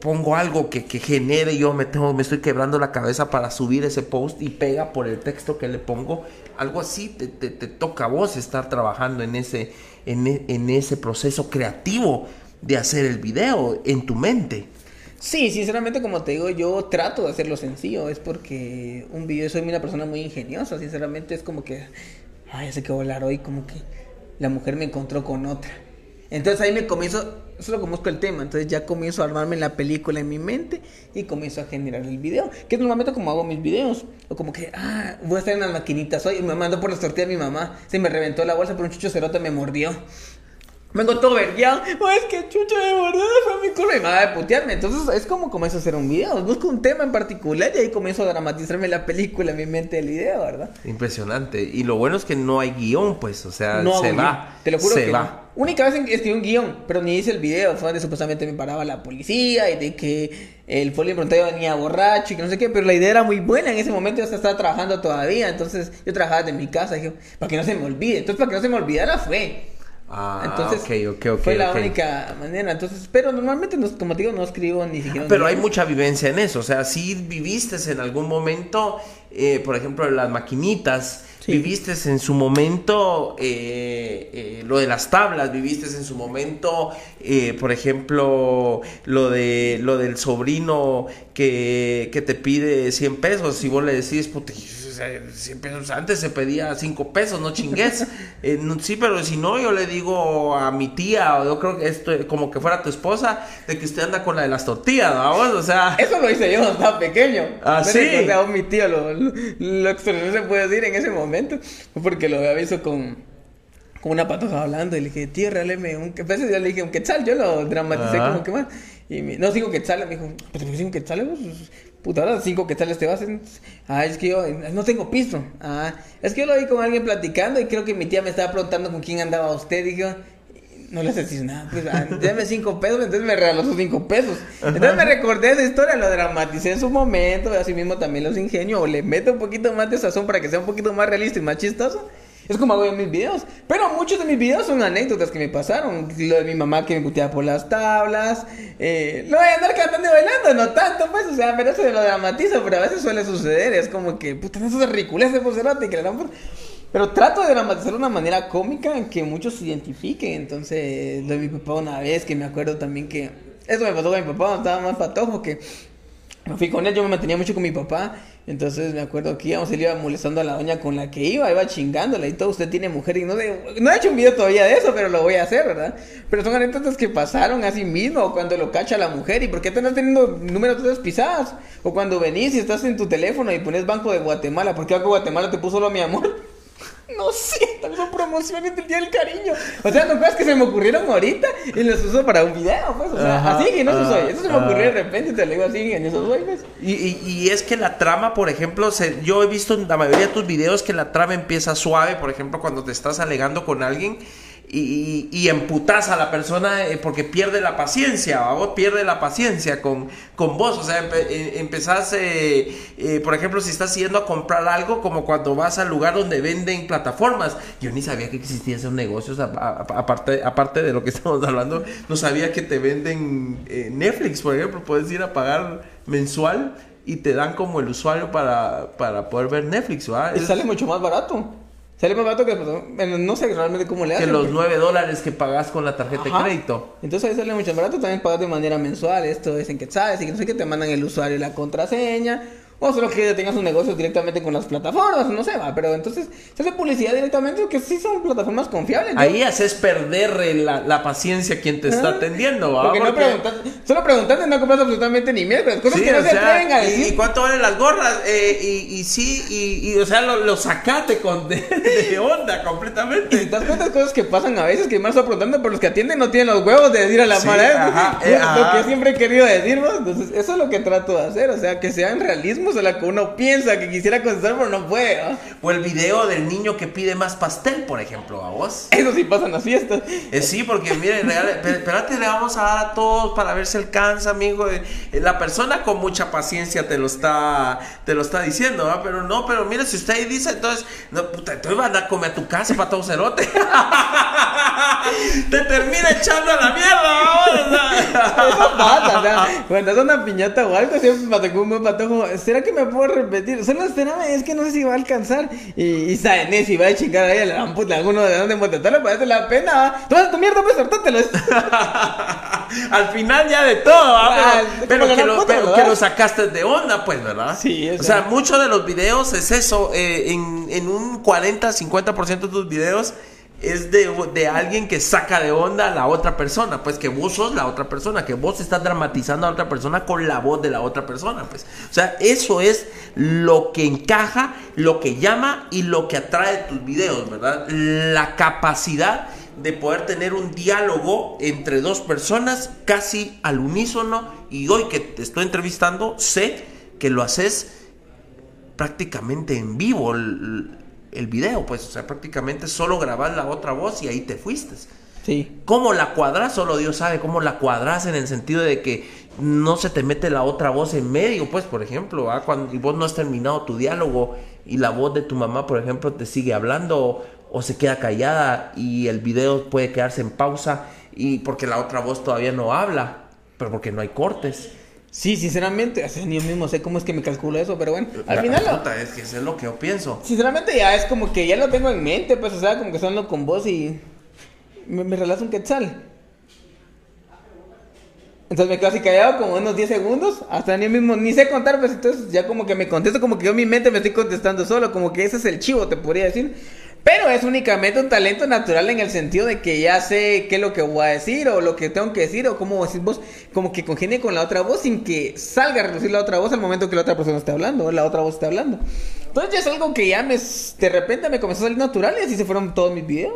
Speaker 1: pongo algo que, que genere, yo me, tengo, me estoy quebrando la cabeza para subir ese post y pega por el texto que le pongo. Algo así te, te, toca a vos estar trabajando en ese, en, en ese proceso creativo de hacer el video en tu mente.
Speaker 2: Sí, sinceramente, como te digo, yo trato de hacerlo sencillo. Es porque un video, soy una persona muy ingeniosa. Sinceramente, es como que, ay, sé que volar hoy, como que la mujer me encontró con otra. Entonces ahí me comienzo, eso es lo que busco el tema. Entonces ya comienzo a armarme la película en mi mente y comienzo a generar el video. Que es normalmente como hago mis videos. O como que, ah, voy a estar en las maquinitas hoy y me mando por las tortillas de mi mamá. Se me reventó la bolsa, pero un chucho cerote me mordió. Vengo todo vergueado. Oh, es que chucha de verdad fue mi culo y me va a putearme. Entonces es como comienzo a hacer un video. Busco un tema en particular y ahí comienzo a dramatizarme la película en mi mente del video, ¿verdad?
Speaker 1: Impresionante. Y lo bueno es que no hay guion, pues. O sea, se va.
Speaker 2: Te lo juro se que va. Única vez escribí un guion, pero ni hice el video. Fue donde supuestamente me paraba la policía y de que el poli yo venía borracho y que no sé qué. Pero la idea era muy buena. En ese momento yo estaba trabajando todavía. Entonces yo trabajaba desde mi casa. Dije, para que no se me olvide. Entonces, para que no se me olvidara fue.
Speaker 1: Ah, Entonces,
Speaker 2: fue la única manera. Entonces, pero normalmente, como te digo, no escribo ni siquiera.
Speaker 1: Pero hay mucha vivencia en eso. O sea, si viviste en algún momento, eh, por ejemplo, las maquinitas, viviste en su momento eh, eh, lo de las tablas, viviste en su momento, por ejemplo, lo de lo del sobrino que, que te pide 100 pesos. Si vos le decís, puta, 100 pesos. Antes se pedía 5 pesos, no chingues. Eh, sí, pero si no, yo le digo a mi tía, o yo creo que esto, como que fuera tu esposa, de que usted anda con la de las tortillas, vamos, o sea.
Speaker 2: Eso lo hice yo cuando estaba pequeño.
Speaker 1: Ah, sí.
Speaker 2: O sea, mi tío lo, lo, lo se puede decir en ese momento, porque lo había visto con con una patoja hablando y le dije, tío, regáleme un quetzal. Yo le dije, un quetzal, yo lo dramaticé como que más. Y me, no, cinco quetzales, me dijo, pero cinco quetzales, pues, puta, ahora cinco quetzales te vas. En... Ah, es que yo no tengo piso. Ah, es que yo lo vi con alguien platicando y creo que mi tía me estaba preguntando con quién andaba usted. Dijo, no le decís nada, pues ah, dame cinco pesos, entonces me regaló sus cinco pesos. Entonces me recordé esa historia, lo dramaticé en su momento, así mismo también los ingenio, o le meto un poquito más de sazón para que sea un poquito más realista y más chistoso. Es como hago en mis videos. Pero muchos de mis videos son anécdotas que me pasaron. Lo de mi mamá que me puteaba por las tablas. Eh, lo de andar cantando y bailando, no tanto, pues. O sea, pero eso lo dramatizo, pero a veces suele suceder. Es como que, puta, eso es ridiculez de que le dan por... Pero trato de dramatizar de una manera cómica en que muchos se identifiquen. Entonces, lo de mi papá una vez, que me acuerdo también que... Eso me pasó con mi papá estaba más patojo, que me fui con él, yo me mantenía mucho con mi papá. Entonces me acuerdo que íbamos, él iba molestando a la doña con la que iba, iba chingándola y todo. Usted tiene mujer y no, no he hecho un video todavía de eso, pero lo voy a hacer, ¿verdad? Pero son anécdotas que pasaron así mismo, cuando lo cacha la mujer. ¿Y por qué estás teniendo números todas pisadas? O cuando venís y estás en tu teléfono y pones Banco de Guatemala, ¿por qué Banco de Guatemala te puso lo mi amor? No sé, tal son promociones del Día del Cariño. O sea, son cosas que se me ocurrieron ahorita y los uso para un video, pues. O sea, así que no soy. Eso se me ocurrió de repente y te lo digo así en soy, pues.
Speaker 1: Y, y, y, es que la trama, por ejemplo, se, yo he visto en la mayoría de tus videos que la trama empieza suave, por ejemplo, cuando te estás alegando con alguien y, y, emputas a la persona eh, porque pierde la paciencia, vos pierde la paciencia con, con vos, o sea, eh, empezás, eh, por ejemplo, si estás yendo a comprar algo, como cuando vas al lugar donde venden plataformas, yo ni sabía que existía esos negocios, aparte, aparte de lo que estamos hablando, no sabía que te venden Netflix, por ejemplo, puedes ir a pagar mensual y te dan como el usuario para, para poder ver Netflix,
Speaker 2: ¿va? Y sale mucho más barato. Sale más barato que. No sé realmente cómo le
Speaker 1: hacen. Que los 9 dólares que pagas con la tarjeta de crédito.
Speaker 2: Entonces ahí sale mucho más barato. También pagas de manera mensual. Esto es en quetzales y que no sé qué te mandan el usuario y la contraseña. O solo que tengas un negocio directamente con las plataformas, no sé, va. Pero entonces se hace publicidad directamente que sí son plataformas confiables.
Speaker 1: Ahí haces perder la, la paciencia a quien te está atendiendo, ¿va?
Speaker 2: Porque, no preguntas, solo preguntaste, no compras absolutamente ni miércoles. Cosas que no se atreven a decir.
Speaker 1: ¿Y, cuánto valen las gorras? Eh, y, y, sí, y, y, o sea, lo, lo sacaste con de, onda completamente.
Speaker 2: Y das cuenta de cosas que pasan a veces que más está preguntando, por los que atienden no tienen los huevos de decir a la sí, eh, Lo que siempre he querido decir, ¿no? Entonces, eso es lo que trato de hacer, o sea, que sean realismo o la que uno piensa que quisiera contestar, pero no puede.
Speaker 1: O el video del niño que pide más pastel, por ejemplo, a vos.
Speaker 2: Eso sí pasa en las fiestas.
Speaker 1: Eh, sí, porque mire, espérate, le vamos a dar a todos para ver si alcanza, amigo. Eh, la persona con mucha paciencia te lo está, te lo está diciendo, ¿va? Pero no, pero mire, si usted dice, entonces, no, puta, entonces van a comer a tu casa para todo cerote. te termina echando a la mierda,
Speaker 2: Eso pasa, o sea, cuando es una piñata o algo, siempre me un patojo. ¿Será que me puedo repetir? Solo espérame, es que no sé si va a alcanzar. Y, y si va a chingar ahí a la puta, alguno de dónde montarlo, parece la pena. Toma tu mierda, pues, sortátelo.
Speaker 1: Al final ya de todo, ah, pero, que, lo, pero que, lo, sacaste de onda, pues, ¿verdad?
Speaker 2: Sí,
Speaker 1: o sea, muchos de los videos es eso, eh, en, en un 40-50% de tus videos es de, alguien que saca de onda a la otra persona, pues que vos sos la otra persona, que vos estás dramatizando a la otra persona con la voz de la otra persona, pues. O sea, eso es lo que encaja, lo que llama y lo que atrae tus videos, ¿verdad? La capacidad de poder tener un diálogo entre dos personas casi al unísono y hoy que te estoy entrevistando sé que lo haces prácticamente en vivo el video, pues, o sea, prácticamente solo grabas la otra voz y ahí te fuiste.
Speaker 2: Sí.
Speaker 1: ¿Cómo la cuadras? Solo Dios sabe cómo la cuadras en el sentido de que no se te mete la otra voz en medio, pues, por ejemplo, ¿ah? cuando vos no has terminado tu diálogo y la voz de tu mamá, por ejemplo, te sigue hablando o, se queda callada y el video puede quedarse en pausa y porque la otra voz todavía no habla, pero porque no hay cortes.
Speaker 2: Sí, sinceramente, o ni yo mismo sé cómo es que me calculo eso, pero bueno, al final...
Speaker 1: La es que eso es lo que yo pienso.
Speaker 2: Sinceramente ya es como que ya lo tengo en mente, pues, o sea, como que solo con vos y me, me relazo un quetzal. Entonces me quedo así callado como unos 10 segundos, hasta ni yo mismo, ni sé contar, pues entonces ya como que me contesto, como que yo en mi mente me estoy contestando solo, como que ese es el chivo, te podría decir. Pero es únicamente un talento natural en el sentido de que ya sé qué es lo que voy a decir o lo que tengo que decir o cómo decir vos, como que congenie con la otra voz sin que salga a reducir la otra voz al momento que la otra persona esté hablando o la otra voz esté hablando. Entonces ya es algo que ya me, de repente me comenzó a salir natural y así se fueron todos mis videos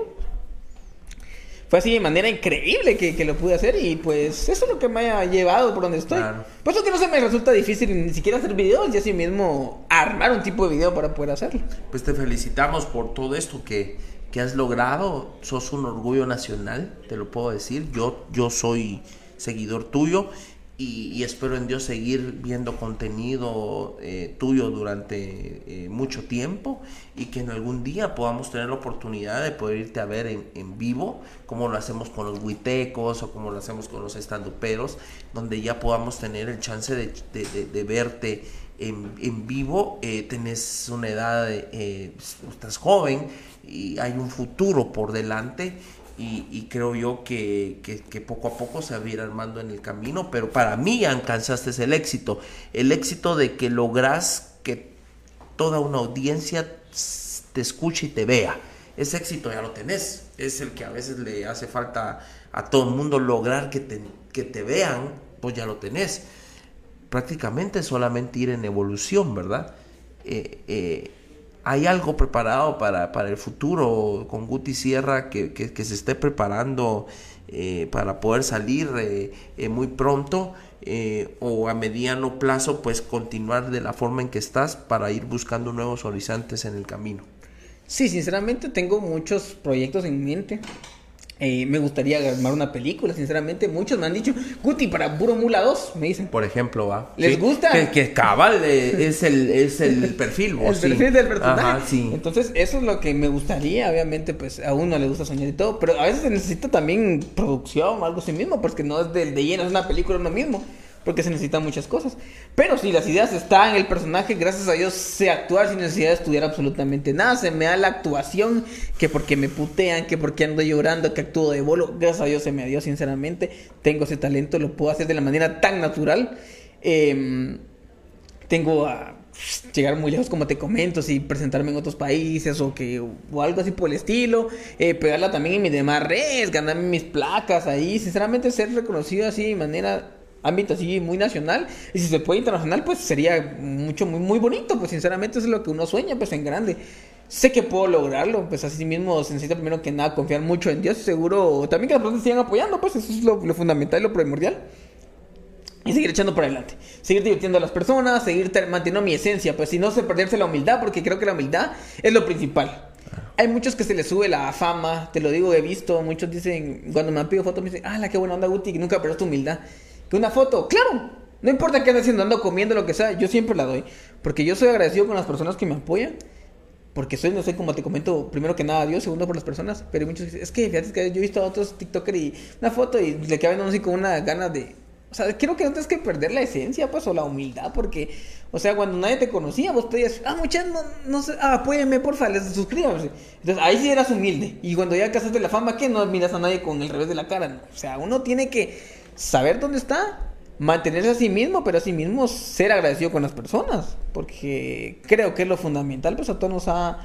Speaker 2: fue así de manera increíble que, lo pude hacer y pues eso es lo que me ha llevado por donde estoy. Por eso que no se me resulta difícil ni siquiera hacer videos y así mismo armar un tipo de video para poder hacerlo.
Speaker 1: Pues te felicitamos por todo esto que, que has logrado. Sos un orgullo nacional, te lo puedo decir. Yo, yo soy seguidor tuyo y, espero en Dios seguir viendo contenido eh, tuyo durante eh, mucho tiempo y que en algún día podamos tener la oportunidad de poder irte a ver en, vivo, como lo hacemos con los huitecos o como lo hacemos con los estanduperos, donde ya podamos tener el chance de, verte en, vivo. Eh, tenés una edad, estás joven y hay un futuro por delante y, creo yo que, poco a poco se va a ir armando en el camino, pero para mí alcanzaste el éxito, el éxito de que logras que toda una audiencia te escuche y te vea. Ese éxito ya lo tenés, es el que a veces le hace falta a todo el mundo lograr que te, que te vean, pues ya lo tenés. Prácticamente solamente ir en evolución, ¿verdad? Eh, eh, hay algo preparado para, el futuro con Guti Sierra que, se esté preparando eh, para poder salir eh, eh, muy pronto o a mediano plazo pues continuar de la forma en que estás para ir buscando nuevos horizontes en el camino.
Speaker 2: Sí, sinceramente tengo muchos proyectos en mente. Eh, me gustaría armar una película, sinceramente. Muchos me han dicho, Guti, para Puro Mula 2, me dicen.
Speaker 1: Por ejemplo, va.
Speaker 2: ¿Les gusta?
Speaker 1: Que, que cabal eh, es, el, es el perfil,
Speaker 2: El perfil del personaje. sí. Entonces, eso es lo que me gustaría. Obviamente, pues a uno le gusta soñar y todo. Pero a veces se necesita también producción o algo así mismo, porque no es de, de lleno, es una película uno mismo porque se necesitan muchas cosas. Pero si las ideas están, el personaje, gracias a Dios, sé actuar sin necesidad de estudiar absolutamente nada. Se me da la actuación, que porque me putean, que porque ando llorando, que actúo de bolo. Gracias a Dios se me dio, sinceramente. Tengo ese talento, lo puedo hacer de la manera tan natural. Em, tengo a llegar muy lejos como te comento, si presentarme en otros países o que o algo así por el estilo, eh, pegarla también en mis demás redes, ganarme mis placas ahí, sinceramente ser reconocido así de manera ámbito así muy nacional y si se puede internacional pues sería mucho muy muy bonito pues sinceramente eso es lo que uno sueña pues en grande. Sé que puedo lograrlo pues así mismo se necesita primero que nada confiar mucho en Dios seguro también que las personas sigan apoyando pues eso es lo, fundamental lo primordial. Y seguir echando por adelante seguir divirtiendo a las personas seguir manteniendo mi esencia pues si no se perderse la humildad porque creo que la humildad es lo principal. Hay muchos que se les sube la fama, te lo digo, he visto, muchos dicen, cuando me han pedido fotos, me dicen, ah, la qué buena onda, Guti, nunca perdiste humildad que una foto, claro, no importa qué ande haciendo, ando comiendo, lo que sea, yo siempre la doy. Porque yo soy agradecido con las personas que me apoyan. Porque soy, no sé, como te comento, primero que nada Dios, segundo por las personas. Pero muchos dicen, es que fíjate que yo he visto a otros TikTokers y una foto y le quedan así con una gana de. O sea, creo que no tienes que perder la esencia, pues, o la humildad, porque, o sea, cuando nadie te conocía, vos pedías, ah, muchachos, no, no sé, ah, porfa, les suscríbanse. Entonces, ahí sí eras humilde. Y cuando ya casaste la fama, ¿qué? No miras a nadie con el revés de la cara. O sea, uno tiene que saber dónde está, mantenerse a sí mismo, pero a sí mismo ser agradecido con las personas, porque creo que es lo fundamental, pues a todos nos ha...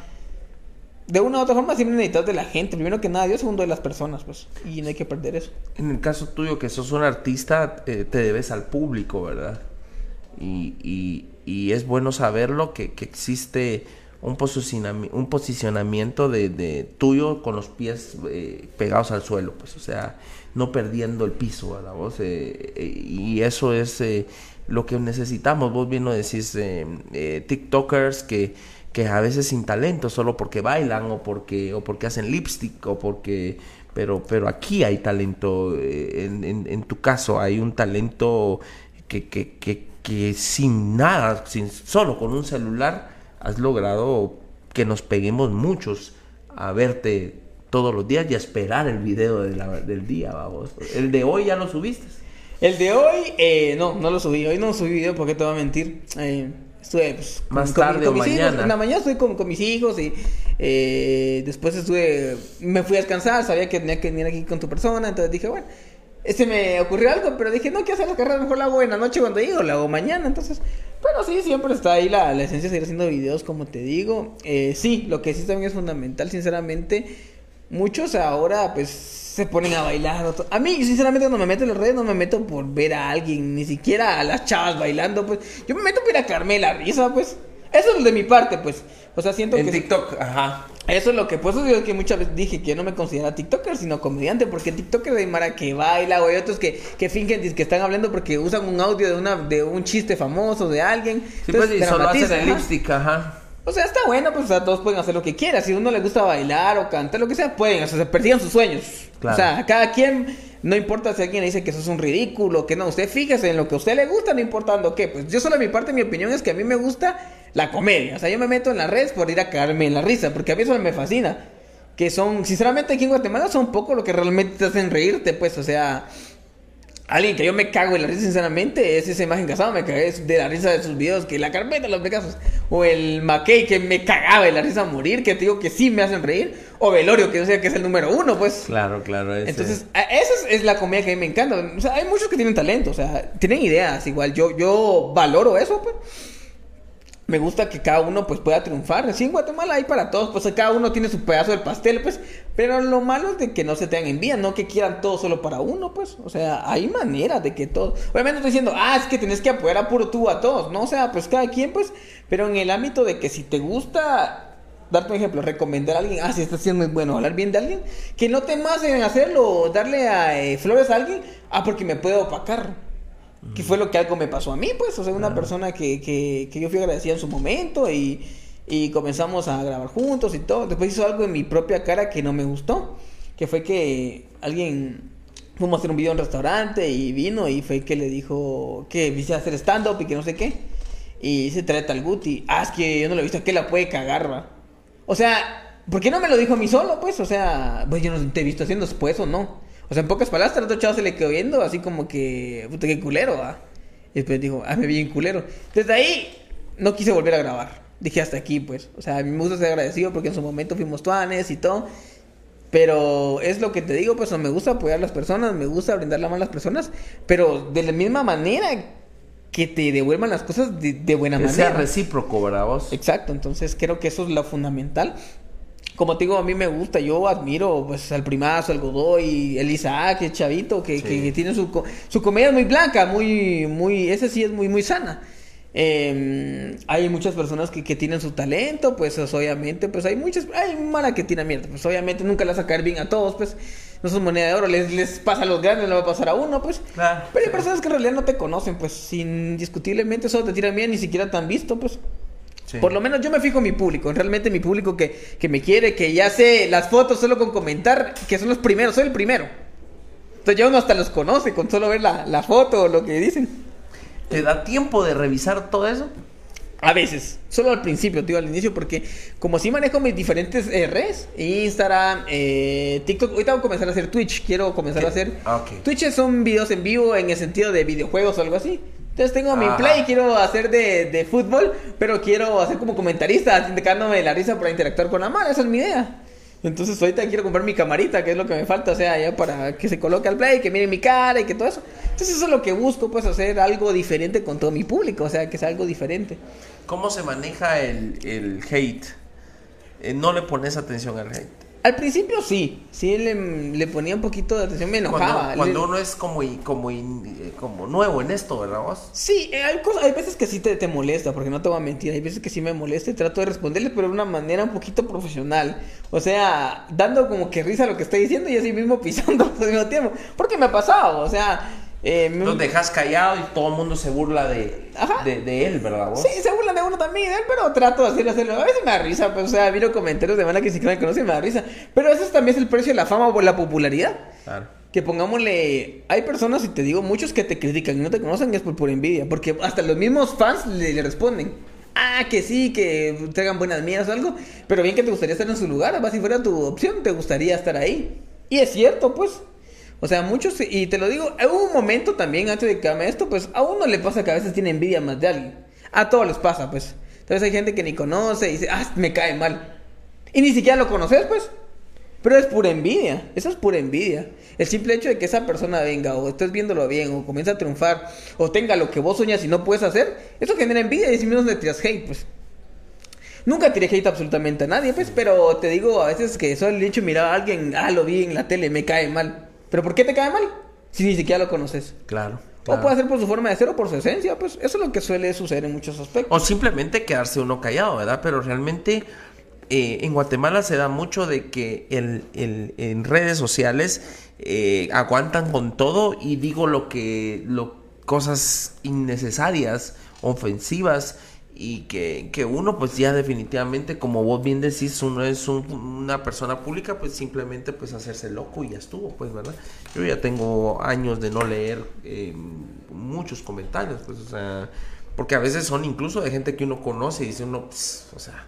Speaker 2: De una u otra forma siempre necesitas de la gente, primero que nada Dios, segundo de las personas, pues, y no hay que perder eso.
Speaker 1: En el caso tuyo, que sos un artista, eh, te debes al público, ¿verdad? Y, y, es bueno saberlo, que, que existe un un posicionamiento de, de, tuyo con los pies eh, pegados al suelo, pues, o sea, no perdiendo el piso. Vos, eh, eh, y eso es lo que necesitamos. Vos bien lo decís, TikTokers que, que a veces sin talento, solo porque bailan o porque, o porque hacen lipstick o porque... Pero, pero aquí hay talento, en, en, en tu caso hay un talento que, que, que, que sin nada, sin, solo con un celular, has logrado que nos peguemos muchos a verte todos los días y a esperar el video del día, vamos. El de hoy ya lo subiste.
Speaker 2: El de hoy, eh, no, no lo subí. Hoy no subí video porque te voy a mentir. Eh, estuve pues,
Speaker 1: más tarde o mañana.
Speaker 2: En la mañana estuve con, con mis hijos y eh, después estuve, me fui a descansar, sabía que tenía que venir aquí con tu persona, entonces dije, bueno, este me ocurrió algo, pero dije, no quiero hacer la carrera, mejor la hago en la noche cuando llego, la hago mañana, entonces, pero sí, siempre está ahí la, la esencia de seguir haciendo videos, como te digo. Eh, sí, lo que sí también es fundamental, sinceramente, muchos ahora, pues, se ponen a bailar. A mí, sinceramente, cuando me meto en las redes, no me meto por ver a alguien, ni siquiera a las chavas bailando, pues, yo me meto por ir a carme la risa, pues. Eso es de mi parte, pues. O sea, siento
Speaker 1: en
Speaker 2: que...
Speaker 1: En TikTok, ajá.
Speaker 2: Eso es lo que, pues, es que muchas veces dije que yo no me considera TikToker, sino comediante, porque TikToker de Mara que baila, o hay otros que, que fingen que están hablando porque usan un audio de una de un chiste famoso de alguien.
Speaker 1: Sí, pues, y solo hacen el lipstick, ajá.
Speaker 2: O sea, está bueno, pues, o sea, todos pueden hacer lo que quieran. Si a uno le gusta bailar o cantar, lo que sea, pueden, o sea, se persigan sus sueños. O sea, cada quien, no importa si alguien dice que eso es un ridículo, que no, usted fíjese en lo que a usted le gusta, no importando qué. Pues yo solo mi parte, mi opinión es que a mí me gusta la comedia. O sea, yo me meto en las redes por ir a caerme en la risa, porque a mí eso me fascina. Que son, sinceramente, aquí en Guatemala son poco lo que realmente te hacen reírte, pues, o sea, alguien que yo me cago en la risa, sinceramente, es esa imagen casada, me cagué de la risa de sus videos, que la carpeta, los casos. O el Mackey, que me cagaba de la risa a morir, que te digo que sí me hacen reír. O Velorio, que yo sé que es el número uno, pues.
Speaker 1: Claro, claro.
Speaker 2: Entonces, esa es, la comedia que a mí me encanta. O sea, hay muchos que tienen talento, o sea, tienen ideas, igual. Yo, yo valoro eso, pues me gusta que cada uno pues pueda triunfar. Sí, en Guatemala hay para todos, pues cada uno tiene su pedazo del pastel, pues. Pero lo malo es de que no se tengan envidia, no que quieran todo solo para uno, pues. O sea, hay maneras de que todos. Obviamente estoy diciendo, ah, es que tienes que apoyar a puro tú a todos, ¿no? O sea, pues cada quien, pues. Pero en el ámbito de que si te gusta. Darte un ejemplo, recomendar a alguien, ah, si está siendo muy bueno, hablar bien de alguien, que no temas en hacerlo, darle a, eh, flores a alguien, ah, porque me puedo opacar. Que fue lo que algo me pasó a mí, pues. O sea, una persona que, que, que yo fui agradecida en su momento y, y comenzamos a grabar juntos y todo. Después hizo algo en mi propia cara que no me gustó. que fue que alguien fuimos a hacer un video en un restaurante y vino y fue que le dijo que viste a hacer stand-up y que no sé qué. Y se trae tal Guti. Ah, es que yo no lo he visto, que la puede cagar, va. O sea, ¿por qué no me lo dijo a mí solo, pues? O sea, pues yo no te he visto haciendo después o no. O sea, en pocas palabras, al otro chavo se le quedó viendo así como que, puta, qué culero, va. Y después dijo, ah, me vi bien culero. Desde ahí no quise volver a grabar. Dije hasta aquí, pues. O sea, a mí me gusta ser agradecido porque en su momento fuimos tuanes y todo. Pero es lo que te digo, pues me gusta apoyar a las personas, me gusta brindar la mano a las personas, pero de la misma manera que te devuelvan las cosas de, buena manera.
Speaker 1: Sea recíproco, ¿verdad vos?
Speaker 2: Exacto, entonces creo que eso es lo fundamental. Como te digo, a mí me gusta, yo admiro pues al primazo, al Godoy, el Isaac, el chavito, que, que, tiene su, su comedia muy blanca, muy, muy, ese sí es muy, muy sana. Eh, hay muchas personas que, que, tienen su talento, pues obviamente, pues hay muchas, hay mala que tiene mierda, pues obviamente nunca le va a caer bien a todos, pues no son moneda de oro, les, les pasa a los grandes, no va a pasar a uno, pues. Pero hay personas que en realidad no te conocen, pues indiscutiblemente solo te tiran bien, ni siquiera te han visto, pues. Por lo menos yo me fijo en mi público, realmente mi público que, que me quiere, que ya sé las fotos solo con comentar, que son los primeros, soy el primero. Entonces ya uno hasta los conoce con solo ver la, la foto o lo que dicen.
Speaker 1: ¿Te da tiempo de revisar todo eso?
Speaker 2: A veces, solo al principio, tío, al inicio, porque como si manejo mis diferentes eh, redes, Instagram, eh, TikTok, ahorita voy a comenzar a hacer Twitch, quiero comenzar a hacer...
Speaker 1: Ah,
Speaker 2: Twitch son videos en vivo en el sentido de videojuegos o algo así. Entonces tengo mi play, quiero hacer de, de, fútbol, pero quiero hacer como comentarista, indicándome la risa para interactuar con la mano, esa es mi idea. Entonces ahorita quiero comprar mi camarita, que es lo que me falta, o sea, ya para que se coloque al play, que miren mi cara y que todo eso. Entonces eso es lo que busco, pues hacer algo diferente con todo mi público, o sea, que sea algo diferente.
Speaker 1: ¿Cómo se maneja el, el hate? Eh, no le pones atención al hate.
Speaker 2: Al principio sí, sí le, ponía un poquito de atención, me enojaba.
Speaker 1: Cuando, uno es como, como, como nuevo en esto, ¿verdad vos?
Speaker 2: Sí, eh, hay, cosas, hay veces que sí te, te, molesta, porque no te voy a mentir, hay veces que sí me molesta y trato de responderle, pero de una manera un poquito profesional. O sea, dando como que risa lo que estoy diciendo y así mismo pisando al mismo tiempo. Porque me ha pasado, o sea,
Speaker 1: eh, Los dejas callado y todo el mundo se burla de, de, él, ¿verdad? Vos?
Speaker 2: Sí, se burlan de uno también, de él, pero trato de hacerlo, hacerlo. A veces me da risa, pues, o sea, miro comentarios de mala que siquiera me conocen y me da risa. Pero eso también es el precio de la fama o la popularidad. Claro. Que pongámosle. Hay personas, y te digo, muchos que te critican y no te conocen es por pura envidia. Porque hasta los mismos fans le, responden. Ah, que sí, que traigan buenas mías o algo. Pero bien que te gustaría estar en su lugar. Más si fuera tu opción, te gustaría estar ahí. Y es cierto, pues. O sea, muchos, y te lo digo, hubo un momento también antes de que haga esto, pues a uno le pasa que a veces tiene envidia más de alguien. A todos les pasa, pues. Entonces hay gente que ni conoce y dice, ah, me cae mal. Y ni siquiera lo conoces, pues. Pero es pura envidia, eso es pura envidia. El simple hecho de que esa persona venga o estés viéndolo bien o comienza a triunfar o tenga lo que vos soñas y no puedes hacer, eso genera envidia y si menos le tiras hate, pues. Nunca tiré hate absolutamente a nadie, pues, pero te digo a veces que solo el hecho de mirar a alguien, ah, lo vi en la tele, me cae mal. ¿Pero por qué te cae mal? Si ni siquiera lo conoces.
Speaker 1: Claro.
Speaker 2: O puede ser por su forma de ser o por su esencia, pues eso es lo que suele suceder en muchos aspectos.
Speaker 1: O simplemente quedarse uno callado, ¿verdad? Pero realmente eh, en Guatemala se da mucho de que el, en redes sociales eh, aguantan con todo y digo lo que, lo, cosas innecesarias, ofensivas y que, que, uno pues ya definitivamente como vos bien decís uno es una persona pública pues simplemente pues hacerse loco y ya estuvo pues verdad yo ya tengo años de no leer eh, muchos comentarios pues o sea porque a veces son incluso de gente que uno conoce y dice uno pues, o sea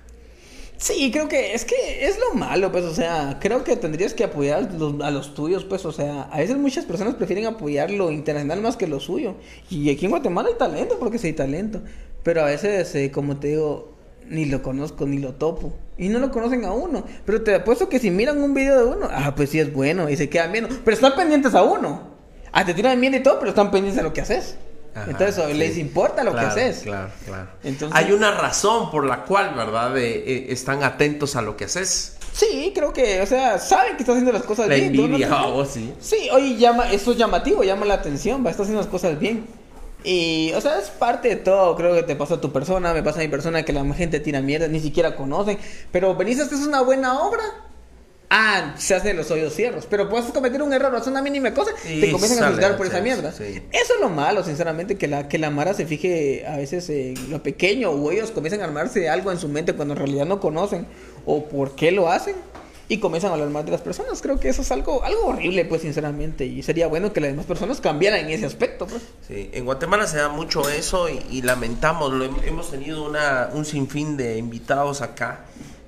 Speaker 2: Sí, creo que es que es lo malo, pues, o sea, creo que tendrías que apoyar a los, a los tuyos, pues, o sea, a veces muchas personas prefieren apoyar lo internacional más que lo suyo. Y aquí en Guatemala hay talento, porque sí hay talento. Pero a veces, eh, como te digo, ni lo conozco, ni lo topo. Y no lo conocen a uno. Pero te apuesto que si miran un video de uno, ah, pues sí es bueno, y se quedan viendo. Pero están pendientes a uno. Ah, te tiran bien y todo, pero están pendientes a lo que haces. Entonces, les importa lo que haces.
Speaker 1: Claro, claro. Entonces, Hay una razón por la cual, ¿verdad? Eh, están atentos a lo que haces.
Speaker 2: Sí, creo que, o sea, saben que estás haciendo las cosas
Speaker 1: la
Speaker 2: bien.
Speaker 1: Envidia, oh, sí.
Speaker 2: Sí, oye, llama, eso es llamativo, llama la atención, va, estás haciendo las cosas bien. Y, o sea, es parte de todo. Creo que te pasa a tu persona, me pasa a mi persona que la gente tira mierda, ni siquiera conocen. Pero venís, esta es una buena obra. Ah, se hacen los oídos cierros. Pero puedes cometer un error, es una mínima cosa, y te comienzan a juzgar por esa mierda. Eso es lo malo, sinceramente, que la, que la Mara se fije a veces en lo pequeño, o ellos comienzan a armarse algo en su mente cuando en realidad no conocen, o por qué lo hacen. Y comienzan a hablar más de las personas. Creo que eso es algo, algo horrible, pues, sinceramente. Y sería bueno que las demás personas cambiaran en ese aspecto, pues.
Speaker 1: Sí, en Guatemala se da mucho eso y, lamentamos, lo, hemos tenido una, un sinfín de invitados acá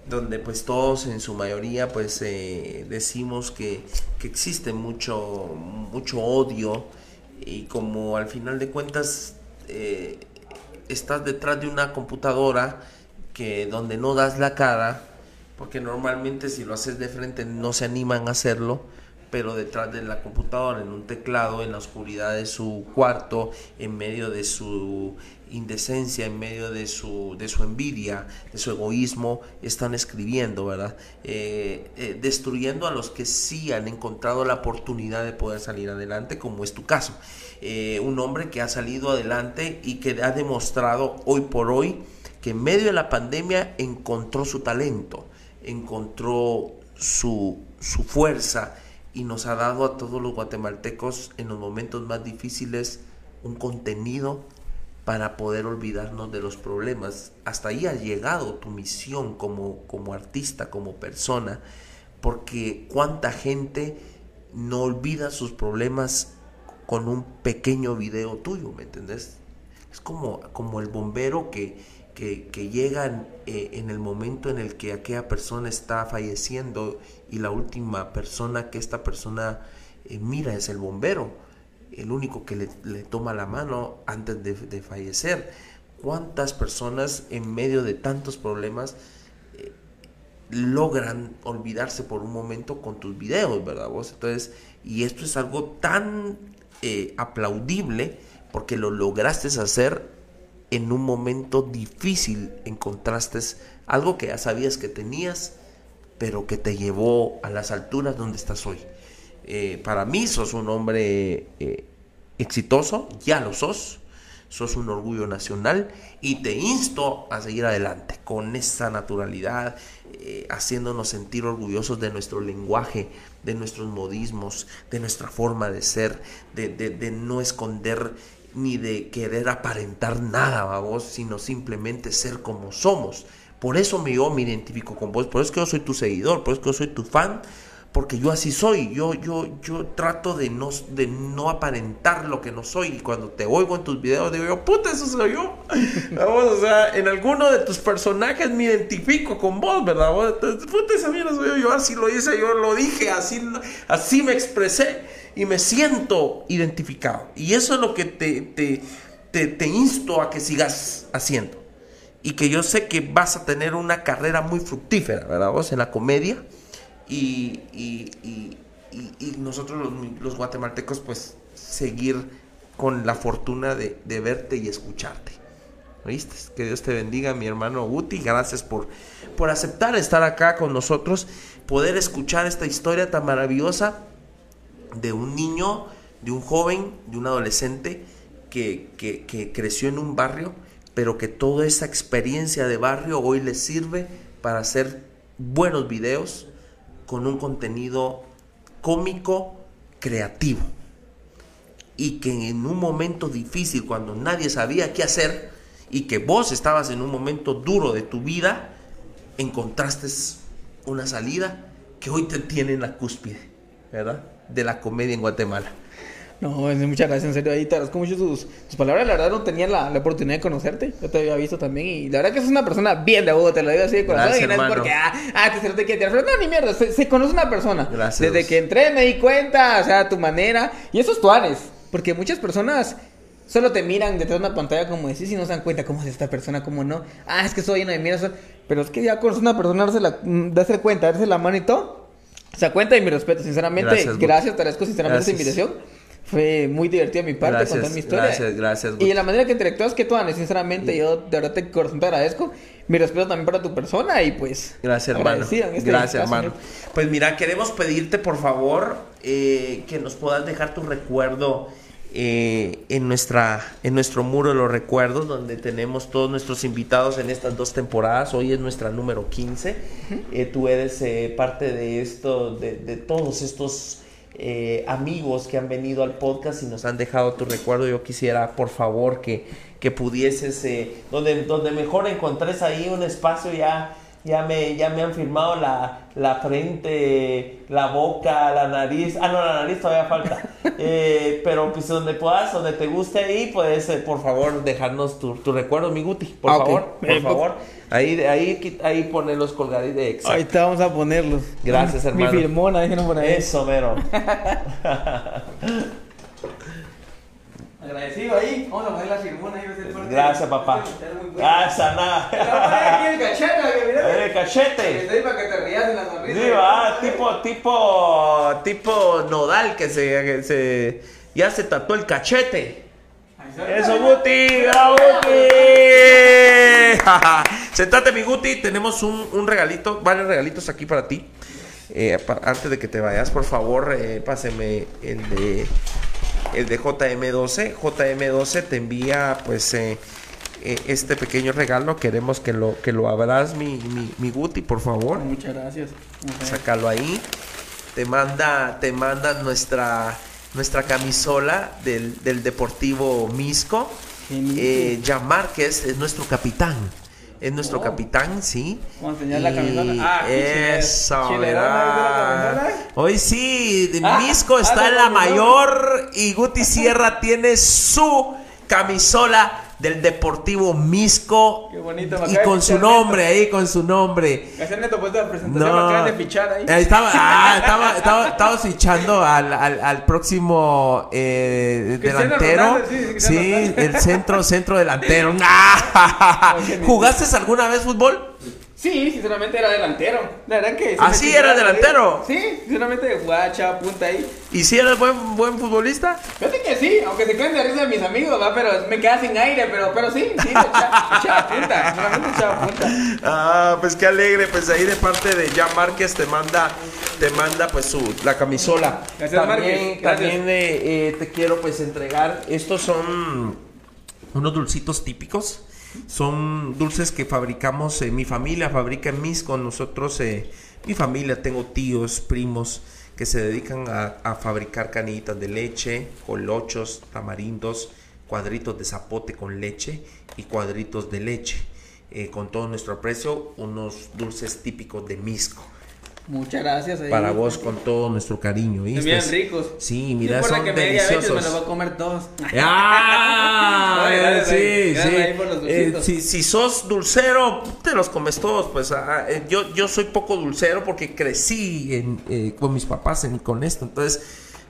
Speaker 1: donde pues todos en su mayoría pues eh, decimos que, que, existe mucho, mucho odio y como al final de cuentas eh, estás detrás de una computadora que donde no das la cara, porque normalmente si lo haces de frente no se animan a hacerlo, pero detrás de la computadora, en un teclado, en la oscuridad de su cuarto, en medio de su indecencia, en medio de su, de su envidia, de su egoísmo, están escribiendo, ¿verdad? Eh, eh, destruyendo a los que sí han encontrado la oportunidad de poder salir adelante, como es tu caso. Eh, un hombre que ha salido adelante y que ha demostrado hoy por hoy que en medio de la pandemia encontró su talento, encontró su, su fuerza, y nos ha dado a todos los guatemaltecos en los momentos más difíciles un contenido para poder olvidarnos de los problemas. Hasta ahí ha llegado tu misión como, como artista, como persona, porque cuánta gente no olvida sus problemas con un pequeño video tuyo, ¿me entendés? Es como, como el bombero que, que, llegan eh, en el momento en el que aquella persona está falleciendo y la última persona que esta persona eh, mira es el bombero, el único que le, toma la mano antes de, fallecer. ¿Cuántas personas en medio de tantos problemas eh, logran olvidarse por un momento con tus videos, verdad vos? Entonces, y esto es algo tan aplaudible porque lo lograste hacer en un momento difícil encontraste algo que ya sabías que tenías, pero que te llevó a las alturas donde estás hoy. Eh, para mí sos un hombre eh, exitoso, ya lo sos, sos un orgullo nacional y te insto a seguir adelante con esa naturalidad, eh, haciéndonos sentir orgullosos de nuestro lenguaje, de nuestros modismos, de nuestra forma de ser, de, de no esconder ni de querer aparentar nada, vos, sino simplemente ser como somos. Por eso me, yo me identifico con vos, por eso que yo soy tu seguidor, por eso que yo soy tu fan, porque yo así soy, yo, yo, yo trato de no, de no aparentar lo que no soy, y cuando te oigo en tus videos digo yo, puta, eso soy yo. Vamos, o sea, en alguno de tus personajes me identifico con vos, ¿verdad? puta, esa mierda soy yo, yo así lo hice, yo lo dije, así, así me expresé y me siento identificado. Y eso es lo que te, te, te, insto a que sigas haciendo. Y que yo sé que vas a tener una carrera muy fructífera, ¿verdad? Vos en la comedia. Y, y, y, y nosotros los, los, guatemaltecos pues seguir con la fortuna de, de verte y escucharte. ¿Viste? Que Dios te bendiga, mi hermano Uti. Gracias por, por aceptar estar acá con nosotros, poder escuchar esta historia tan maravillosa de un niño, de un joven, de un adolescente que, que, creció en un barrio, pero que toda esa experiencia de barrio hoy le sirve para hacer buenos videos con un contenido cómico, creativo. Y que en un momento difícil, cuando nadie sabía qué hacer, y que vos estabas en un momento duro de tu vida, encontraste una salida que hoy te tiene en la cúspide, ¿verdad? de la comedia en Guatemala.
Speaker 2: No, muchas gracias, en serio, ahí te agradezco mucho tus, palabras, la verdad no tenía la, oportunidad de conocerte, yo te había visto también y la verdad que es una persona bien de vos, te lo digo así de corazón y no es porque, ah, ah te, te quiere pero no, ni mierda, se, conoce una persona. Gracias. Desde que entré me di cuenta, o sea, tu manera, y eso es tu Ares, porque muchas personas solo te miran detrás de una pantalla como decís y no se dan cuenta cómo es esta persona, cómo no, ah, es que soy lleno de miras, pero es que ya conoces una persona, darse, la, mm, darse cuenta, darse la mano y todo o sea, cuenta y mi respeto, sinceramente. Gracias, gracias te agradezco sinceramente esta invitación. Fue muy divertido de mi parte contar mi historia.
Speaker 1: Gracias, gracias.
Speaker 2: Y la manera que interactúas, que tú, Ana, sinceramente, yo de verdad te, corazón te agradezco. Mi respeto también para tu persona y pues.
Speaker 1: Gracias, hermano. Este gracias, hermano. Pues mira, queremos pedirte, por favor, eh, que nos puedas dejar tu recuerdo eh, en, nuestra, en nuestro muro de los recuerdos, donde tenemos todos nuestros invitados en estas dos temporadas. Hoy es nuestra número 15. Eh, tú eres eh, parte de esto, de, todos estos amigos que han venido al podcast y nos han dejado tu recuerdo. Yo quisiera, por favor, que, que pudieses, donde, donde mejor encontres ahí un espacio ya ya me, ya me han firmado la, la frente, la boca, la nariz. Ah, no, la nariz todavía falta. Eh, pero pues donde puedas, donde te guste ahí, puedes, eh, por favor, dejarnos tu, tu recuerdo, mi Guti. Por
Speaker 2: Ah,
Speaker 1: favor, por
Speaker 2: Eh,
Speaker 1: favor. Ahí, ahí, ahí ponerlos colgaditos de exacto.
Speaker 2: Ahorita vamos a ponerlos.
Speaker 1: Gracias, hermano.
Speaker 2: Mi firmona, déjenos por ahí.
Speaker 1: Eso, mero.
Speaker 2: Agradecido ahí. Vamos a poner la firmona ahí.
Speaker 1: Gracias,
Speaker 2: de-
Speaker 1: papá.
Speaker 2: bueno.
Speaker 1: Gracias,
Speaker 2: Te voy a poner aquí
Speaker 1: nada.
Speaker 2: el cachete, mira.
Speaker 1: El cachete.
Speaker 2: Estoy para que te rías en la sonrisa.
Speaker 1: Sí, va, tipo, tipo, tipo nodal que se, que se, ya se tatuó el cachete. Eso, Guti, bravo, Guti. Sentate, mi Guti, tenemos un, un regalito, varios regalitos aquí para ti. Eh, pa- antes de que te vayas, por favor, eh, páseme el de el de JM12. JM12 te envía, pues, eh, eh, este pequeño regalo. Queremos que lo que lo abras, mi, mi, mi Guti, por favor.
Speaker 2: Muchas gracias. Ajá.
Speaker 1: Sácalo ahí. Te manda, te manda nuestra, nuestra camisola del, del Deportivo Misco. Eh, Jan Márquez es nuestro capitán. Es nuestro
Speaker 2: Oh.
Speaker 1: capitán, sí.
Speaker 2: Vamos a enseñar la camisola. Ah, chile.
Speaker 1: ¿verdad? Hoy sí,
Speaker 2: Ah,
Speaker 1: Misco
Speaker 2: ah,
Speaker 1: está en la mayor y Guti Sierra tiene su camisola del Deportivo Misco.
Speaker 2: Qué bonito,
Speaker 1: Y con su nombre ahí, con su nombre.
Speaker 2: Gracias, Neto, presentación.
Speaker 1: No.
Speaker 2: Me acaban de fichar ahí.
Speaker 1: Estaba, ah, estaba, estaba, estaba fichando al, al, al próximo eh, delantero.
Speaker 2: Ronaldo, sí,
Speaker 1: el centro, centro delantero. Ah, ¿Jugaste alguna vez fútbol?
Speaker 2: Sí, sinceramente era delantero. La verdad que.
Speaker 1: ¿Ah, sí, era delantero?
Speaker 2: Sí, sinceramente jugaba echaba punta ahí.
Speaker 1: ¿Y si eres buen, buen futbolista?
Speaker 2: Fíjate que sí, aunque se queden de risa de mis amigos, ¿va? pero me queda sin aire, pero, pero sí, sí, echaba punta, sinceramente echaba punta.
Speaker 1: Ah, pues qué alegre, pues ahí de parte de Jan Márquez te manda, te manda pues su, la camisola.
Speaker 2: Gracias,
Speaker 1: también,
Speaker 2: gracias.
Speaker 1: También eh, eh, te quiero pues entregar, estos son unos dulcitos típicos, son dulces que fabricamos, eh, mi familia fabrica en mis con nosotros, eh, mi familia, tengo tíos, primos que se dedican a, fabricar canillitas de leche, colochos, tamarindos, cuadritos de zapote con leche y cuadritos de leche. Eh, con todo nuestro aprecio, unos dulces típicos de Misco.
Speaker 2: Muchas gracias. ahí.
Speaker 1: Para vos, con todo nuestro cariño. ¿viste?
Speaker 2: miran ricos.
Speaker 1: Sí, mira, son
Speaker 2: que me
Speaker 1: deliciosos.
Speaker 2: me los voy a comer todos.
Speaker 1: ¡Ah! Sí, sí. Eh, si, si sos dulcero, te los comes todos. Pues ah, eh, yo, yo soy poco dulcero porque crecí en, eh, con mis papás en- con esto. Entonces,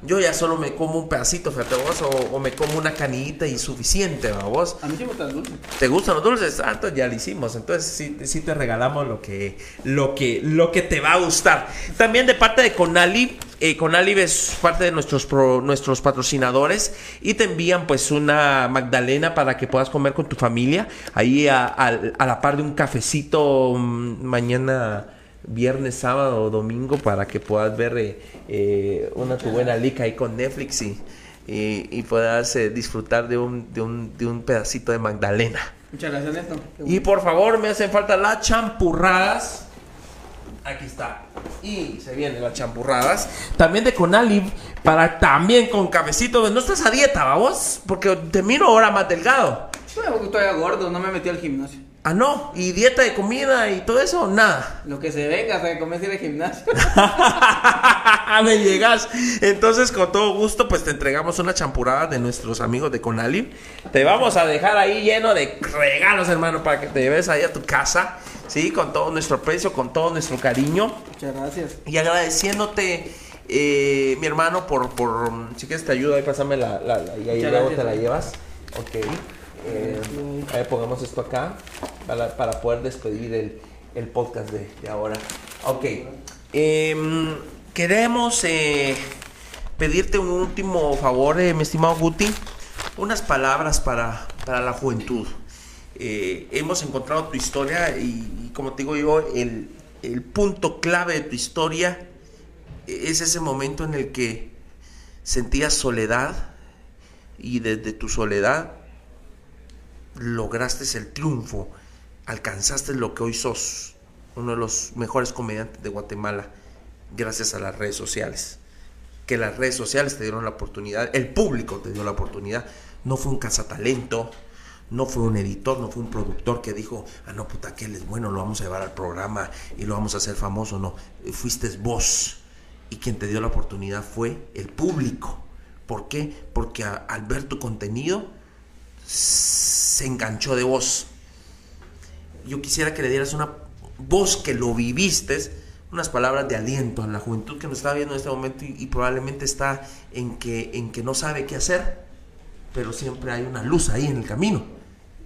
Speaker 1: yo ya solo me como un pedacito, fíjate vos, o, o me como una canillita y suficiente, ¿va vos.
Speaker 2: A mí sí me gustan dulces.
Speaker 1: ¿Te gustan los dulces? Ah, entonces ya lo hicimos. Entonces sí, sí te regalamos lo que, lo que, lo que te va a gustar. También de parte de Conali, eh, Conali es parte de nuestros, pro- nuestros patrocinadores y te envían pues una magdalena para que puedas comer con tu familia. Ahí a, a- a la par de un cafecito mm, mañana viernes, sábado o domingo para que puedas ver eh, eh, una tu buena lica ahí con Netflix y, y, y puedas eh, disfrutar de un, de, un, de un pedacito de Magdalena.
Speaker 2: Muchas gracias, Neto.
Speaker 1: Y por favor, me hacen falta las champurradas. Aquí está. Y se vienen las champurradas. También de Conalib. Para también con cafecito. No estás a dieta, vamos. Porque te miro ahora más delgado.
Speaker 2: Yo estoy gordo, no me metí al gimnasio.
Speaker 1: Ah, no. ¿Y dieta de comida y todo eso? Nada.
Speaker 2: Lo que se venga hasta que comience al gimnasio.
Speaker 1: me llegas. Entonces, con todo gusto, pues te entregamos una champurada de nuestros amigos de Conalib. Te vamos a dejar ahí lleno de regalos, hermano, para que te lleves ahí a tu casa. Sí, con todo nuestro precio, con todo nuestro cariño.
Speaker 2: Muchas gracias.
Speaker 1: Y agradeciéndote, eh, mi hermano, por, por. Si quieres, te ayudo ahí, pásame la. la, la- y ahí luego te la llevas. Ok. Eh, ahí pongamos esto acá para, para poder despedir el, el podcast de, de ahora. Ok. Em, queremos eh, pedirte un último favor, eh, mi estimado Guti. Unas palabras para, para la juventud. Eh, hemos encontrado tu historia y, y como te digo yo, el, el punto clave de tu historia es ese momento en el que sentías soledad y desde tu soledad lograste el triunfo, alcanzaste lo que hoy sos, uno de los mejores comediantes de Guatemala, gracias a las redes sociales. Que las redes sociales te dieron la oportunidad, el público te dio la oportunidad, no fue un cazatalento, No fue un editor, no fue un productor que dijo, ah, no, puta, aquel es bueno, lo vamos a llevar al programa y lo vamos a hacer famoso. No, fuiste vos. Y quien te dio la oportunidad fue el público. ¿Por qué? Porque al ver tu contenido se enganchó de vos. Yo quisiera que le dieras una voz que lo viviste, unas palabras de aliento a la juventud que nos está viendo en este momento y, probablemente está en que, en que no sabe qué hacer, pero siempre hay una luz ahí en el camino.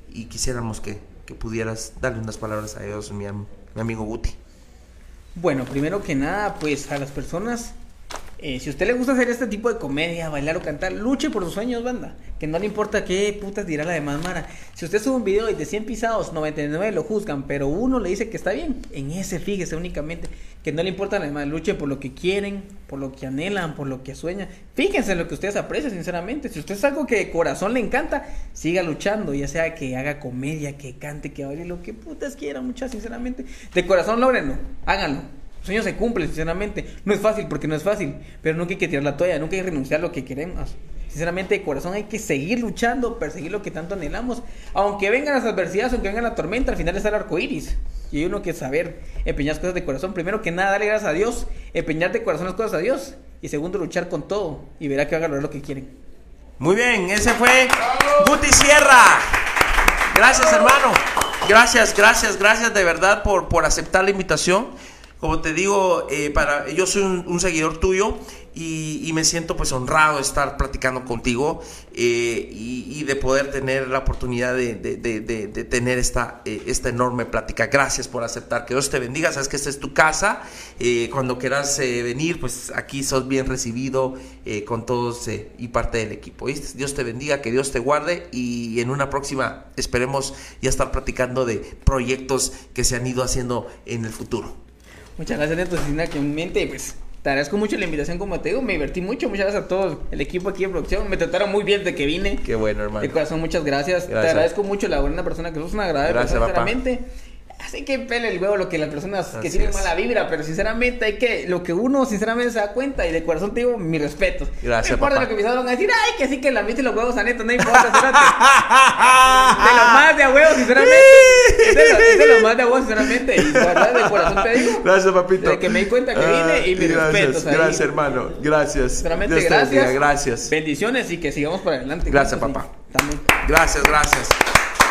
Speaker 1: Y quisiéramos que, pudieras darle unas palabras a ellos, mi, mi amigo Guti.
Speaker 2: Bueno, primero que nada, pues a las personas eh, si usted le gusta hacer este tipo de comedia, bailar o cantar, luche por sus sueños, banda. Que no le importa qué putas dirá la demás Mara. Si usted sube un video y de 100 pisados, 99 lo juzgan, pero uno le dice que está bien, en ese fíjese únicamente. Que no le importa la demás, luche por lo que quieren, por lo que anhelan, por lo que sueñan. Fíjense en lo que ustedes aprecian, sinceramente. Si usted es algo que de corazón le encanta, siga luchando, ya sea que haga comedia, que cante, que baile, lo que putas quiera, muchas, sinceramente. De corazón, logrenlo, háganlo sueños se cumplen, sinceramente. No es fácil porque no es fácil, pero nunca hay que tirar la toalla, nunca hay que renunciar a lo que queremos. Sinceramente, de corazón hay que seguir luchando, perseguir lo que tanto anhelamos. Aunque vengan las adversidades, aunque venga la tormenta, al final está el arco iris. Y hay uno que saber empeñar cosas de corazón. Primero que nada, darle gracias a Dios, empeñar de corazón las cosas a Dios. Y segundo, luchar con todo y verá que va a lograr lo que quieren.
Speaker 1: Muy bien, ese fue Guti Sierra. Gracias, hermano. Gracias, gracias, gracias de verdad por, por aceptar la invitación. Como te digo, eh, para, yo soy un, seguidor tuyo y, me siento pues honrado de estar platicando contigo eh, y, de poder tener la oportunidad de, tener esta, eh, esta enorme plática. Gracias por aceptar. Que Dios te bendiga. Sabes que esta es tu casa. cuando quieras venir, pues aquí sos bien recibido con todos y parte del equipo. Dios te bendiga, que Dios te guarde y en una próxima esperemos ya estar platicando de proyectos que se han ido haciendo en el futuro.
Speaker 2: Muchas gracias, Neto. mente pues te agradezco mucho la invitación, como te digo, me divertí mucho. Muchas gracias a todo el equipo aquí de producción. Me trataron muy bien desde que vine.
Speaker 1: Qué bueno, hermano.
Speaker 2: De corazón, muchas gracias. Te agradezco mucho la buena persona que sos, una agradable gracias, sinceramente. Así que pele el huevo lo que las personas que tienen mala vibra, pero sinceramente hay que, lo que uno sinceramente se da cuenta y de corazón te digo, mi respeto.
Speaker 1: Gracias.
Speaker 2: No
Speaker 1: importa
Speaker 2: lo que me van a decir, ay, que sí que la viste los huevos a neto, no importa, espérate. de lo más de a huevos, sinceramente. Es de, lo, más de a huevos, sinceramente. Y de verdad, de corazón te digo.
Speaker 1: Gracias, papito.
Speaker 2: De que me di cuenta que vine y mi respeto.
Speaker 1: Gracias, hermano. Gracias.
Speaker 2: Sinceramente, gracias.
Speaker 1: Gracias.
Speaker 2: Bendiciones y que sigamos para adelante.
Speaker 1: Gracias, papá. También. Gracias, gracias.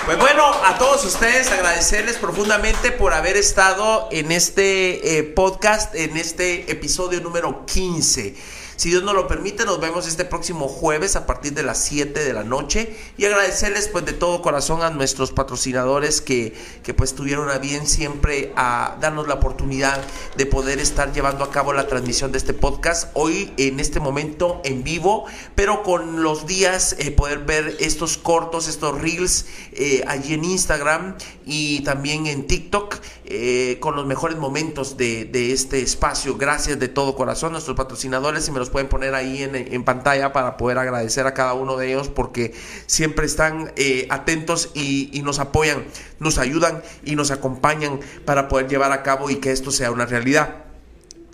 Speaker 1: Pues bueno, a todos ustedes agradecerles profundamente por haber estado en este eh, podcast, en este episodio número 15. Si Dios nos lo permite, nos vemos este próximo jueves a partir de las 7 de la noche. Y agradecerles pues de todo corazón a nuestros patrocinadores que, que pues tuvieron a bien siempre a darnos la oportunidad de poder estar llevando a cabo la transmisión de este podcast hoy en este momento en vivo, pero con los días eh, poder ver estos cortos, estos reels eh, allí en Instagram y también en TikTok eh, con los mejores momentos de, este espacio. Gracias de todo corazón a nuestros patrocinadores y me los pueden poner ahí en, pantalla para poder agradecer a cada uno de ellos porque siempre están eh, atentos y, nos apoyan, nos ayudan y nos acompañan para poder llevar a cabo y que esto sea una realidad.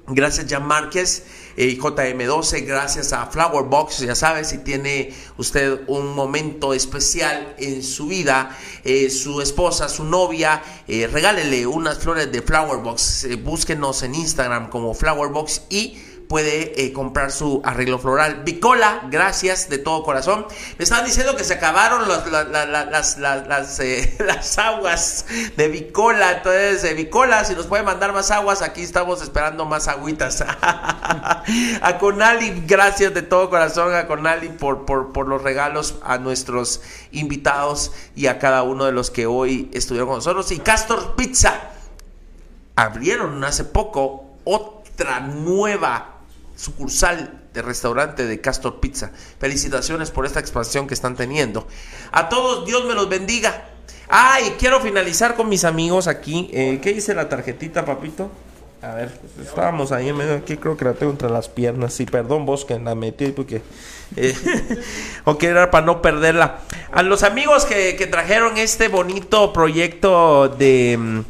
Speaker 1: Gracias Jan Márquez y JM12, gracias a Flower Box, ya sabes, si tiene usted un momento especial en su vida, eh, su esposa, su novia, eh, regálele unas flores de Flower Box, búsquenos en Instagram como Flower Box y puede eh, comprar su arreglo floral. Bicola, gracias de todo corazón. Me estaban diciendo que se acabaron las, las, eh, las, aguas de Bicola. Entonces, eh, Bicola, si nos puede mandar más aguas, aquí estamos esperando más agüitas. a Conali, gracias de todo corazón a Conali por, por, por los regalos a nuestros invitados y a cada uno de los que hoy estuvieron con nosotros. Y Castor Pizza, abrieron hace poco otra nueva sucursal de restaurante de Castor Pizza. Felicitaciones por esta expansión que están teniendo. A todos, Dios me los bendiga. Ay, quiero finalizar con mis amigos aquí. Eh, ¿Qué dice la tarjetita, papito? A ver, estábamos ahí en medio. Aquí creo que la tengo entre las piernas. Sí, perdón vos que la metí porque. Eh, o que era para no perderla. A los amigos que, trajeron este bonito proyecto de,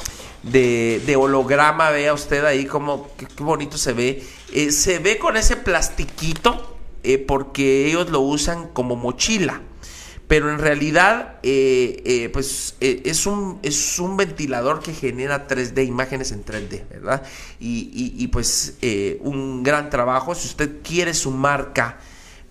Speaker 1: de, holograma, vea usted ahí como qué bonito se ve. Eh, se ve con ese plastiquito eh, porque ellos lo usan como mochila. pero en realidad eh, pues es, un, es un ventilador que genera 3D, imágenes en 3D, ¿verdad? Y, y pues un gran trabajo. Si usted quiere su marca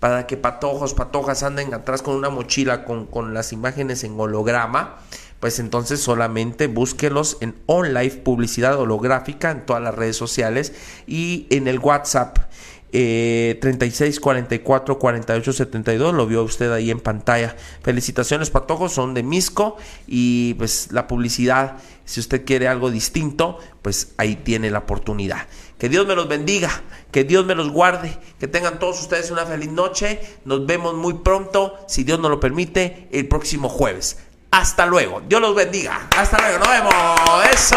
Speaker 1: para que patojos, patojas anden atrás con una mochila con, con las imágenes en holograma, pues entonces solamente búsquelos en online publicidad holográfica en todas las redes sociales y en el WhatsApp eh, 36 44 48 72 lo vio usted ahí en pantalla. Felicitaciones patojos son de Misco y pues la publicidad si usted quiere algo distinto pues ahí tiene la oportunidad. Que Dios me los bendiga que Dios me los guarde que tengan todos ustedes una feliz noche. Nos vemos muy pronto si Dios nos lo permite el próximo jueves hasta luego. Dios los bendiga. Hasta luego. Nos vemos. Eso